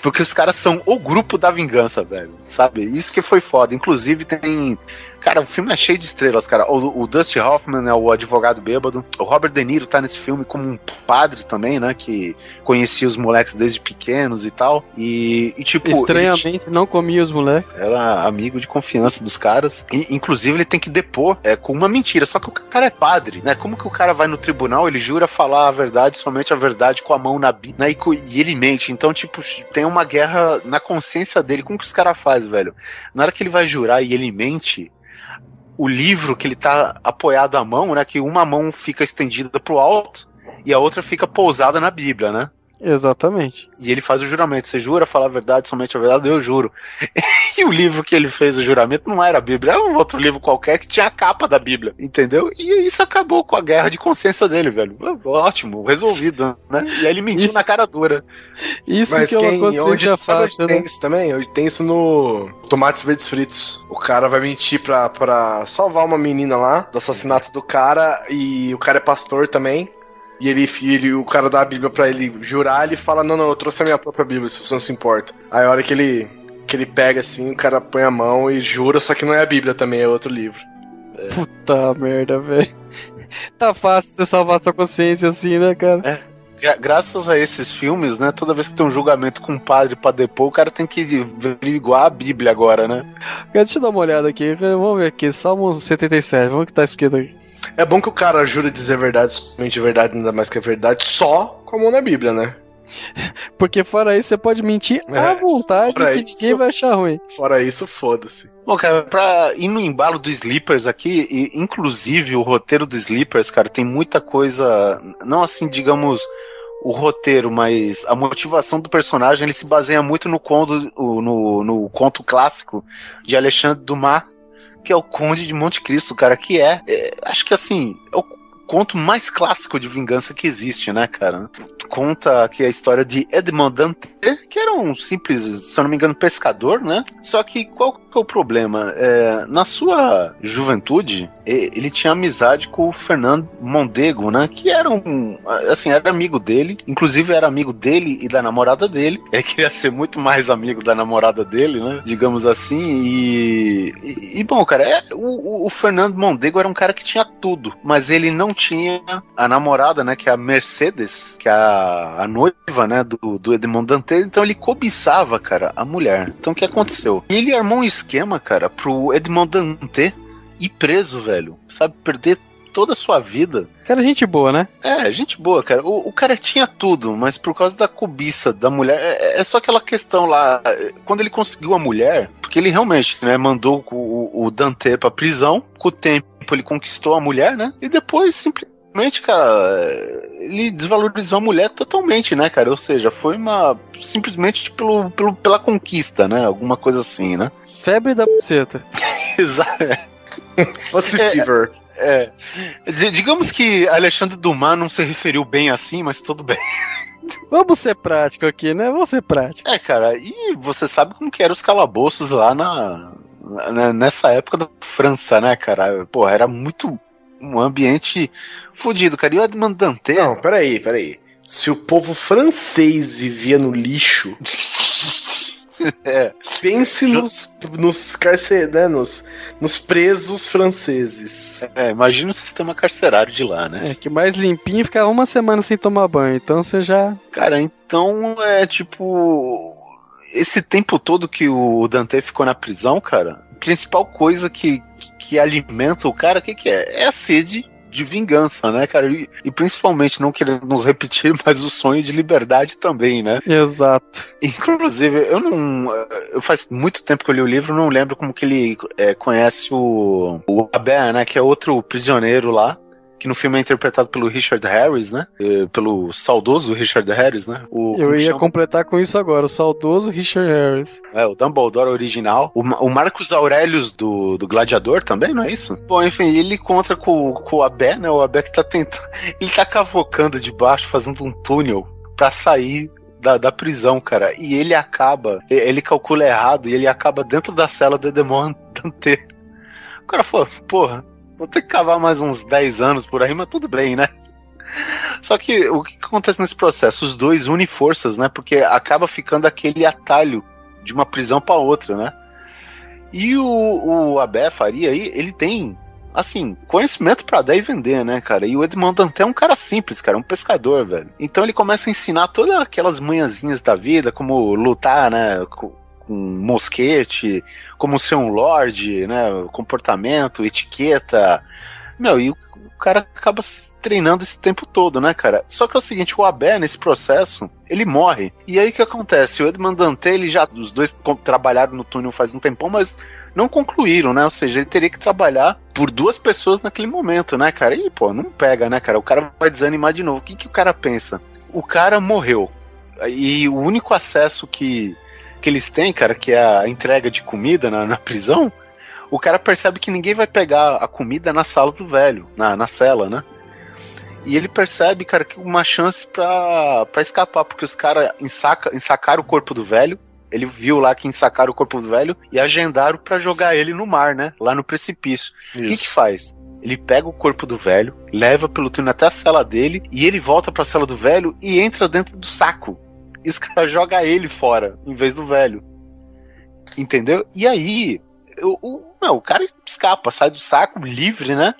Porque os caras são o grupo da vingança, velho. Sabe? Isso que foi foda. Inclusive tem. Cara, o filme é cheio de estrelas, cara. O, o Dusty Hoffman é o advogado bêbado. O Robert De Niro tá nesse filme como um padre também, né? Que conhecia os moleques desde pequenos e tal. E, e tipo. ele Estranhamente, não comia os moleques. era amigo de confiança dos caras. E, inclusive, ele tem que depor é, com uma mentira. Só que o cara é padre, né? Como que o cara vai no tribunal, ele jura falar a verdade, somente a verdade, com a mão na Bíblia, né? e, e ele mente. Então, tipo, tem uma guerra na consciência dele. Como que os caras fazem, velho? Na hora que ele vai jurar e ele mente. O livro que ele tá apoiado à mão, né? Que uma mão fica estendida pro alto e a outra fica pousada na Bíblia, né? Exatamente. E ele faz o juramento. Você jura falar a verdade, somente a verdade? Eu juro. E o livro que ele fez o juramento não era a Bíblia, era um outro livro qualquer que tinha a capa da Bíblia, entendeu? E isso acabou com a guerra de consciência dele, velho. Ótimo, resolvido, né? E aí ele mentiu Isso- na cara dura. Isso Mas que é uma consciência fácil, tem né? isso também? Eu- Tem isso no Tomates Verdes Fritos. O cara vai mentir pra, pra salvar uma menina lá do assassinato do cara e o cara é pastor também. E ele, ele, o cara dá a Bíblia pra ele jurar, ele fala: Não, não, eu trouxe a minha própria Bíblia, se você não se importa. Aí a hora que ele, que ele pega assim, o cara põe a mão e jura, só que não é a Bíblia também, é outro livro. Puta merda, velho. Tá fácil você salvar sua consciência assim, né, cara? Gra- Graças a esses filmes, né? Toda vez que tem um julgamento com um padre pra depor, o cara tem que averiguar a Bíblia agora, né? Deixa eu dar uma olhada aqui. Vamos ver aqui. Salmo 77. Vamos ver o que tá escrito aqui. É bom que o cara jura dizer verdade, somente verdade, nada mais que a verdade, só com a mão na Bíblia, né? Porque fora isso, você pode mentir É, à vontade que isso. ninguém vai achar ruim. Fora isso, foda-se. Bom, cara, pra ir no embalo do Sleepers aqui, e, inclusive o roteiro do Sleepers, cara, tem muita coisa, não assim, digamos, o roteiro, mas a motivação do personagem, ele se baseia muito no conto, no, no conto clássico de Alexandre Dumas, que é o Conde de Monte Cristo, cara, que é, é, acho que assim, é o conto mais clássico de vingança que existe, né, cara? Conta aqui a história de Edmond Dantès, que era um simples, se eu não me engano, pescador, né? Só que qual que é o problema? É, na sua juventude, ele tinha amizade com o Fernando Mondego, né? Que era um, assim, era amigo dele, inclusive era amigo dele e da namorada dele. Ele queria ser muito mais amigo da namorada dele, né? Digamos assim. E, e, e, bom, cara, é, o, o- o Fernando Mondego era um cara que tinha tudo, mas ele não tinha a namorada, né? Que é a Mercedes, que é a, a noiva, né? Do, do Edmond Dantès. Então ele cobiçava, cara, a mulher. Então o que aconteceu? Ele armou um esquema, cara, pro Edmond Dantès ir preso, velho. Sabe, perder toda a sua vida. Cara, gente boa, né? É, gente boa, cara. O, o cara tinha tudo, mas por causa da cobiça da mulher, é, é só aquela questão lá. é, Quando ele conseguiu a mulher, porque ele realmente, né, mandou o, o Dante pra prisão, com o tempo ele conquistou a mulher, né? E depois simplesmente, cara, é, ele desvalorizou a mulher totalmente, né, cara? Ou seja, foi uma. simplesmente pelo, pelo, pela conquista, né? Alguma coisa assim, né? Febre da buceta. Exato. Pussy É. Fever. É. D- digamos que Alexandre Dumas não se referiu bem assim, mas tudo bem. Vamos ser prático aqui, né? Vamos ser prático. É, cara, e você sabe como que eram os calabouços lá na, na- nessa época da França, né, cara? Pô, era muito um ambiente fudido, cara. E o Edmond Dantès... Não, peraí, peraí. Se o povo francês vivia no lixo, é, pense nos, nos, carcer, né, nos, nos presos franceses. é, imagina o sistema carcerário de lá, né? É, que mais limpinho ficava uma semana sem tomar banho. Então você já. Cara, então é tipo. Esse tempo todo que o Dante ficou na prisão, cara, principal coisa que, que alimenta o cara, o que, que é? É a sede de vingança, né, cara? E, e principalmente não querendo nos repetir, mas o sonho de liberdade também, né? Exato. Inclusive, eu não. Eu faz muito tempo que eu li o livro, não lembro como que ele é, conhece o, o Abé, né? Que é outro prisioneiro lá. Que no filme é interpretado pelo Richard Harris, né? eh, Pelo saudoso Richard Harris, né? O, Eu ia chama? completar com isso agora. O saudoso Richard Harris. É, o Dumbledore original. O, o Marcos Aurelius do, do Gladiador também, não é isso? Bom, enfim, ele encontra com, com o Abé, né? O Abé que tá tentando. Ele tá cavocando de baixo, fazendo um túnel pra sair da, da prisão, cara. E ele acaba. Ele calcula errado e ele acaba dentro da cela do Edmond Dantès. O cara falou, porra, vou ter que cavar mais uns 10 anos por aí, mas tudo bem, né? Só que o que acontece nesse processo? Os dois unem forças, né? Porque acaba ficando aquele atalho de uma prisão para outra, né? E o, o Abé Faria aí, ele tem, assim, conhecimento para dar e vender, né, cara? E o Edmond Dantès é um cara simples, cara, um pescador, velho. Então ele começa a ensinar todas aquelas manhãzinhas da vida, como lutar, né, com, mosquete, como ser um lord, né, comportamento, etiqueta. Meu, e o cara acaba treinando esse tempo todo, né, cara? Só que é o seguinte, o Abé, nesse processo, ele morre. E aí o que acontece? O Edmond Dantès, ele já, os dois trabalharam no túnel faz um tempão, mas não concluíram, né? Ou seja, ele teria que trabalhar por duas pessoas naquele momento, né, cara? E, pô, não pega, né, cara? O cara vai desanimar de novo. O que, que o cara pensa? O cara morreu. E o único acesso que, que eles têm, cara, que é a entrega de comida na, na prisão, o cara percebe que ninguém vai pegar a comida na sala do velho, na, na cela, né? E ele percebe, cara, que uma chance pra, pra escapar, porque os caras ensaca, ensacaram o corpo do velho. Ele viu lá que ensacaram o corpo do velho e agendaram pra jogar ele no mar, né? Lá no precipício. O que que faz? Ele pega o corpo do velho, leva pelo túnel até a cela dele e ele volta pra cela do velho e entra dentro do saco. E os caras jogam ele fora, em vez do velho. Entendeu? E aí, o, o, não, o cara escapa, sai do saco livre, né?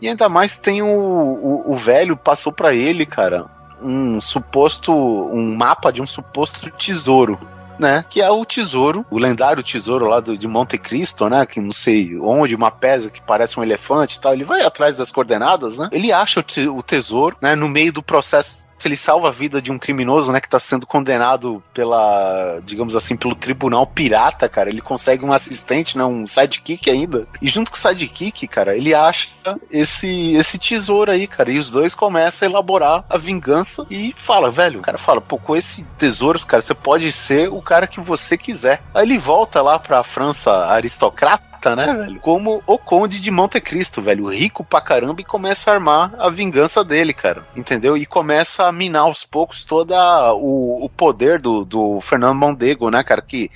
E ainda mais tem o, o, o velho passou pra ele, cara, um suposto, um mapa de um suposto tesouro. Né, que é o tesouro, o lendário tesouro lá do, de Monte Cristo, né? Que não sei onde, uma pedra que parece um elefante e tal. Ele vai atrás das coordenadas, né? Ele acha o, te- o tesouro, né? No meio do processo ele salva a vida de um criminoso, né, que tá sendo condenado pela, digamos assim, pelo tribunal pirata, cara. Ele consegue um assistente, né, um sidekick ainda. E junto com o sidekick, cara, ele acha esse esse tesouro aí, cara. E os dois começam a elaborar a vingança e fala, velho, o cara fala, pô, com esse tesouro, cara, você pode ser o cara que você quiser. Aí ele volta lá pra França aristocrata né, velho? Como o Conde de Monte Cristo, velho. Rico pra caramba e começa a armar a vingança dele, cara. Entendeu? E começa a minar aos poucos todo o, o poder do, do Fernando Mondego, né, cara? Que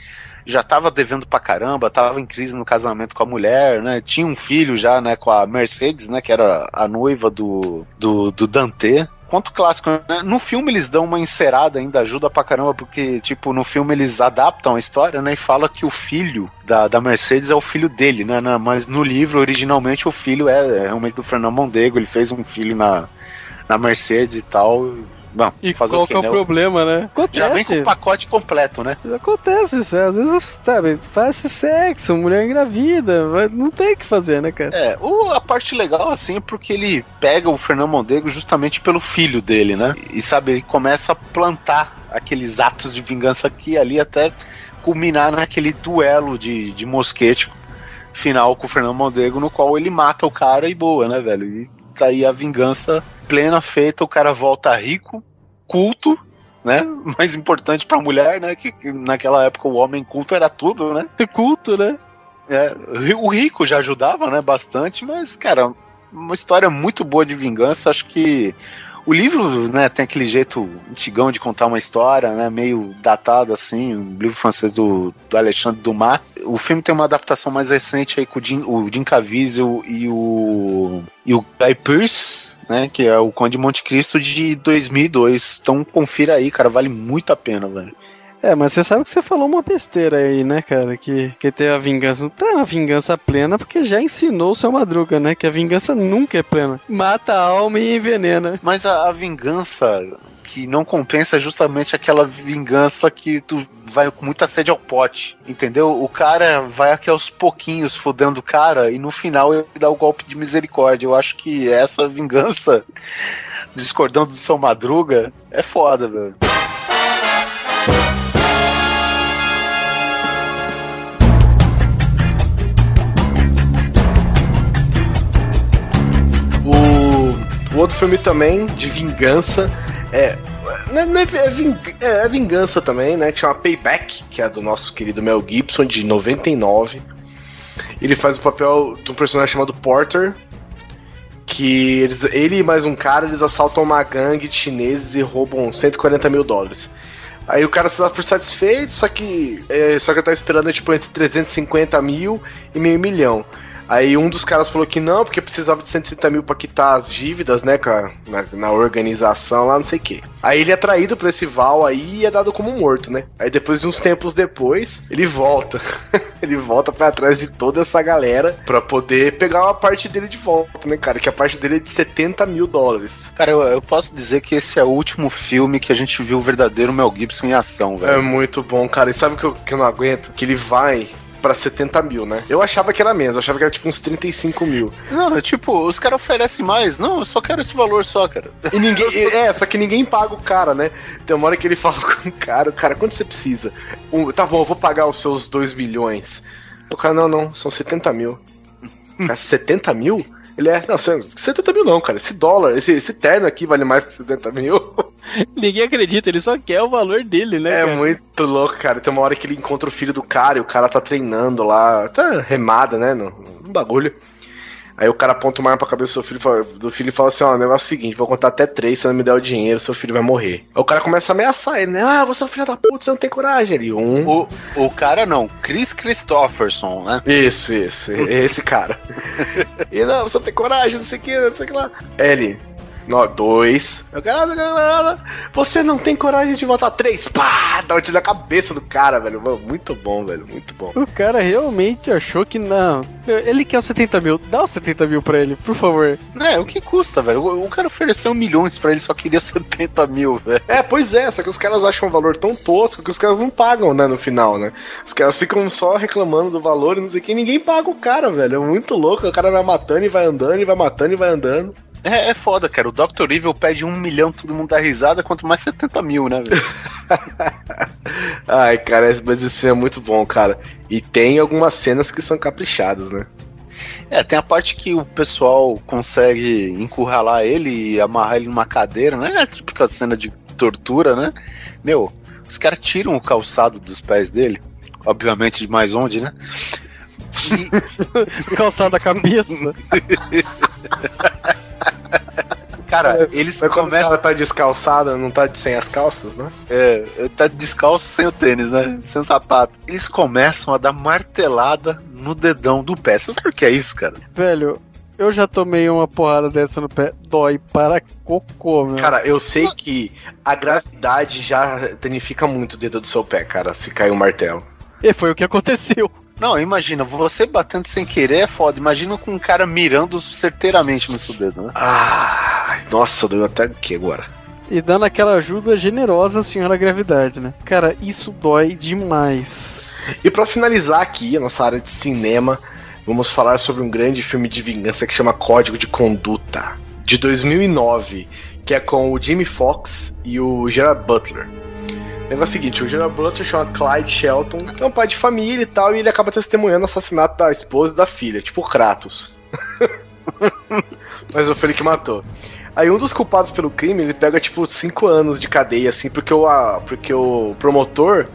já tava devendo pra caramba, tava em crise no casamento com a mulher, né? Tinha um filho já, né, com a Mercedes, né, que era a noiva do, do, do Dante. Quanto clássico, né? No filme eles dão uma encerada ainda, ajuda pra caramba, porque, tipo, no filme eles adaptam a história, né? E fala que o filho da, da Mercedes é o filho dele, né? né, Mas no livro, originalmente, o filho é, é realmente do Fernando Mondego. Ele fez um filho na, na Mercedes e tal. Bom, E fazer qual o que é o né? problema, né? Já vem com Acontece. o pacote completo, né? Acontece isso, às vezes, sabe, faz sexo, mulher engravida, não tem o que fazer, né, cara? É, o, a parte legal, assim, é porque ele pega o Fernando Mondego justamente pelo filho dele, né? E, sabe, ele começa a plantar aqueles atos de vingança aqui e ali até culminar naquele duelo de, de mosquete final com o Fernando Mondego, no qual ele mata o cara e boa, né, velho? E tá aí a vingança plena feita, o cara volta rico, culto, né? Mais importante pra mulher, né? Que, que naquela época o homem culto era tudo, né? É culto, né? É, o rico já ajudava, né, bastante, mas, cara, uma história muito boa de vingança. Acho que o livro, né, tem aquele jeito antigão de contar uma história, né, meio datado assim, um livro francês do, do Alexandre Dumas. O filme tem uma adaptação mais recente aí com o Jim, o Jim Caviezel e o, e o Guy Pearce. Né, que é o Conde de Monte Cristo de 2002. Então confira aí, cara, vale muito a pena, velho. É, mas você sabe que você falou uma besteira aí, né, cara? Que, que tem a vingança. Não tem uma vingança plena, porque já ensinou o seu Madruga, né? Que a vingança nunca é plena. Mata a alma e envenena. Mas a, a vingança que não compensa é justamente aquela vingança que tu vai com muita sede ao pote, entendeu? O cara vai aqui aos pouquinhos fudendo o cara e no final ele dá o golpe de misericórdia. Eu acho que essa vingança, discordando do seu Madruga, é foda, velho. O, outro filme também, de vingança, é. não é- não é- é ving- é- é vingança também, né? Que chama Payback, que é do nosso querido Mel Gibson, de 99. Ele faz o papel de um personagem chamado Porter. Que eles, ele e mais um cara, eles assaltam uma gangue de chineses e roubam 140 mil dólares. Aí o cara se dá por satisfeito, só que é, só que tá esperando tipo entre 350 mil e meio milhão. Aí um dos caras falou que não, porque precisava de 130 mil pra quitar as dívidas, né, cara, na, na organização lá, não sei o quê. Aí ele é traído por esse Val aí e é dado como morto, né? Aí depois de uns tempos depois, ele volta. ele volta pra trás de toda essa galera pra poder pegar uma parte dele de volta, né, cara? Que a parte dele é de 70 mil dólares. Cara, eu, eu posso dizer que esse é o último filme que a gente viu o verdadeiro Mel Gibson em ação, É velho. muito bom, cara. E sabe o que que eu não aguento? Que ele vai pra 70 mil, né? Eu achava que era menos, eu achava que era tipo uns 35 mil. Não, é tipo, os caras oferecem mais. Não, eu só quero esse valor só, cara. E ninguém. É, só que ninguém paga o cara, né? Tem uma hora que ele fala com o cara, cara, quanto você precisa? Um, tá bom, eu vou pagar os seus 2 milhões. O cara, não, não, são 70 mil. Cara, 70 mil? Ele é, não, 70 mil não, cara. Esse dólar, esse, esse terno aqui vale mais que 70 mil. Ninguém acredita, ele só quer o valor dele, né, É cara? muito louco, cara. Tem uma hora que ele encontra o filho do cara e o cara tá treinando lá, tá remada, né, no, no bagulho. Aí o cara aponta uma arma pra cabeça do seu filho, fala- do filho e fala assim, ó, o negócio é o seguinte, vou contar até três, se não me der o dinheiro, seu filho vai morrer. Aí o cara começa a ameaçar ele, né? Ah, você é um filho da puta, você não tem coragem. Ele, um... O, o cara não, Chris Christopherson, né? Isso, isso, esse cara. e não, você não tem coragem, não sei o que, não sei o que lá. Ele, nó, dois. Você não tem coragem de matar três. Pá, dá um tiro na cabeça do cara, velho. Mano, muito bom, velho, muito bom. O cara realmente achou que não. Ele quer os 70 mil. Dá os 70 mil pra ele, por favor. É, o que custa, velho? O, o cara ofereceu milhões pra ele, só queria 70 mil, velho. É, pois é, só que os caras acham um valor tão tosco que os caras não pagam, né, no final, né? Os caras ficam só reclamando do valor e não sei o que, ninguém paga o cara, velho. É muito louco, o cara vai matando e vai andando e vai matando e vai andando. É, é foda, cara. O Dr. Evil pede um milhão, todo mundo dá risada, quanto mais 70 mil, né, velho? Ai, cara, esse- mas esse filme é muito bom, cara. E tem algumas cenas que são caprichadas, né? É, tem a parte que o pessoal consegue encurralar ele e amarrar ele numa cadeira, né? É a típica cena de tortura, né? Meu, os caras tiram o calçado dos pés dele, obviamente de mais onde, né? E, Calçado da cabeça. cara, eles Mas começam. cara tá descalçado, não tá sem as calças, né? É, tá descalço sem o tênis, né? Sem o sapato. Eles começam a dar martelada no dedão do pé. Você sabe o que é isso, cara? Velho, eu já tomei uma porrada dessa no pé. Dói para cocô, meu. Cara, eu sei que a gravidade já danifica muito o dedo do seu pé, cara, se cair um martelo. E foi o que aconteceu. Não, imagina, você batendo sem querer é foda. Imagina com um cara mirando certeiramente no seu dedo, né? Ah, nossa, deu até aqui agora. E dando aquela ajuda generosa à senhora gravidade, né? Cara, isso dói demais. E pra finalizar aqui a nossa área de cinema, vamos falar sobre um grande filme de vingança que chama Código de Conduta, de 2009, que é com o Jimmy Fox e o Gerard Butler. O negócio é o seguinte, o Gerard Butler chama Clyde Shelton, que é um pai de família e tal, e ele acaba testemunhando o assassinato da esposa e da filha, tipo o Kratos. Mas ele que matou. Aí um dos culpados pelo crime, ele pega tipo 5 anos de cadeia, assim, porque o, a- porque o promotor,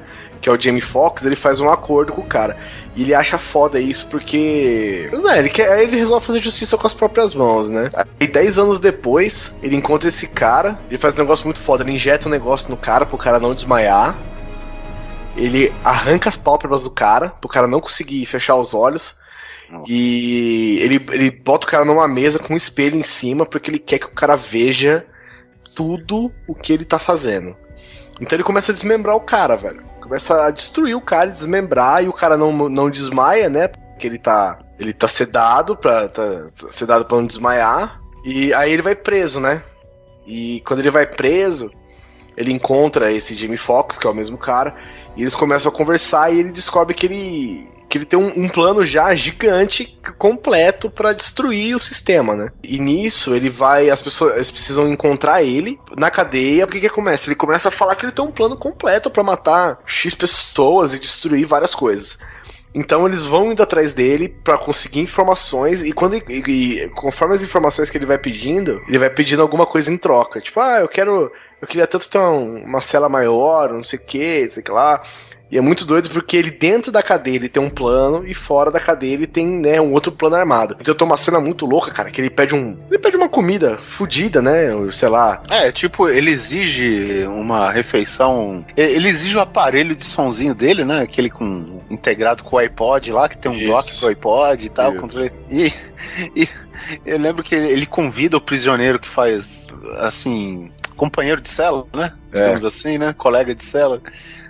que é o Jamie Foxx, ele faz um acordo com o cara. E ele acha foda isso porque. Pois é, ele, quer, ele resolve fazer justiça com as próprias mãos, né? Aí 10 anos depois, ele encontra esse cara, ele faz um negócio muito foda, ele injeta um negócio no cara pro cara não desmaiar. Ele arranca as pálpebras do cara, pro cara não conseguir fechar os olhos. E ele, ele bota o cara numa mesa com um espelho em cima, porque ele quer que o cara veja tudo o que ele tá fazendo. Então ele começa a desmembrar o cara, velho. Começa a destruir o cara, desmembrar, e o cara não, não desmaia, né? Porque ele tá. Ele tá sedado pra. Tá, tá sedado pra não desmaiar. E aí ele vai preso, né? E quando ele vai preso, ele encontra esse Jimmy Fox, que é o mesmo cara, e eles começam a conversar e ele descobre que ele que ele tem um, um plano já gigante, completo pra destruir o sistema, né? E nisso ele vai, as pessoas precisam encontrar ele na cadeia. O que que começa? Ele começa a falar que ele tem um plano completo pra matar x pessoas e destruir várias coisas. Então eles vão indo atrás dele pra conseguir informações e quando e, e conforme as informações que ele vai pedindo, ele vai pedindo alguma coisa em troca. Tipo, ah, eu quero, eu queria tanto ter um- uma cela maior, não sei o que, sei que lá. E é muito doido porque ele dentro da cadeia ele tem um plano e fora da cadeia ele tem, né, um outro plano armado. Então tem uma cena muito louca, cara, que ele pede um, ele pede uma comida fodida, né, ou sei lá. É, tipo, ele exige uma refeição. Ele exige o aparelho de sonzinho dele, né? Aquele com integrado com o iPod lá, que tem um Isso. dock pro iPod e tal. Controle- E, e eu lembro que ele convida o prisioneiro que faz, assim, companheiro de cela, né? É. Digamos assim, né? Colega de cela.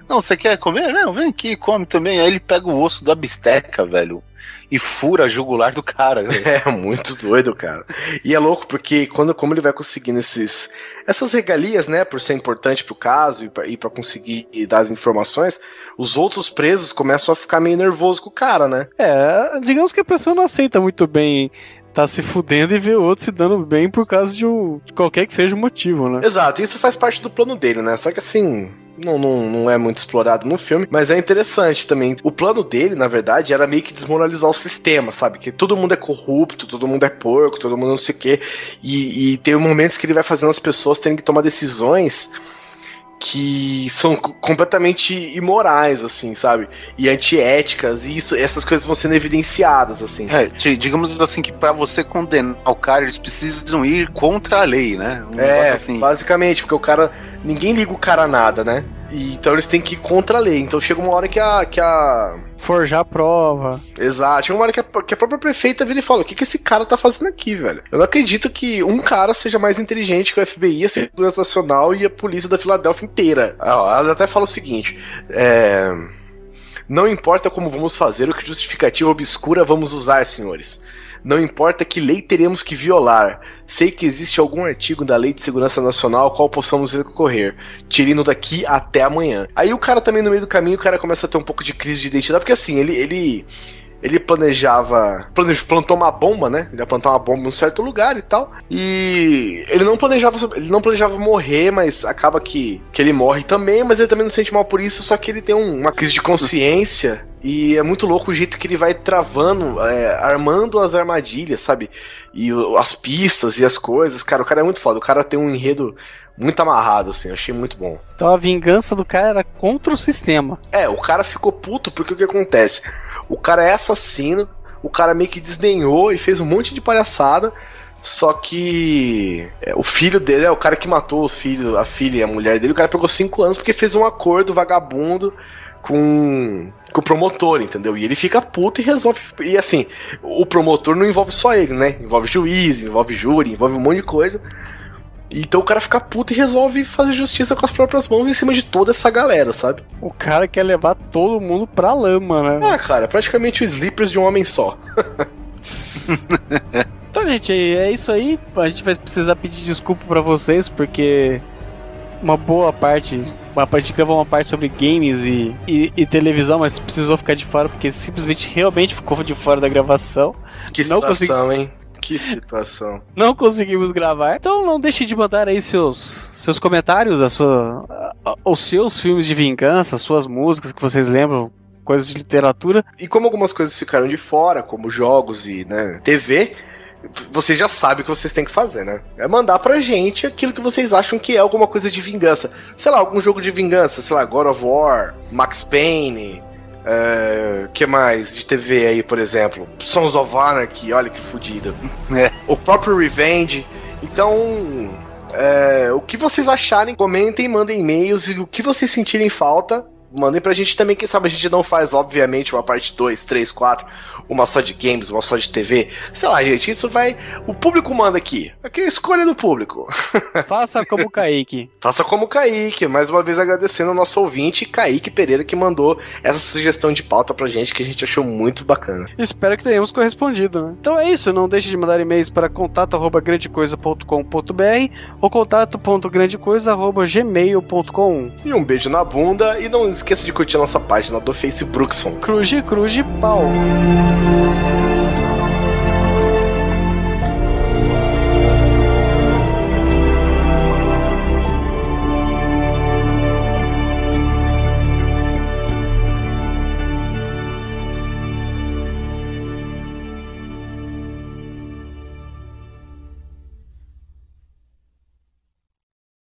Não, você quer comer? Não, vem aqui, come também. Aí ele pega o osso da bisteca, velho, e fura a jugular do cara. velho. É muito doido, cara. E é louco porque quando como ele vai conseguindo esses essas regalias, né, por ser importante pro caso e pra, e pra conseguir dar as informações, os outros presos começam a ficar meio nervosos com o cara, né? É, digamos que a pessoa não aceita muito bem tá se fudendo e ver o outro se dando bem por causa de, um, de qualquer que seja o motivo, né? Exato, isso faz parte do plano dele, né? Só que assim, não, não, não é muito explorado no filme, mas é interessante também. O plano dele, na verdade, era meio que desmoralizar o sistema, sabe? Que todo mundo é corrupto, todo mundo é porco, todo mundo não sei o quê. E, e tem momentos que ele vai fazendo as pessoas terem que tomar decisões que são co- completamente imorais, assim, sabe? E antiéticas, e isso, essas coisas vão sendo evidenciadas, assim. É, di- digamos assim que pra você condenar o cara, eles precisam ir contra a lei, né? Um É, assim. basicamente, porque o cara. Ninguém liga o cara a nada, né? E, então eles têm que ir contra a lei. Então chega uma hora que a. Que a Forjar prova. exato, chega uma hora que a, que a própria prefeita vira e fala: O que, que esse cara tá fazendo aqui, velho? Eu não acredito que um cara seja mais inteligente que o FBI, a Segurança Nacional e a polícia da Filadélfia inteira. Ah, Ela até fala o seguinte: é. Não importa como vamos fazer, o que justificativa obscura vamos usar, senhores. Não importa que lei teremos que violar. Sei que existe algum artigo da Lei de Segurança Nacional ao qual possamos recorrer. Tirando daqui até amanhã. Aí o cara também, no meio do caminho, o cara começa a ter um pouco de crise de identidade, porque assim, ele. ele ele planejava. Planejou, plantou uma bomba, né? Ele ia plantar uma bomba em um certo lugar e tal. E ele não planejava. Ele não planejava morrer, mas acaba que, que ele morre também, mas ele também não se sente mal por isso, só que ele tem um- uma crise de consciência. E é muito louco o jeito que ele vai travando, é, armando as armadilhas, sabe? E as pistas e as coisas. Cara, o cara é muito foda. O cara tem um enredo muito amarrado, assim. Eu achei muito bom. Então a vingança do cara era contra o sistema. É, o cara ficou puto porque o que acontece? O cara é assassino, o cara meio que desdenhou e fez um monte de palhaçada. Só que é, o filho dele é o cara que matou os filhos, a filha e a mulher dele. O cara pegou cinco anos porque fez um acordo vagabundo com, com o promotor, entendeu? E ele fica puto e resolve. E assim, o promotor não envolve só ele, né? Envolve juiz, envolve júri, envolve um monte de coisa. Então o cara fica puto e resolve fazer justiça com as próprias mãos em cima de toda essa galera, sabe? O cara quer levar todo mundo pra lama, né? Ah, cara, praticamente o Sleepers de um homem só. Então, gente, é isso aí. A gente vai precisar pedir desculpa pra vocês, porque uma boa parte. Uma parte gravou uma parte sobre games e, e, e televisão, mas precisou ficar de fora, porque simplesmente realmente ficou de fora da gravação. Que Não situação, hein? Que situação. Não conseguimos gravar. Então não deixe de mandar aí seus, seus comentários, a sua, a- os seus filmes de vingança, as suas músicas que vocês lembram, coisas de literatura. E como algumas coisas ficaram de fora, como jogos e né, TV, vocês já sabem o que vocês têm que fazer, né? É mandar pra gente aquilo que vocês acham que é alguma coisa de vingança. Sei lá, algum jogo de vingança, sei lá, God of War, Max Payne. É, que mais de TV aí, por exemplo? Sons of Anarchy, olha que fodido. É. O próprio Revenge. Então, é, o que vocês acharem, comentem, mandem e-mails e o que vocês sentirem falta, mandem pra gente também. Quem sabe a gente não faz, obviamente, uma parte 2, 3, 4, uma só de games, uma só de TV. Sei lá, gente, isso vai. O público manda aqui. Aqui é a escolha do público. Faça como o Kaique. Faça como o Kaique, mais uma vez agradecendo ao nosso ouvinte, Kaique Pereira, que mandou essa sugestão de pauta pra gente, que a gente achou muito bacana. Espero que tenhamos correspondido, né? Então é isso, não deixe de mandar e-mails para contato@grandecoisa.com.br ou contato.grandecoisa@gmail.com. E um beijo na bunda, e não esqueça de curtir a nossa página do Facebook. Cruz, cruz, pau.